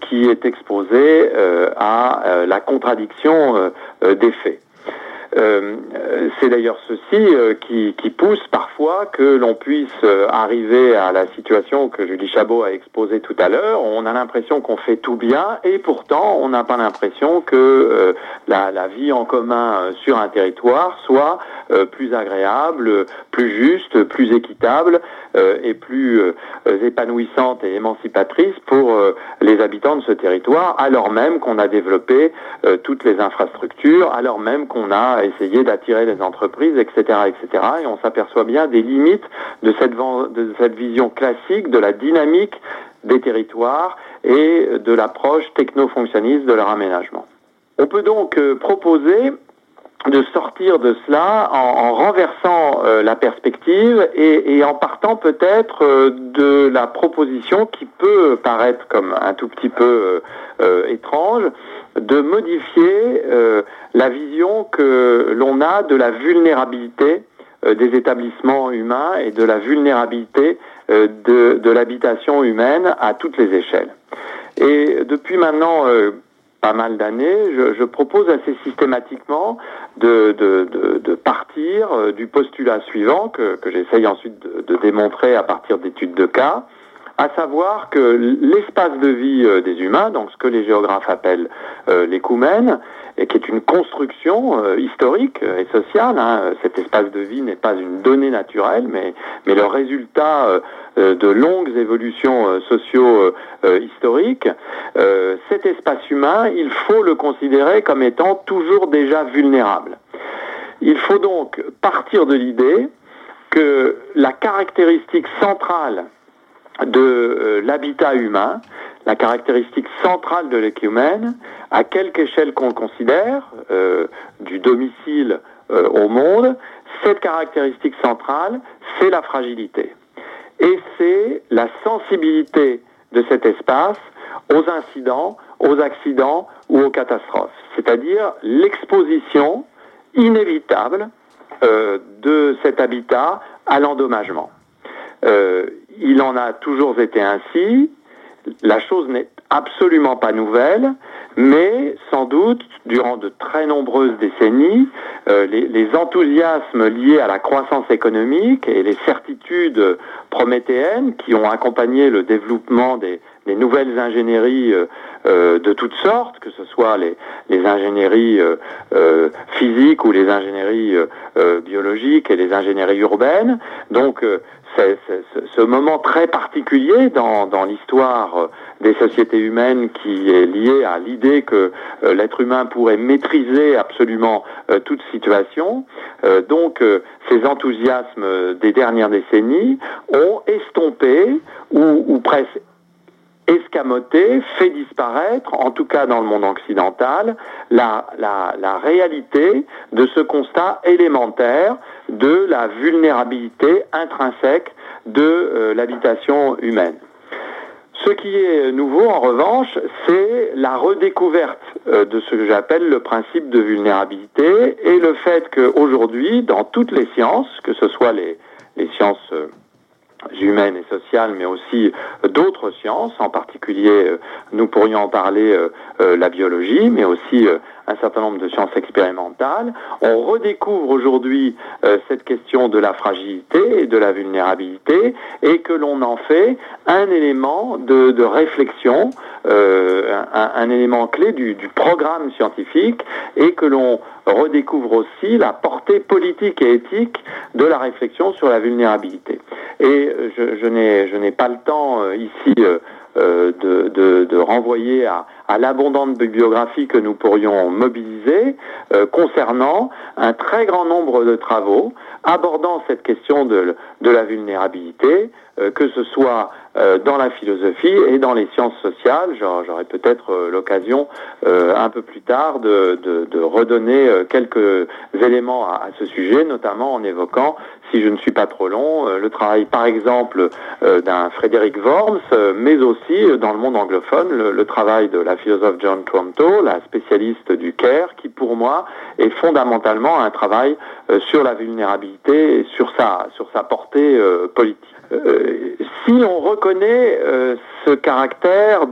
qui est exposée à la contradiction des faits. Euh, c'est d'ailleurs ceci euh, qui, pousse parfois que l'on puisse euh, arriver à la situation que Julie Chabot a exposée tout à l'heure. On a l'impression qu'on fait tout bien et pourtant on n'a pas l'impression que la, vie en commun sur un territoire soit plus agréable, plus juste, plus équitable et plus épanouissante et émancipatrice pour les habitants de ce territoire, alors même qu'on a développé toutes les infrastructures, alors même qu'on a essayer d'attirer les entreprises, etc., etc. Et on s'aperçoit bien des limites de cette, de cette vision classique de la dynamique des territoires et de l'approche techno-fonctionniste de leur aménagement. On peut donc euh, proposer de sortir de cela en, renversant euh, la perspective et, en partant peut-être euh, de la proposition qui peut paraître comme un tout petit peu étrange de modifier euh, la vision que l'on a de la vulnérabilité euh, des établissements humains et de la vulnérabilité euh, de, l'habitation humaine à toutes les échelles. Et depuis maintenant pas mal d'années, je, propose assez systématiquement de, partir du postulat suivant que, j'essaye ensuite de, démontrer à partir d'études de cas, à savoir que l'espace de vie euh, des humains, donc ce que les géographes appellent euh, l'écoumène, et qui est une construction euh, historique et sociale, hein, cet espace de vie n'est pas une donnée naturelle, mais, mais le résultat de longues évolutions socio-historiques, cet espace humain, il faut le considérer comme étant toujours déjà vulnérable. Il faut donc partir de l'idée que la caractéristique centrale de euh, l'habitat humain, la caractéristique centrale de l'écumène, à quelque échelle qu'on le considère, euh, du domicile euh, au monde, cette caractéristique centrale, c'est la fragilité. Et c'est la sensibilité de cet espace aux incidents, aux accidents ou aux catastrophes. C'est-à-dire l'exposition inévitable de cet habitat à l'endommagement. Il en a toujours été ainsi. La chose n'est absolument pas nouvelle, mais sans doute, durant de très nombreuses décennies, euh, les, enthousiasmes liés à la croissance économique et les certitudes prométhéennes qui ont accompagné le développement des, nouvelles ingénieries euh, euh, de toutes sortes, que ce soit les, les ingénieries physiques ou les ingénieries biologiques et les ingénieries urbaines. Donc ce moment très particulier dans, l'histoire des sociétés humaines qui est lié à l'idée que euh, l'être humain pourrait maîtriser absolument euh, toute situation. Euh, donc ces enthousiasmes des dernières décennies ont estompé ou, presque escamoté, fait disparaître, en tout cas dans le monde occidental, la réalité de ce constat élémentaire de la vulnérabilité intrinsèque de l'habitation humaine. Ce qui est nouveau, en revanche, c'est la redécouverte euh, de ce que j'appelle le principe de vulnérabilité et le fait qu'aujourd'hui, dans toutes les sciences, que ce soit les, sciences euh, humaines et sociales, mais aussi d'autres sciences, en particulier, euh, nous pourrions en parler, la biologie, mais aussi un certain nombre de sciences expérimentales. On redécouvre aujourd'hui euh, cette question de la fragilité et de la vulnérabilité et que l'on en fait un élément de, réflexion, euh, un, élément clé du, programme scientifique et que l'on redécouvre aussi la portée politique et éthique de la réflexion sur la vulnérabilité. Et je, je n'ai pas le temps euh, ici de, de, renvoyer à, à l'abondante bibliographie que nous pourrions mobiliser euh, concernant un très grand nombre de travaux abordant cette question de, de la vulnérabilité, euh, que ce soit euh, dans la philosophie et dans les sciences sociales. J'aurai peut-être euh, l'occasion un peu plus tard de, de, de redonner quelques éléments à, ce sujet, notamment en évoquant, si je ne suis pas trop long, le travail par exemple d'un Frédéric Worms, mais aussi dans le monde anglophone, le, travail de la philosophe John Tronto, la spécialiste du CARE, qui pour moi est fondamentalement un travail sur la vulnérabilité et sur sa, sur sa portée politique. Euh, si on reconnaît euh, ce caractère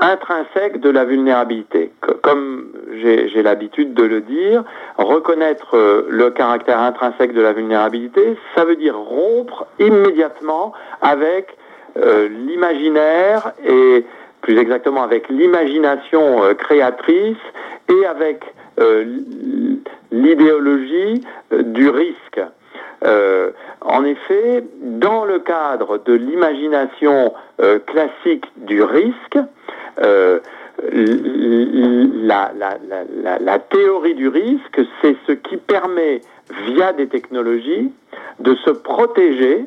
intrinsèque de la vulnérabilité, comme j'ai l'habitude de le dire, reconnaître euh, le caractère intrinsèque de la vulnérabilité, ça veut dire rompre immédiatement avec l'imaginaire et plus exactement avec l'imagination créatrice et avec l'idéologie du risque. Euh, en effet, dans le cadre de l'imagination euh, classique du risque, euh, la, la, la, la, théorie du risque, c'est ce qui permet, via des technologies, de se protéger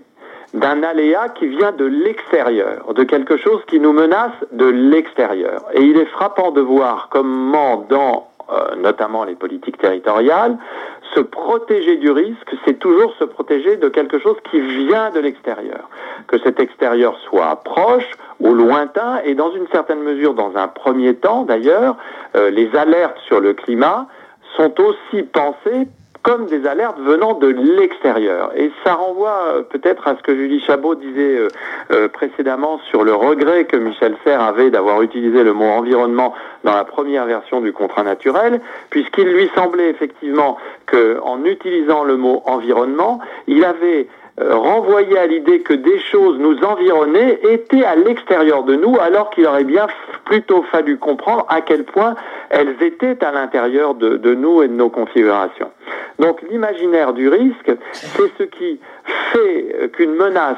d'un aléa qui vient de l'extérieur, de quelque chose qui nous menace de l'extérieur. Et il est frappant de voir comment dans euh, notamment les politiques territoriales, se protéger du risque, c'est toujours se protéger de quelque chose qui vient de l'extérieur. Que cet extérieur soit proche ou lointain, et dans une certaine mesure, dans un premier temps d'ailleurs, euh, les alertes sur le climat sont aussi pensées comme des alertes venant de l'extérieur. Et ça renvoie euh, peut-être à ce que Julie Chabot disait euh, euh, précédemment sur le regret que Michel Serres avait d'avoir utilisé le mot environnement dans la première version du contrat naturel, puisqu'il lui semblait effectivement qu'en utilisant le mot environnement, il avait euh, renvoyer à l'idée que des choses nous environnaient étaient à l'extérieur de nous, alors qu'il aurait bien plutôt fallu comprendre à quel point elles étaient à l'intérieur de, nous et de nos configurations. Donc l'imaginaire du risque, c'est ce qui fait qu'une menace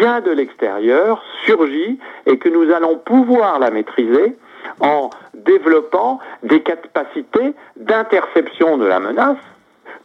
vient de l'extérieur, surgit, et que nous allons pouvoir la maîtriser en développant des capacités d'interception de la menace,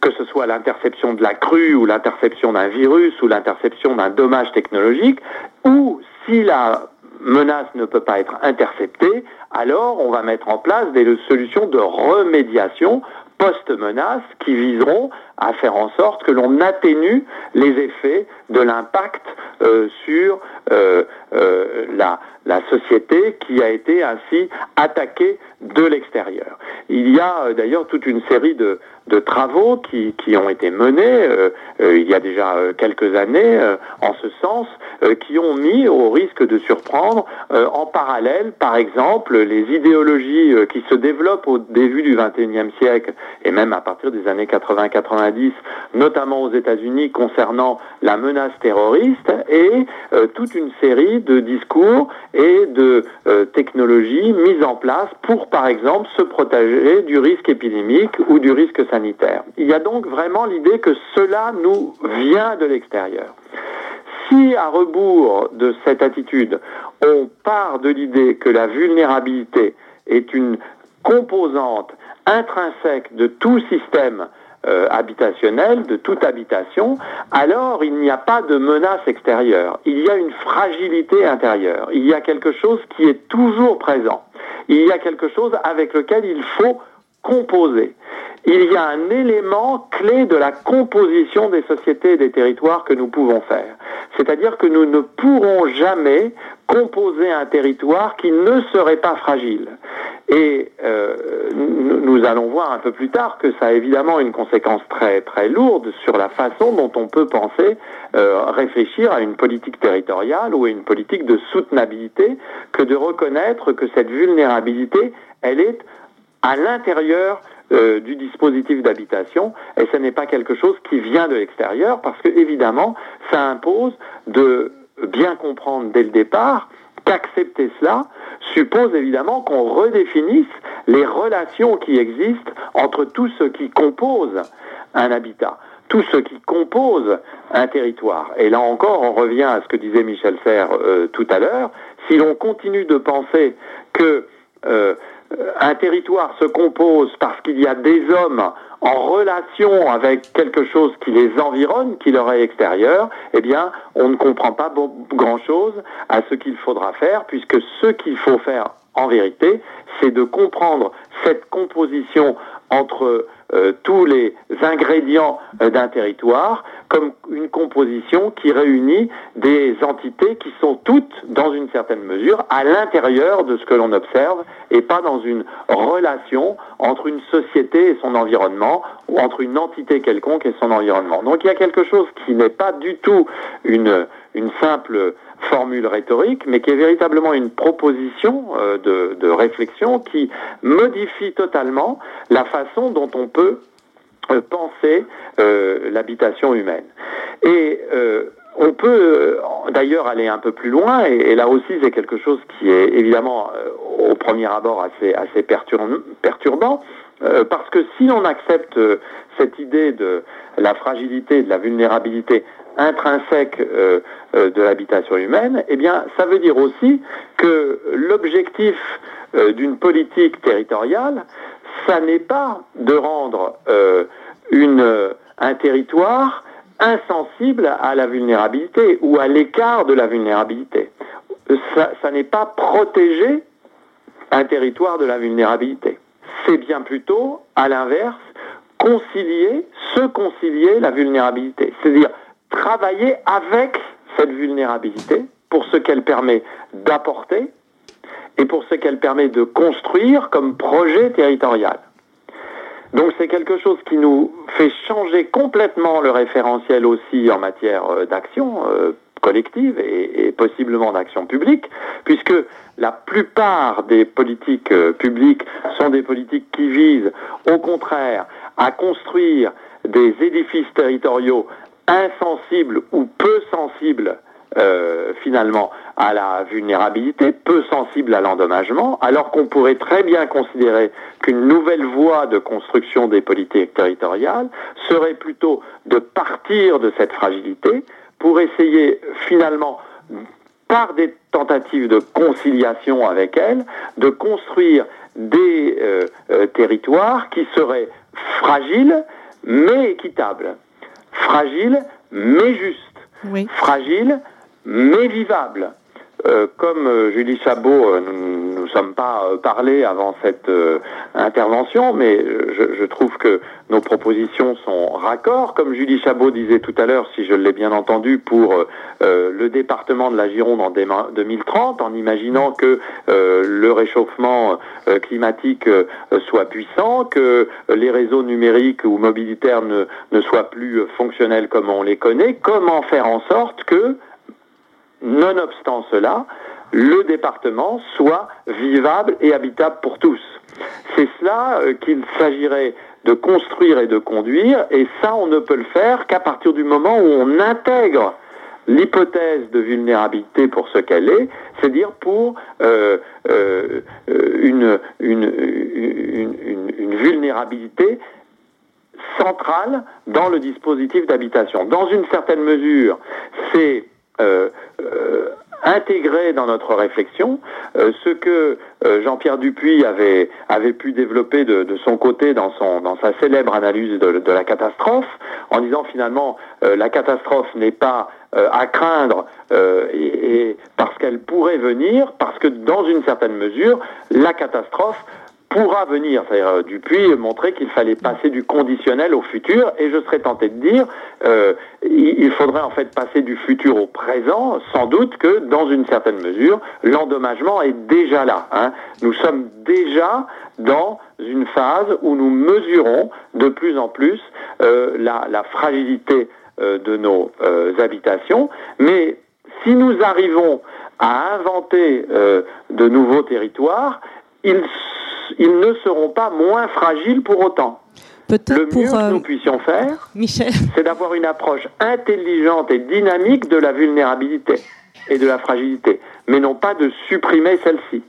que ce soit l'interception de la crue ou l'interception d'un virus ou l'interception d'un dommage technologique, ou si la menace ne peut pas être interceptée, alors on va mettre en place des solutions de remédiation post-menace qui viseront à faire en sorte que l'on atténue les effets de l'impact euh, sur euh, euh, la, la société qui a été ainsi attaquée de l'extérieur. Il y a euh, d'ailleurs toute une série de, de travaux qui, qui, ont été menés euh, euh, il y a déjà quelques années en ce sens, qui ont mis au risque de surprendre en parallèle, par exemple, les idéologies qui se développent au début du XXIe siècle et même à partir des années 80-90, notamment aux États-Unis concernant la menace terroriste et toute une série de discours et de technologies mises en place pour par exemple, se protéger du risque épidémique ou du risque sanitaire. Il y a donc vraiment l'idée que cela nous vient de l'extérieur. Si à rebours de cette attitude, on part de l'idée que la vulnérabilité est une composante intrinsèque de tout système euh, habitationnel, de toute habitation, alors il n'y a pas de menace extérieure. Il y a une fragilité intérieure. Il y a quelque chose qui est toujours présent il y a quelque chose avec lequel il faut composer. Il y a un élément clé de la composition des sociétés et des territoires que nous pouvons faire. C'est-à-dire que nous ne pourrons jamais composer un territoire qui ne serait pas fragile. Et euh, nous allons voir un peu plus tard que ça a évidemment une conséquence très très lourde sur la façon dont on peut penser euh, réfléchir à une politique territoriale ou à une politique de soutenabilité que de reconnaître que cette vulnérabilité, elle est à l'intérieur euh, du dispositif d'habitation et ce n'est pas quelque chose qui vient de l'extérieur parce que évidemment ça impose de bien comprendre dès le départ qu'accepter cela suppose évidemment qu'on redéfinisse les relations qui existent entre tout ce qui compose un habitat, tout ce qui compose un territoire. Et là encore, on revient à ce que disait Michel Serres euh, tout à l'heure. Si l'on continue de penser que euh, un territoire se compose parce qu'il y a des hommes en relation avec quelque chose qui les environne, qui leur est extérieur, eh bien, on ne comprend pas grand-chose à ce qu'il faudra faire, puisque ce qu'il faut faire en vérité, c'est de comprendre cette composition entre euh, tous les ingrédients euh, d'un territoire comme une composition qui réunit des entités qui sont toutes, dans une certaine mesure, à l'intérieur de ce que l'on observe et pas dans une relation entre une société et son environnement ou entre une entité quelconque et son environnement. Donc il y a quelque chose qui n'est pas du tout une, une simple formule rhétorique, mais qui est véritablement une proposition euh, de, réflexion qui modifie totalement la façon dont on peut euh, penser euh, l'habitation humaine. Et on peut d'ailleurs aller un peu plus loin, et, là aussi c'est quelque chose qui est évidemment au premier abord assez, assez perturbant, parce que si on accepte cette idée de la fragilité, de la vulnérabilité intrinsèque euh, euh, de l'habitation humaine, eh bien, ça veut dire aussi que l'objectif euh, d'une politique territoriale, ça n'est pas de rendre un territoire insensible à la vulnérabilité ou à l'écart de la vulnérabilité. Ça, ça n'est pas protéger un territoire de la vulnérabilité. C'est bien plutôt, à l'inverse, concilier, se concilier la vulnérabilité. C'est-à-dire travailler avec cette vulnérabilité pour ce qu'elle permet d'apporter et pour ce qu'elle permet de construire comme projet territorial. Donc c'est quelque chose qui nous fait changer complètement le référentiel aussi en matière euh, d'action euh, collective et, possiblement d'action publique, puisque la plupart des politiques euh, publiques sont des politiques qui visent au contraire à construire des édifices territoriaux insensible ou peu sensible euh, finalement à la vulnérabilité, peu sensible à l'endommagement, alors qu'on pourrait très bien considérer qu'une nouvelle voie de construction des politiques territoriales serait plutôt de partir de cette fragilité pour essayer finalement par des tentatives de conciliation avec elle, de construire des euh, euh, territoires qui seraient fragiles mais équitables fragile mais juste, fragile mais vivable. Euh, comme euh, Julie Chabot, euh, nous ne sommes pas parlé avant cette intervention, mais je, trouve que nos propositions sont raccords. Comme Julie Chabot disait tout à l'heure, si je l'ai bien entendu, pour le département de la Gironde en 2030, en imaginant que le réchauffement climatique soit puissant, que les réseaux numériques ou mobilitaires ne, ne soient plus fonctionnels comme on les connaît, comment faire en sorte que nonobstant cela, le département soit vivable et habitable pour tous. C'est cela euh, qu'il s'agirait de construire et de conduire, et ça, on ne peut le faire qu'à partir du moment où on intègre l'hypothèse de vulnérabilité pour ce qu'elle est, c'est-à-dire pour euh, euh, une, une, vulnérabilité centrale dans le dispositif d'habitation. Dans une certaine mesure, c'est intégrer dans notre réflexion euh, ce que Jean-Pierre Dupuis avait, pu développer de, son côté dans sa célèbre analyse de, la catastrophe, en disant finalement la catastrophe n'est pas à craindre et parce qu'elle pourrait venir, parce que dans une certaine mesure, la catastrophe pourra venir. C'est-à-dire euh, Dupuis montrer qu'il fallait passer du conditionnel au futur, et je serais tenté de dire, euh, il faudrait en fait passer du futur au présent, sans doute que dans une certaine mesure, l'endommagement est déjà là. Hein. Nous sommes déjà dans une phase où nous mesurons de plus en plus euh, la, fragilité euh, de nos habitations, mais si nous arrivons à inventer de nouveaux territoires, ils ils ne seront pas moins fragiles pour autant. Le mieux que nous euh, puissions faire, c'est d'avoir une approche intelligente et dynamique de la vulnérabilité et de la fragilité, mais non pas de supprimer celle-ci.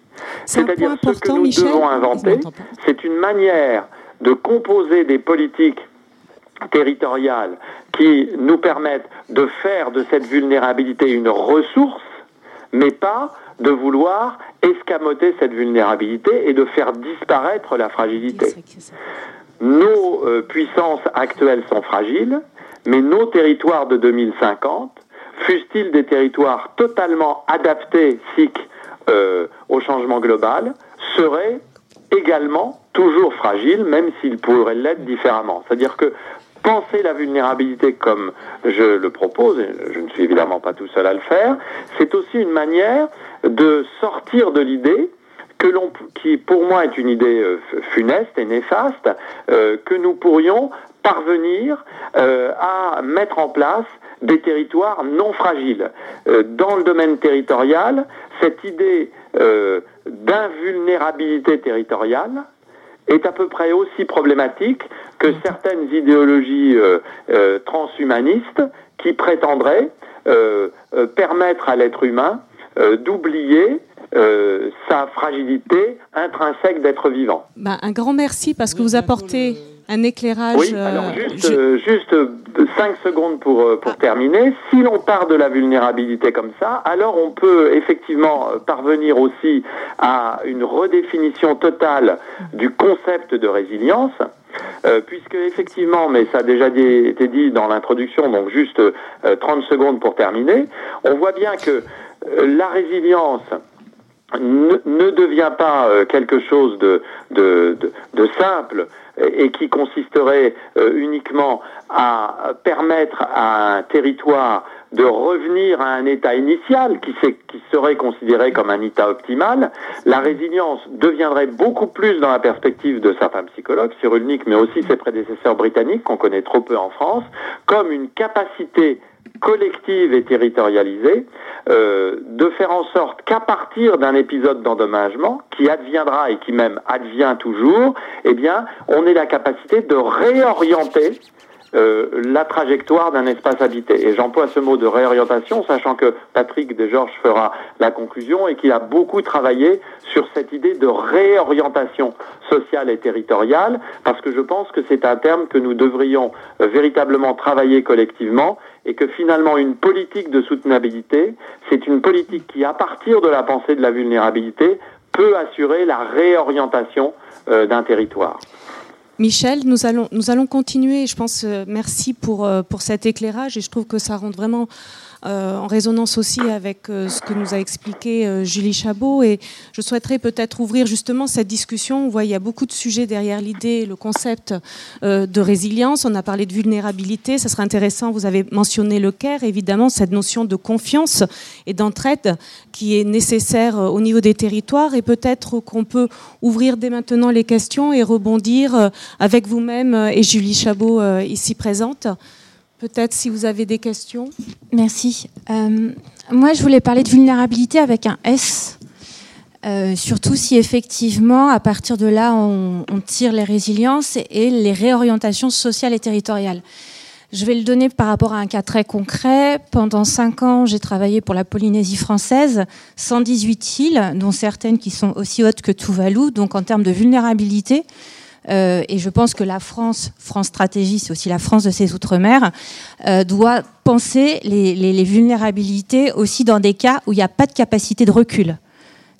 C'est-à-dire ce que nous devons inventer, c'est une manière de composer des politiques territoriales qui nous permettent de faire de cette vulnérabilité une ressource, mais pas de vouloir escamoter cette vulnérabilité et de faire disparaître la fragilité. Nos euh, puissances actuelles sont fragiles, mais nos territoires de 2050, fussent-ils des territoires totalement adaptés, SIC, euh, au changement global, seraient également toujours fragiles, même s'ils pourraient l'être différemment. C'est-à-dire que penser la vulnérabilité comme je le propose, et je ne suis évidemment pas tout seul à le faire, c'est aussi une manière de sortir de l'idée que l'on, qui pour moi est une idée euh, funeste et néfaste, euh, que nous pourrions parvenir euh, à mettre en place des territoires non fragiles. dans le domaine territorial, cette idée d'invulnérabilité territoriale est à peu près aussi problématique que certaines idéologies transhumanistes qui prétendraient permettre à l'être humain d'oublier euh, sa fragilité intrinsèque d'être vivant. Bah, un grand merci parce que vous apportez un éclairage. Oui, alors euh, juste, euh, juste 5 secondes pour, pour terminer. Si l'on part de la vulnérabilité comme ça, alors on peut effectivement parvenir aussi à une redéfinition totale du concept de résilience. puisque effectivement, mais ça a déjà été dit dans l'introduction, donc juste 30 secondes pour terminer, on voit bien que la résilience, ne, devient pas euh, quelque chose de, simple et, qui consisterait euh, uniquement à permettre à un territoire de revenir à un état initial qui, qui, serait considéré comme un état optimal, la résilience deviendrait beaucoup plus dans la perspective de certains psychologues, Cyrulnik, mais aussi ses prédécesseurs britanniques, qu'on connaît trop peu en France, comme une capacité collective et territorialisée, euh, de faire en sorte qu'à partir d'un épisode d'endommagement, qui adviendra et qui même advient toujours, eh bien, on ait la capacité de réorienter euh, la trajectoire d'un espace habité. Et j'emploie ce mot de réorientation, sachant que Patrick Desgeorges fera la conclusion et qu'il a beaucoup travaillé sur cette idée de réorientation sociale et territoriale, parce que je pense que c'est un terme que nous devrions euh, véritablement travailler collectivement et que finalement une politique de soutenabilité, c'est une politique qui, à partir de la pensée de la vulnérabilité, peut assurer la réorientation euh, d'un territoire. Michel, nous allons, nous allons continuer. Je pense, euh, merci pour, euh, pour cet éclairage et je trouve que ça rentre vraiment euh, en résonance aussi avec euh, ce que nous a expliqué euh, Julie Chabot. Et je souhaiterais peut-être ouvrir justement cette discussion. On voit il y a beaucoup de sujets derrière l'idée, le concept de résilience. On a parlé de vulnérabilité. Ça serait intéressant. Vous avez mentionné le CARE, évidemment, cette notion de confiance et d'entraide qui est nécessaire au niveau des territoires. Et peut-être qu'on peut ouvrir dès maintenant les questions et rebondir avec vous-même et Julie Chabot ici présente. Peut-être si vous avez des questions. Merci. Euh, moi, je voulais parler de vulnérabilité avec un S. Euh, surtout si effectivement, à partir de là, on, tire les résiliences et les réorientations sociales et territoriales. Je vais le donner par rapport à un cas très concret. Pendant cinq ans, j'ai travaillé pour la Polynésie française, 118 îles, dont certaines qui sont aussi hautes que Tuvalu. Donc en termes de vulnérabilité, euh, et je pense que la France, France Stratégie, c'est aussi la France de ses outre-mer, euh, doit penser les, vulnérabilités aussi dans des cas où il n'y a pas de capacité de recul.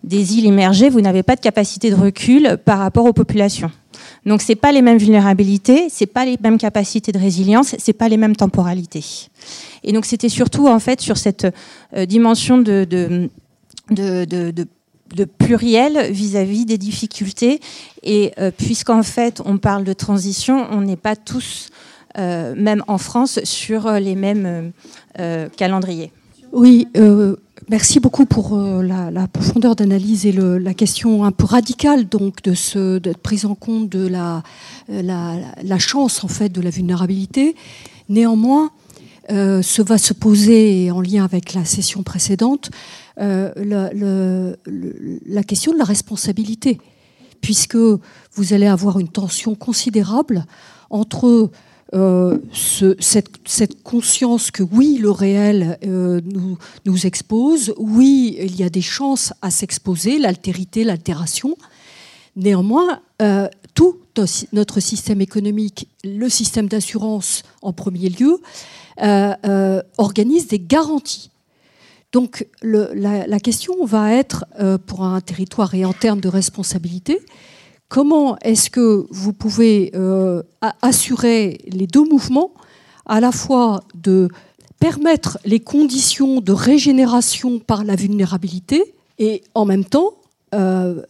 Des îles immergées, vous n'avez pas de capacité de recul par rapport aux populations. Donc c'est pas les mêmes vulnérabilités, c'est pas les mêmes capacités de résilience, c'est pas les mêmes temporalités. Et donc c'était surtout en fait sur cette euh, dimension de pluriel vis-à-vis des difficultés. Et euh, puisqu'en fait, on parle de transition, on n'est pas tous, euh, même en France, sur euh, les mêmes calendriers. Oui, merci beaucoup pour la, profondeur d'analyse et la question un peu radicale donc de ce d'être prise en compte de la, la, chance en fait de la vulnérabilité. Néanmoins, ce va se poser en lien avec la session précédente euh, la question de la responsabilité, puisque vous allez avoir une tension considérable entre euh, cette, conscience que oui, le réel euh, nous, nous, expose, oui, il y a des chances à s'exposer, l'altérité, l'altération. Néanmoins, tout notre système économique, le système d'assurance en premier lieu, organise des garanties Donc la, question va être, euh, pour un territoire et en termes de responsabilité, comment est-ce que vous pouvez euh, assurer les deux mouvements, à la fois de permettre les conditions de régénération par la vulnérabilité et en même temps, euh,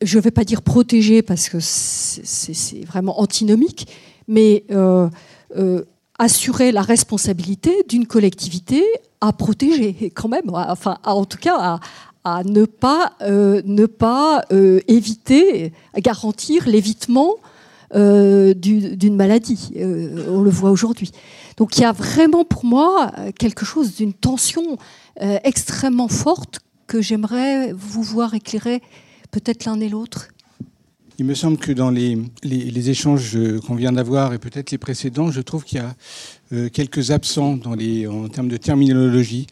je ne vais pas dire protéger parce que c'est vraiment antinomique, mais assurer la responsabilité d'une collectivité à protéger, quand même, enfin, en tout cas, à, ne pas, euh, ne pas euh, éviter, à garantir l'évitement euh, d'une maladie. on le voit aujourd'hui. Donc il y a vraiment pour moi quelque chose d'une tension extrêmement forte que j'aimerais vous voir éclairer peut-être l'un et l'autre. Il me semble que dans les, échanges qu'on vient d'avoir et peut-être les précédents, je trouve qu'il y a quelques absents en termes de terminologie,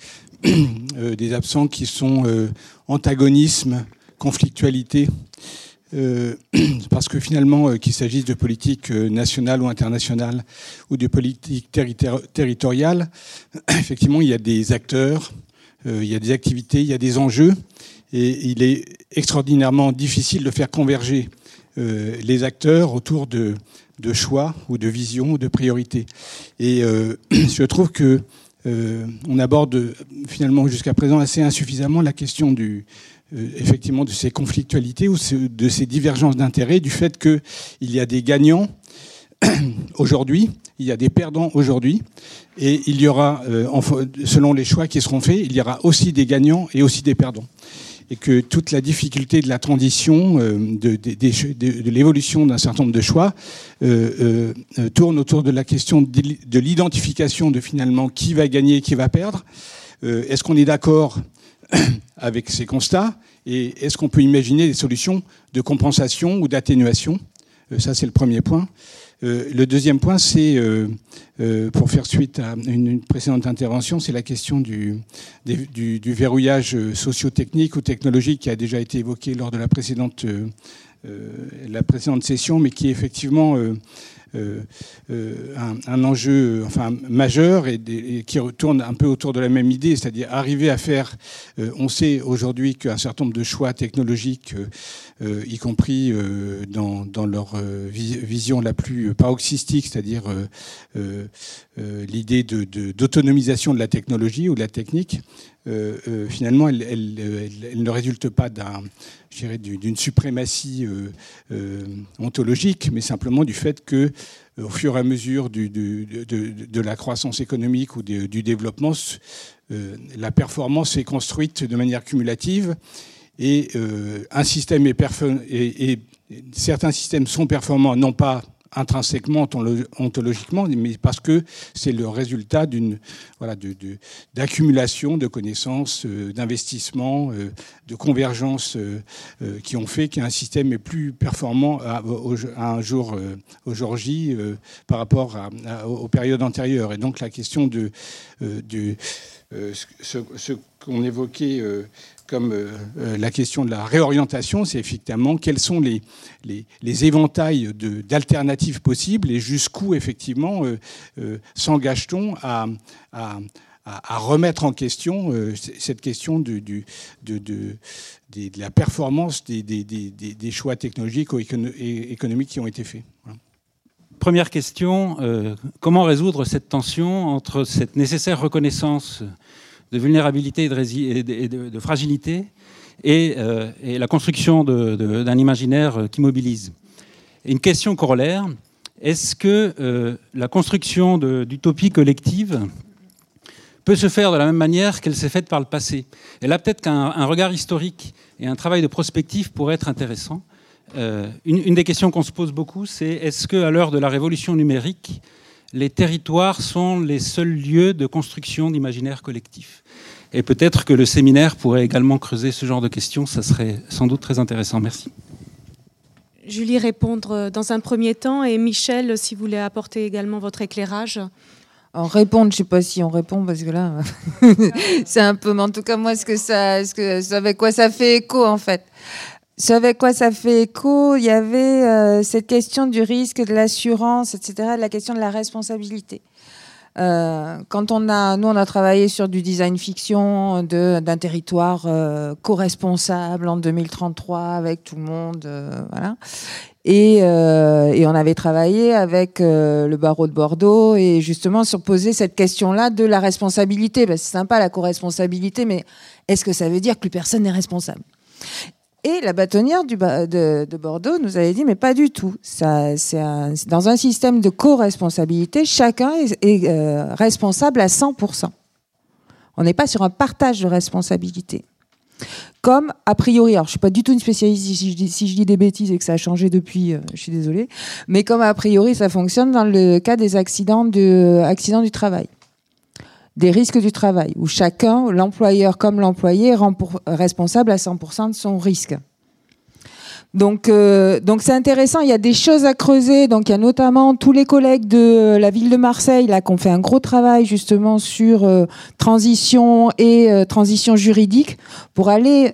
euh, des absents qui sont euh, antagonisme, conflictualité. parce que finalement, qu'il s'agisse de politique nationale ou internationale ou de politique territoriale, effectivement, il y a des acteurs, il y a des activités, il y a des enjeux, et il est extraordinairement difficile de faire converger euh, les acteurs autour de, choix ou de visions ou de priorités. Et euh, je trouve que euh, on aborde finalement jusqu'à présent assez insuffisamment la question du, effectivement de ces conflictualités ou de ces divergences d'intérêts, du fait qu'il y a des gagnants aujourd'hui, il y a des perdants aujourd'hui, et il y aura, selon les choix qui seront faits, il y aura aussi des gagnants et aussi des perdants et que toute la difficulté de la transition, euh, de, l'évolution d'un certain nombre de choix, euh, euh, tourne autour de la question de l'identification de finalement qui va gagner et qui va perdre. est-ce qu'on est, d'accord avec ces constats et est-ce qu'on peut imaginer des solutions de compensation ou d'atténuation? Ça, c'est le premier point. Euh, le deuxième point, c'est, euh, euh, pour faire suite à une, précédente intervention, c'est la question du, verrouillage socio-technique ou technologique qui a déjà été évoqué lors de la précédente, la précédente session, mais qui effectivement euh, euh, un, enjeu enfin, majeur et, qui retourne un peu autour de la même idée, c'est-à-dire arriver à faire. Euh, on sait aujourd'hui qu'un certain nombre de choix technologiques, y compris dans, leur vision la plus paroxystique, c'est-à-dire l'idée d'autonomisation de, la technologie ou de la technique, finalement, elle, elle, ne résulte pas d'un d'une suprématie euh, euh, ontologique, mais simplement du fait que, euh, au fur et à mesure de, la croissance économique ou du développement, la performance est construite de manière cumulative et un système est, et certains systèmes sont performants non pas intrinsèquement, ontologiquement, mais parce que c'est le résultat d'une voilà, d'accumulation de, connaissances, euh, d'investissements, euh, de convergences euh, qui ont fait qu'un système est plus performant aujourd'hui par rapport aux périodes antérieures. Et donc la question de, ce qu'on évoquait comme euh, euh, la question de la réorientation, c'est effectivement quels sont les, les, éventails d'alternatives possibles et jusqu'où effectivement euh, s'engage-t-on à, à, remettre en question cette question de, de, de, la performance des, des, choix technologiques ou économiques qui ont été faits. Première question, comment résoudre cette tension entre cette nécessaire reconnaissance de vulnérabilité et de, fragilité euh, et, la construction d'un imaginaire qui mobilise. une question corollaire, est-ce que euh, la construction d'utopie collective peut se faire de la même manière qu'elle s'est faite par le passé? Et là, peut-être qu'un regard historique et un travail de prospective pourraient être intéressants. Euh, une, une, des questions qu'on se pose beaucoup, c'est est-ce qu'à l'heure de la révolution numérique, les territoires sont les seuls lieux de construction d'imaginaire collectif. Et peut-être que le séminaire pourrait également creuser ce genre de questions, ça serait sans doute très intéressant. Merci. Julie répondre dans un premier temps et Michel, si vous voulez apporter également votre éclairage. En répondre, je ne sais pas si on répond parce que là, c'est un peu. Mais en tout cas, moi, ce que ça, ce que, avec quoi ça fait écho en fait ce avec quoi ça fait écho, il y avait euh, cette question du risque, de l'assurance, etc., la question de la responsabilité. Euh, quand on a, nous, on a travaillé sur du design fiction d'un territoire euh, co-responsable en 2033 avec tout le monde, euh, voilà. Et, et, on avait travaillé avec le barreau de Bordeaux et justement sur poser cette question-là de la responsabilité. c'est sympa la co-responsabilité, mais est-ce que ça veut dire que plus personne n'est responsable? Et la bâtonnière de, de, Bordeaux nous avait dit, mais pas du tout. Ça, c'est dans un système de co-responsabilité, chacun est, euh, responsable à 100%. On n'est pas sur un partage de responsabilité. Comme a priori, alors je suis pas du tout une spécialiste si je dis, si je dis des bêtises et que ça a changé depuis, euh, je suis désolée, mais comme a priori ça fonctionne dans le cas des accidents, de, accidents du travail des risques du travail, où chacun, l'employeur comme l'employé, est responsable à 100% de son risque. Donc, euh, donc c'est intéressant. Il y a des choses à creuser. Il y a notamment tous les collègues de la ville de Marseille là qui ont fait un gros travail justement sur euh, transition et euh, transition juridique pour aller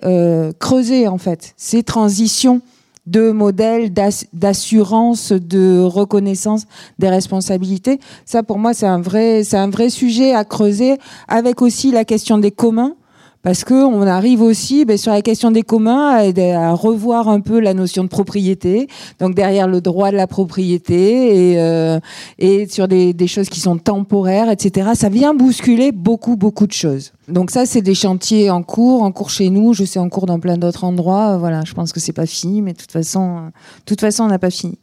creuser en fait ces transitions de modèles d'assurance, de reconnaissance des responsabilités. Ça, pour moi, c'est un vrai, c'est un vrai sujet à creuser, avec aussi la question des communs parce que on arrive aussi ben, sur la question des communs à, revoir un peu la notion de propriété, donc derrière le droit de la propriété et, euh, et sur des, des, choses qui sont temporaires, etc. Ça vient bousculer beaucoup beaucoup de choses. Donc ça, c'est des chantiers en cours, en cours chez nous. Je sais en cours dans plein d'autres endroits. Voilà, je pense que c'est pas fini, mais de toute façon, de toute façon, on n'a pas fini.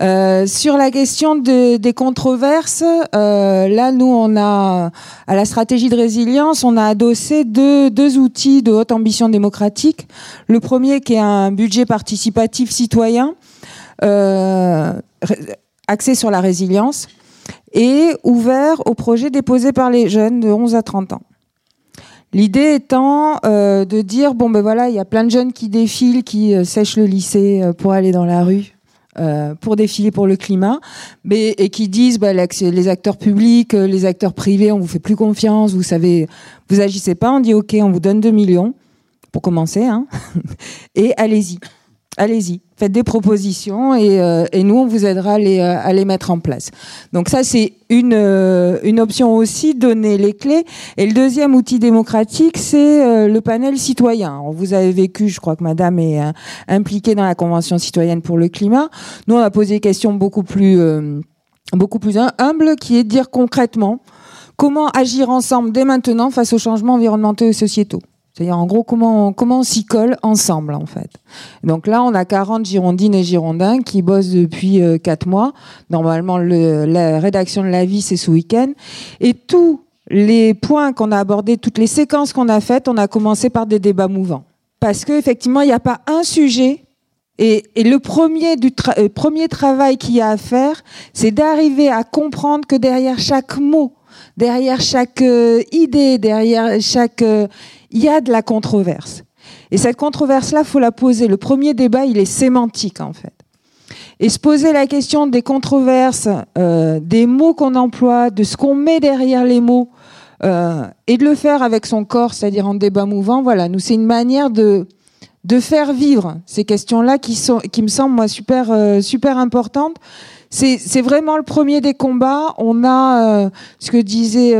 Euh, sur la question de, des controverses, euh, là, nous, on a à la stratégie de résilience, on a adossé deux, outils de haute ambition démocratique. Le premier, qui est un budget participatif citoyen, euh, axé sur la résilience et ouvert aux projets déposés par les jeunes de 11 à 30 ans. L'idée étant euh, de dire bon ben voilà, il y a plein de jeunes qui défilent, qui sèchent le lycée pour aller dans la rue. Pour défiler pour le climat, mais et qui disent bah, les acteurs publics, les acteurs privés, on vous fait plus confiance, vous savez, vous agissez pas, on dit ok, on vous donne 2 millions pour commencer, hein, et allez-y. Allez-y, faites des propositions et, euh, et, nous, on vous aidera à les, euh, à les mettre en place. Donc ça, c'est une, euh, une option aussi, donner les clés. Et le deuxième outil démocratique, c'est le panel citoyen. vous avez vécu, je crois que Madame est impliquée dans la Convention citoyenne pour le climat. Nous, on a posé des questions beaucoup plus, beaucoup plus humbles, qui est de dire concrètement comment agir ensemble dès maintenant face aux changements environnementaux et sociétaux. C'est-à-dire, en gros, comment on, comment on s'y colle ensemble, en fait. Donc là, on a 40 Girondines et Girondins qui bossent depuis euh, 4 mois. Normalement, le, la rédaction de la vie, c'est ce week-end. Et tous les points qu'on a abordés, toutes les séquences qu'on a faites, on a commencé par des débats mouvants. Parce qu'effectivement, il n'y a pas un sujet et, et, le premier, du euh, premier travail qu'il y a à faire, c'est d'arriver à comprendre que derrière chaque mot, derrière chaque euh, idée, derrière chaque euh, il y a de la controverse. Et cette controverse-là, faut la poser. Le premier débat, il est sémantique en fait. Et se poser la question des controverses, euh, des mots qu'on emploie, de ce qu'on met derrière les mots, euh, et de le faire avec son corps, c'est-à-dire en débat mouvant. Voilà, nous c'est une manière de de faire vivre ces questions-là qui sont, qui me semblent moi super euh, super importantes. C'est vraiment le premier des combats. On a euh, ce que disait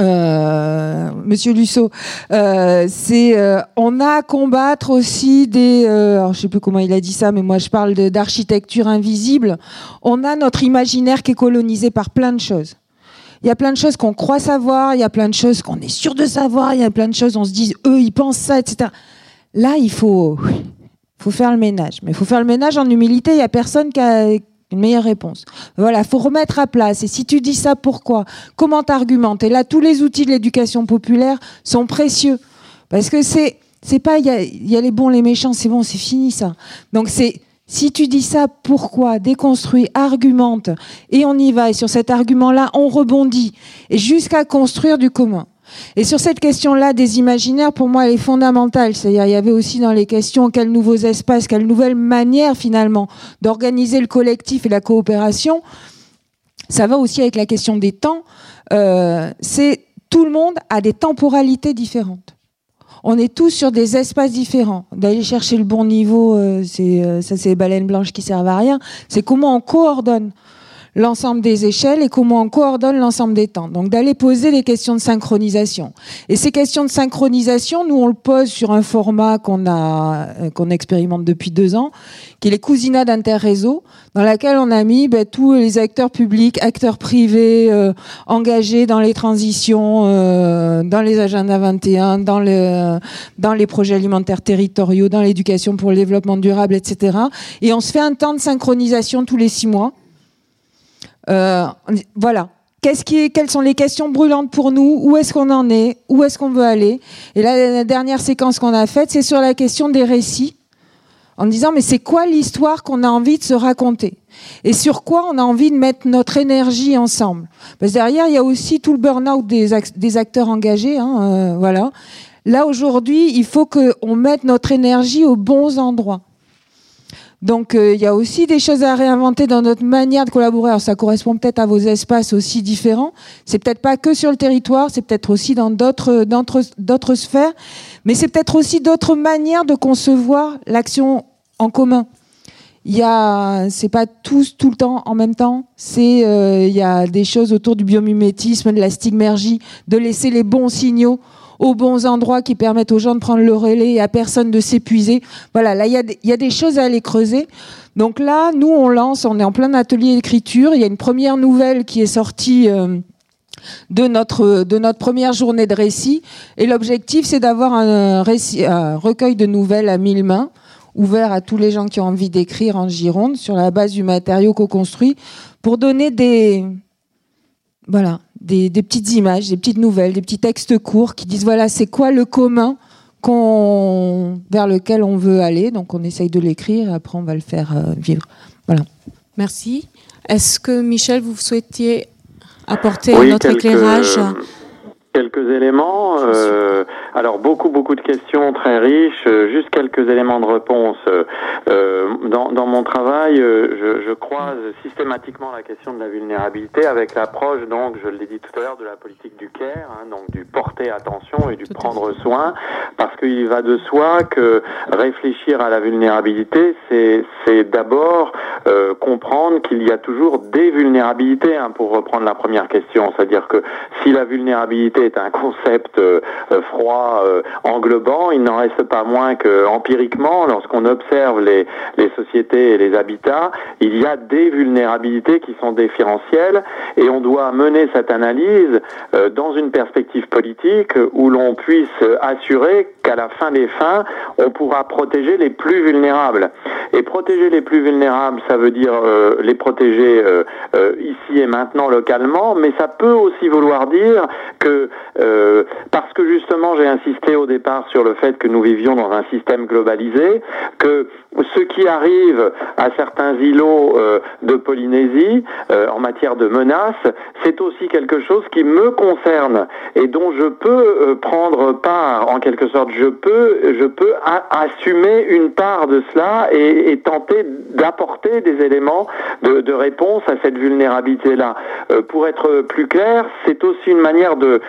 euh, Monsieur Lusso, euh, c'est euh, on a à combattre aussi des, alors je sais plus comment il a dit ça, mais moi je parle d'architecture invisible. On a notre imaginaire qui est colonisé par plein de choses. Il y a plein de choses qu'on croit savoir, il y a plein de choses qu'on est sûr de savoir, il y a plein de choses on se dit eux ils pensent ça, etc. Là il faut faut faire le ménage, mais il faut faire le ménage en humilité. Il y a personne qui a une meilleure réponse. Voilà, faut remettre à place. Et si tu dis ça, pourquoi? Comment t'argumentes Et là, tous les outils de l'éducation populaire sont précieux. Parce que c'est, c'est pas, il y, a, les bons, les méchants, c'est bon, c'est fini ça. Donc c'est, si tu dis ça, pourquoi? Déconstruis, argumente, et on y va. Et sur cet argument-là, on rebondit, jusqu'à construire du commun. Et sur cette question-là des imaginaires, pour moi, elle est fondamentale. C'est-à-dire, il y avait aussi dans les questions quels nouveaux espaces, quelle nouvelle manière finalement d'organiser le collectif et la coopération. Ça va aussi avec la question des temps. Euh, c'est tout le monde a des temporalités différentes. On est tous sur des espaces différents. D'aller chercher le bon niveau, euh, c'est euh, ça, c'est les baleines blanches qui servent à rien. C'est comment on coordonne l'ensemble des échelles et comment on coordonne l'ensemble des temps. Donc d'aller poser des questions de synchronisation. Et ces questions de synchronisation, nous on le pose sur un format qu'on a euh, qu'on expérimente depuis deux ans, qui est les cousinats d'interréseau, dans laquelle on a mis ben, tous les acteurs publics, acteurs privés euh, engagés dans les transitions, euh, dans les agendas 21, dans, le, dans les projets alimentaires territoriaux, dans l'éducation pour le développement durable, etc. Et on se fait un temps de synchronisation tous les six mois euh, voilà. Qu'est-ce qui est, quelles sont les questions brûlantes pour nous? Où est-ce qu'on en est? Où est-ce qu'on veut aller? Et là, la dernière séquence qu'on a faite, c'est sur la question des récits, en disant mais c'est quoi l'histoire qu'on a envie de se raconter? Et sur quoi on a envie de mettre notre énergie ensemble? Parce que derrière, il y a aussi tout le burn-out des, acteurs engagés. Hein, euh, voilà. Là aujourd'hui, il faut qu'on mette notre énergie aux bons endroits. Donc euh, il y a aussi des choses à réinventer dans notre manière de collaborer. Alors ça correspond peut-être à vos espaces aussi différents. C'est peut-être pas que sur le territoire, c'est peut-être aussi dans d'autres d'autres sphères, mais c'est peut-être aussi d'autres manières de concevoir l'action en commun. Il y a, c'est pas tous tout le temps en même temps. C'est, euh, il y a des choses autour du biomimétisme, de la stigmergie, de laisser les bons signaux aux bons endroits qui permettent aux gens de prendre le relais et à personne de s'épuiser. Voilà, là, il y, a des choses à aller creuser. Donc là, nous, on lance, on est en plein atelier d'écriture. Il y a une première nouvelle qui est sortie. Euh, de notre, de notre première journée de récit. Et l'objectif, c'est d'avoir un, un recueil de nouvelles à mille mains, ouvert à tous les gens qui ont envie d'écrire en Gironde, sur la base du matériau co-construit, pour donner des, voilà, des, petites images, des petites nouvelles, des petits textes courts qui disent voilà, c'est quoi le commun vers lequel on veut aller. Donc on essaye de l'écrire et après on va le faire euh, vivre. Voilà. Merci. Est-ce que Michel, vous souhaitiez apporter notre éclairage? Quelques éléments. Euh, alors beaucoup beaucoup de questions très riches. Euh, juste quelques éléments de réponse. Euh, dans, dans, mon travail, euh, je, je, croise systématiquement la question de la vulnérabilité avec l'approche donc, je l'ai dit tout à l'heure, de la politique du care, hein, donc du porter attention et du prendre soin, parce qu'il va de soi que réfléchir à la vulnérabilité, c'est d'abord euh, comprendre qu'il y a toujours des vulnérabilités, hein, pour reprendre la première question, c'est-à-dire que si la vulnérabilité est un concept euh, euh, froid, euh, englobant. Il n'en reste pas moins que empiriquement, lorsqu'on observe les, sociétés et les habitats, il y a des vulnérabilités qui sont différentielles et on doit mener cette analyse dans une perspective politique où l'on puisse assurer qu'à la fin des fins, on pourra protéger les plus vulnérables. Et protéger les plus vulnérables, ça veut dire les protéger ici et maintenant localement, mais ça peut aussi vouloir dire que euh, parce que justement j'ai insisté au départ sur le fait que nous vivions dans un système globalisé, que ce qui arrive à certains îlots euh, de Polynésie euh, en matière de menaces, c'est aussi quelque chose qui me concerne et dont je peux prendre part en quelque sorte. Je peux, assumer une part de cela et, tenter d'apporter des éléments de, réponse à cette vulnérabilité-là. pour être plus clair, c'est aussi une manière de,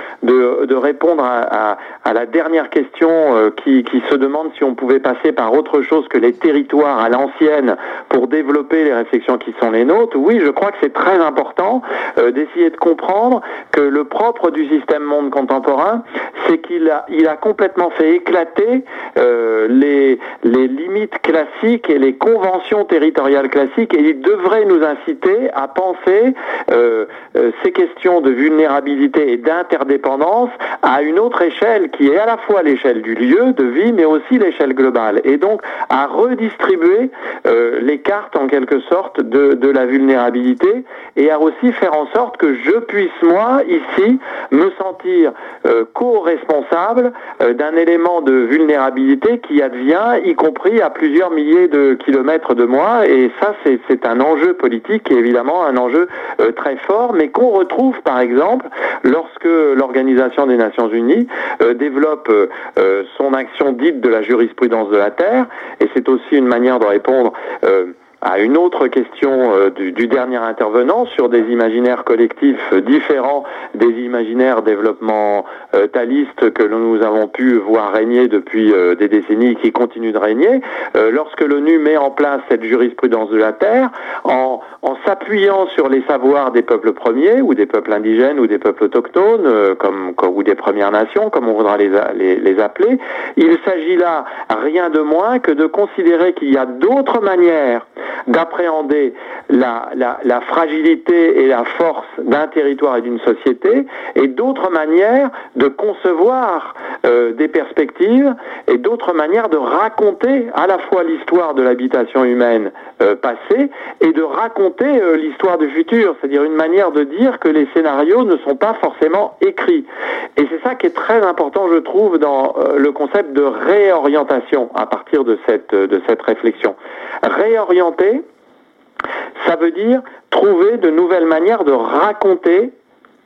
répondre à, la dernière question euh, qui, qui, se demande si on pouvait passer par autre chose que les territoires à l'ancienne pour développer les réflexions qui sont les nôtres. Oui, je crois que c'est très important euh, d'essayer de comprendre que le propre du système monde contemporain, c'est qu'il a, complètement fait éclater euh, les, limites classiques et les conventions territoriales classiques et il devrait nous inciter à penser euh, ces questions de vulnérabilité et d'interdépendance à une autre échelle qui est à la fois l'échelle du lieu de vie, mais aussi l'échelle globale. Et donc à redistribuer euh, les cartes en quelque sorte de, de la vulnérabilité et à aussi faire en sorte que je puisse moi ici me sentir euh, co-responsable euh, d'un élément de vulnérabilité qui advient, y compris à plusieurs milliers de kilomètres de moi. Et ça, c'est un enjeu politique et évidemment un enjeu euh, très fort, mais qu'on retrouve par exemple lorsque l'Organisation des Nations Unies développe son action dite de la jurisprudence de la Terre, et c'est aussi une manière de répondre à une autre question euh, du, dernier intervenant sur des imaginaires collectifs différents des imaginaires développementalistes que nous avons pu voir régner depuis euh, des décennies qui continuent de régner. Euh, lorsque l'ONU met en place cette jurisprudence de la Terre, en, s'appuyant sur les savoirs des peuples premiers ou des peuples indigènes ou des peuples autochtones comme, ou des Premières Nations, comme on voudra les, les appeler, il s'agit là rien de moins que de considérer qu'il y a d'autres manières d'appréhender la, la, fragilité et la force d'un territoire et d'une société, et d'autres manières de concevoir euh, des perspectives et d'autres manières de raconter à la fois l'histoire de l'habitation humaine euh, passée et de raconter euh, l'histoire du futur, c'est-à-dire une manière de dire que les scénarios ne sont pas forcément écrits. Et c'est ça qui est très important, je trouve, dans le concept de réorientation à partir de cette, de cette réflexion. Réorienter, ça veut dire trouver de nouvelles manières de raconter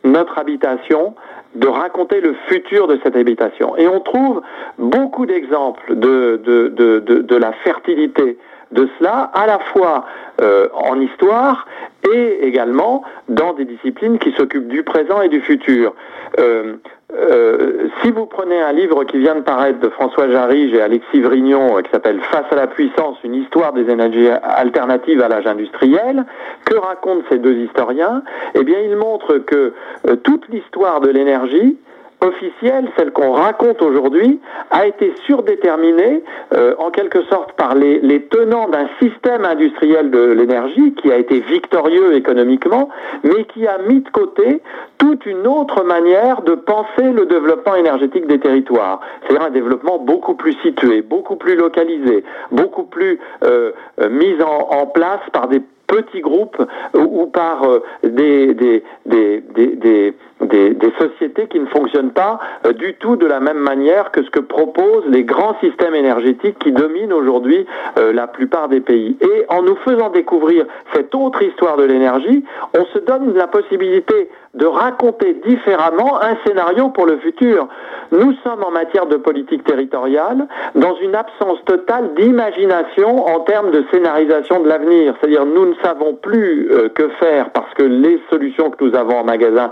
notre habitation, de raconter le futur de cette habitation. Et on trouve beaucoup d'exemples de, de, de, de, la fertilité de cela, à la fois euh, en histoire et également dans des disciplines qui s'occupent du présent et du futur. Euh, euh, si vous prenez un livre qui vient de paraître de François Jarige et Alexis Vrignon, euh, qui s'appelle Face à la puissance, une histoire des énergies alternatives à l'âge industriel, que racontent ces deux historiens? Eh bien, ils montrent que euh, toute l'histoire de l'énergie officielle, celle qu'on raconte aujourd'hui, a été surdéterminée euh, en quelque sorte par les, les tenants d'un système industriel de l'énergie qui a été victorieux économiquement, mais qui a mis de côté toute une autre manière de penser le développement énergétique des territoires. C'est-à-dire un développement beaucoup plus situé, beaucoup plus localisé, beaucoup plus euh, euh mis en, en place par des petits groupes ou par euh, des, des, des, des, des, sociétés qui ne fonctionnent pas euh, du tout de la même manière que ce que proposent les grands systèmes énergétiques qui dominent aujourd'hui euh, la plupart des pays. Et en nous faisant découvrir cette autre histoire de l'énergie, on se donne la possibilité de raconter différemment un scénario pour le futur. Nous sommes en matière de politique territoriale dans une absence totale d'imagination en termes de scénarisation de l'avenir. C'est-à-dire nous ne savons plus euh, que faire parce que les solutions que nous avons en magasin,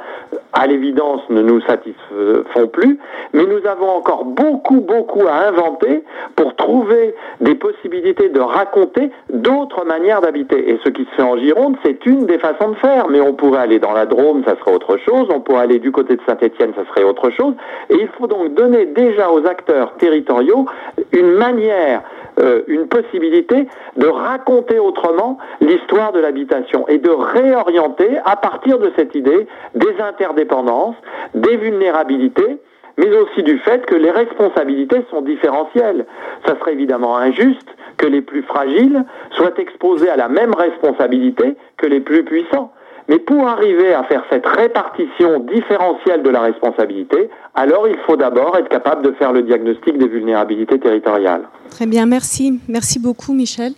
à l'évidence, ne nous satisfont plus, mais nous avons encore beaucoup, beaucoup à inventer pour trouver des possibilités de raconter d'autres manières d'habiter. Et ce qui se fait en Gironde, c'est une des façons de faire, mais on pourrait aller dans la Drôme, ça serait autre chose, on pourrait aller du côté de Saint-Étienne, ça serait autre chose, et il faut donc donner déjà aux acteurs territoriaux une manière, euh, une possibilité de raconter autrement l'histoire de l'habitation et de réorienter à partir de cette idée des interdépendances, des vulnérabilités, mais aussi du fait que les responsabilités sont différentielles. Ça serait évidemment injuste que les plus fragiles soient exposés à la même responsabilité que les plus puissants. Mais pour arriver à faire cette répartition différentielle de la responsabilité, alors il faut d'abord être capable de faire le diagnostic des vulnérabilités territoriales. Très bien, merci. Merci beaucoup, Michel.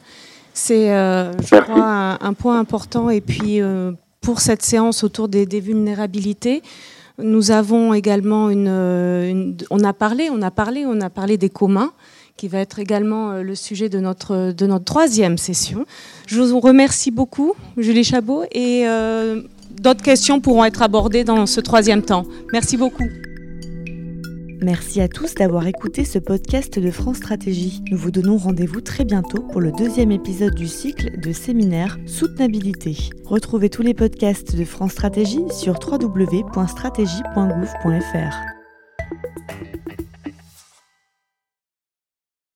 C'est, euh, je crois, un, point important. Et puis, euh, pour cette séance autour des, des vulnérabilités, nous avons également une, une, On a parlé, on a parlé, on a parlé des communs qui va être également euh, le sujet de notre, de notre troisième session. Je vous remercie beaucoup, Julie Chabot, et euh, d'autres questions pourront être abordées dans ce troisième temps. Merci beaucoup. Merci à tous d'avoir écouté ce podcast de France Stratégie. Nous vous donnons rendez-vous très bientôt pour le deuxième épisode du cycle de séminaire Soutenabilité. Retrouvez tous les podcasts de France Stratégie sur www.stratégie.gouv.fr.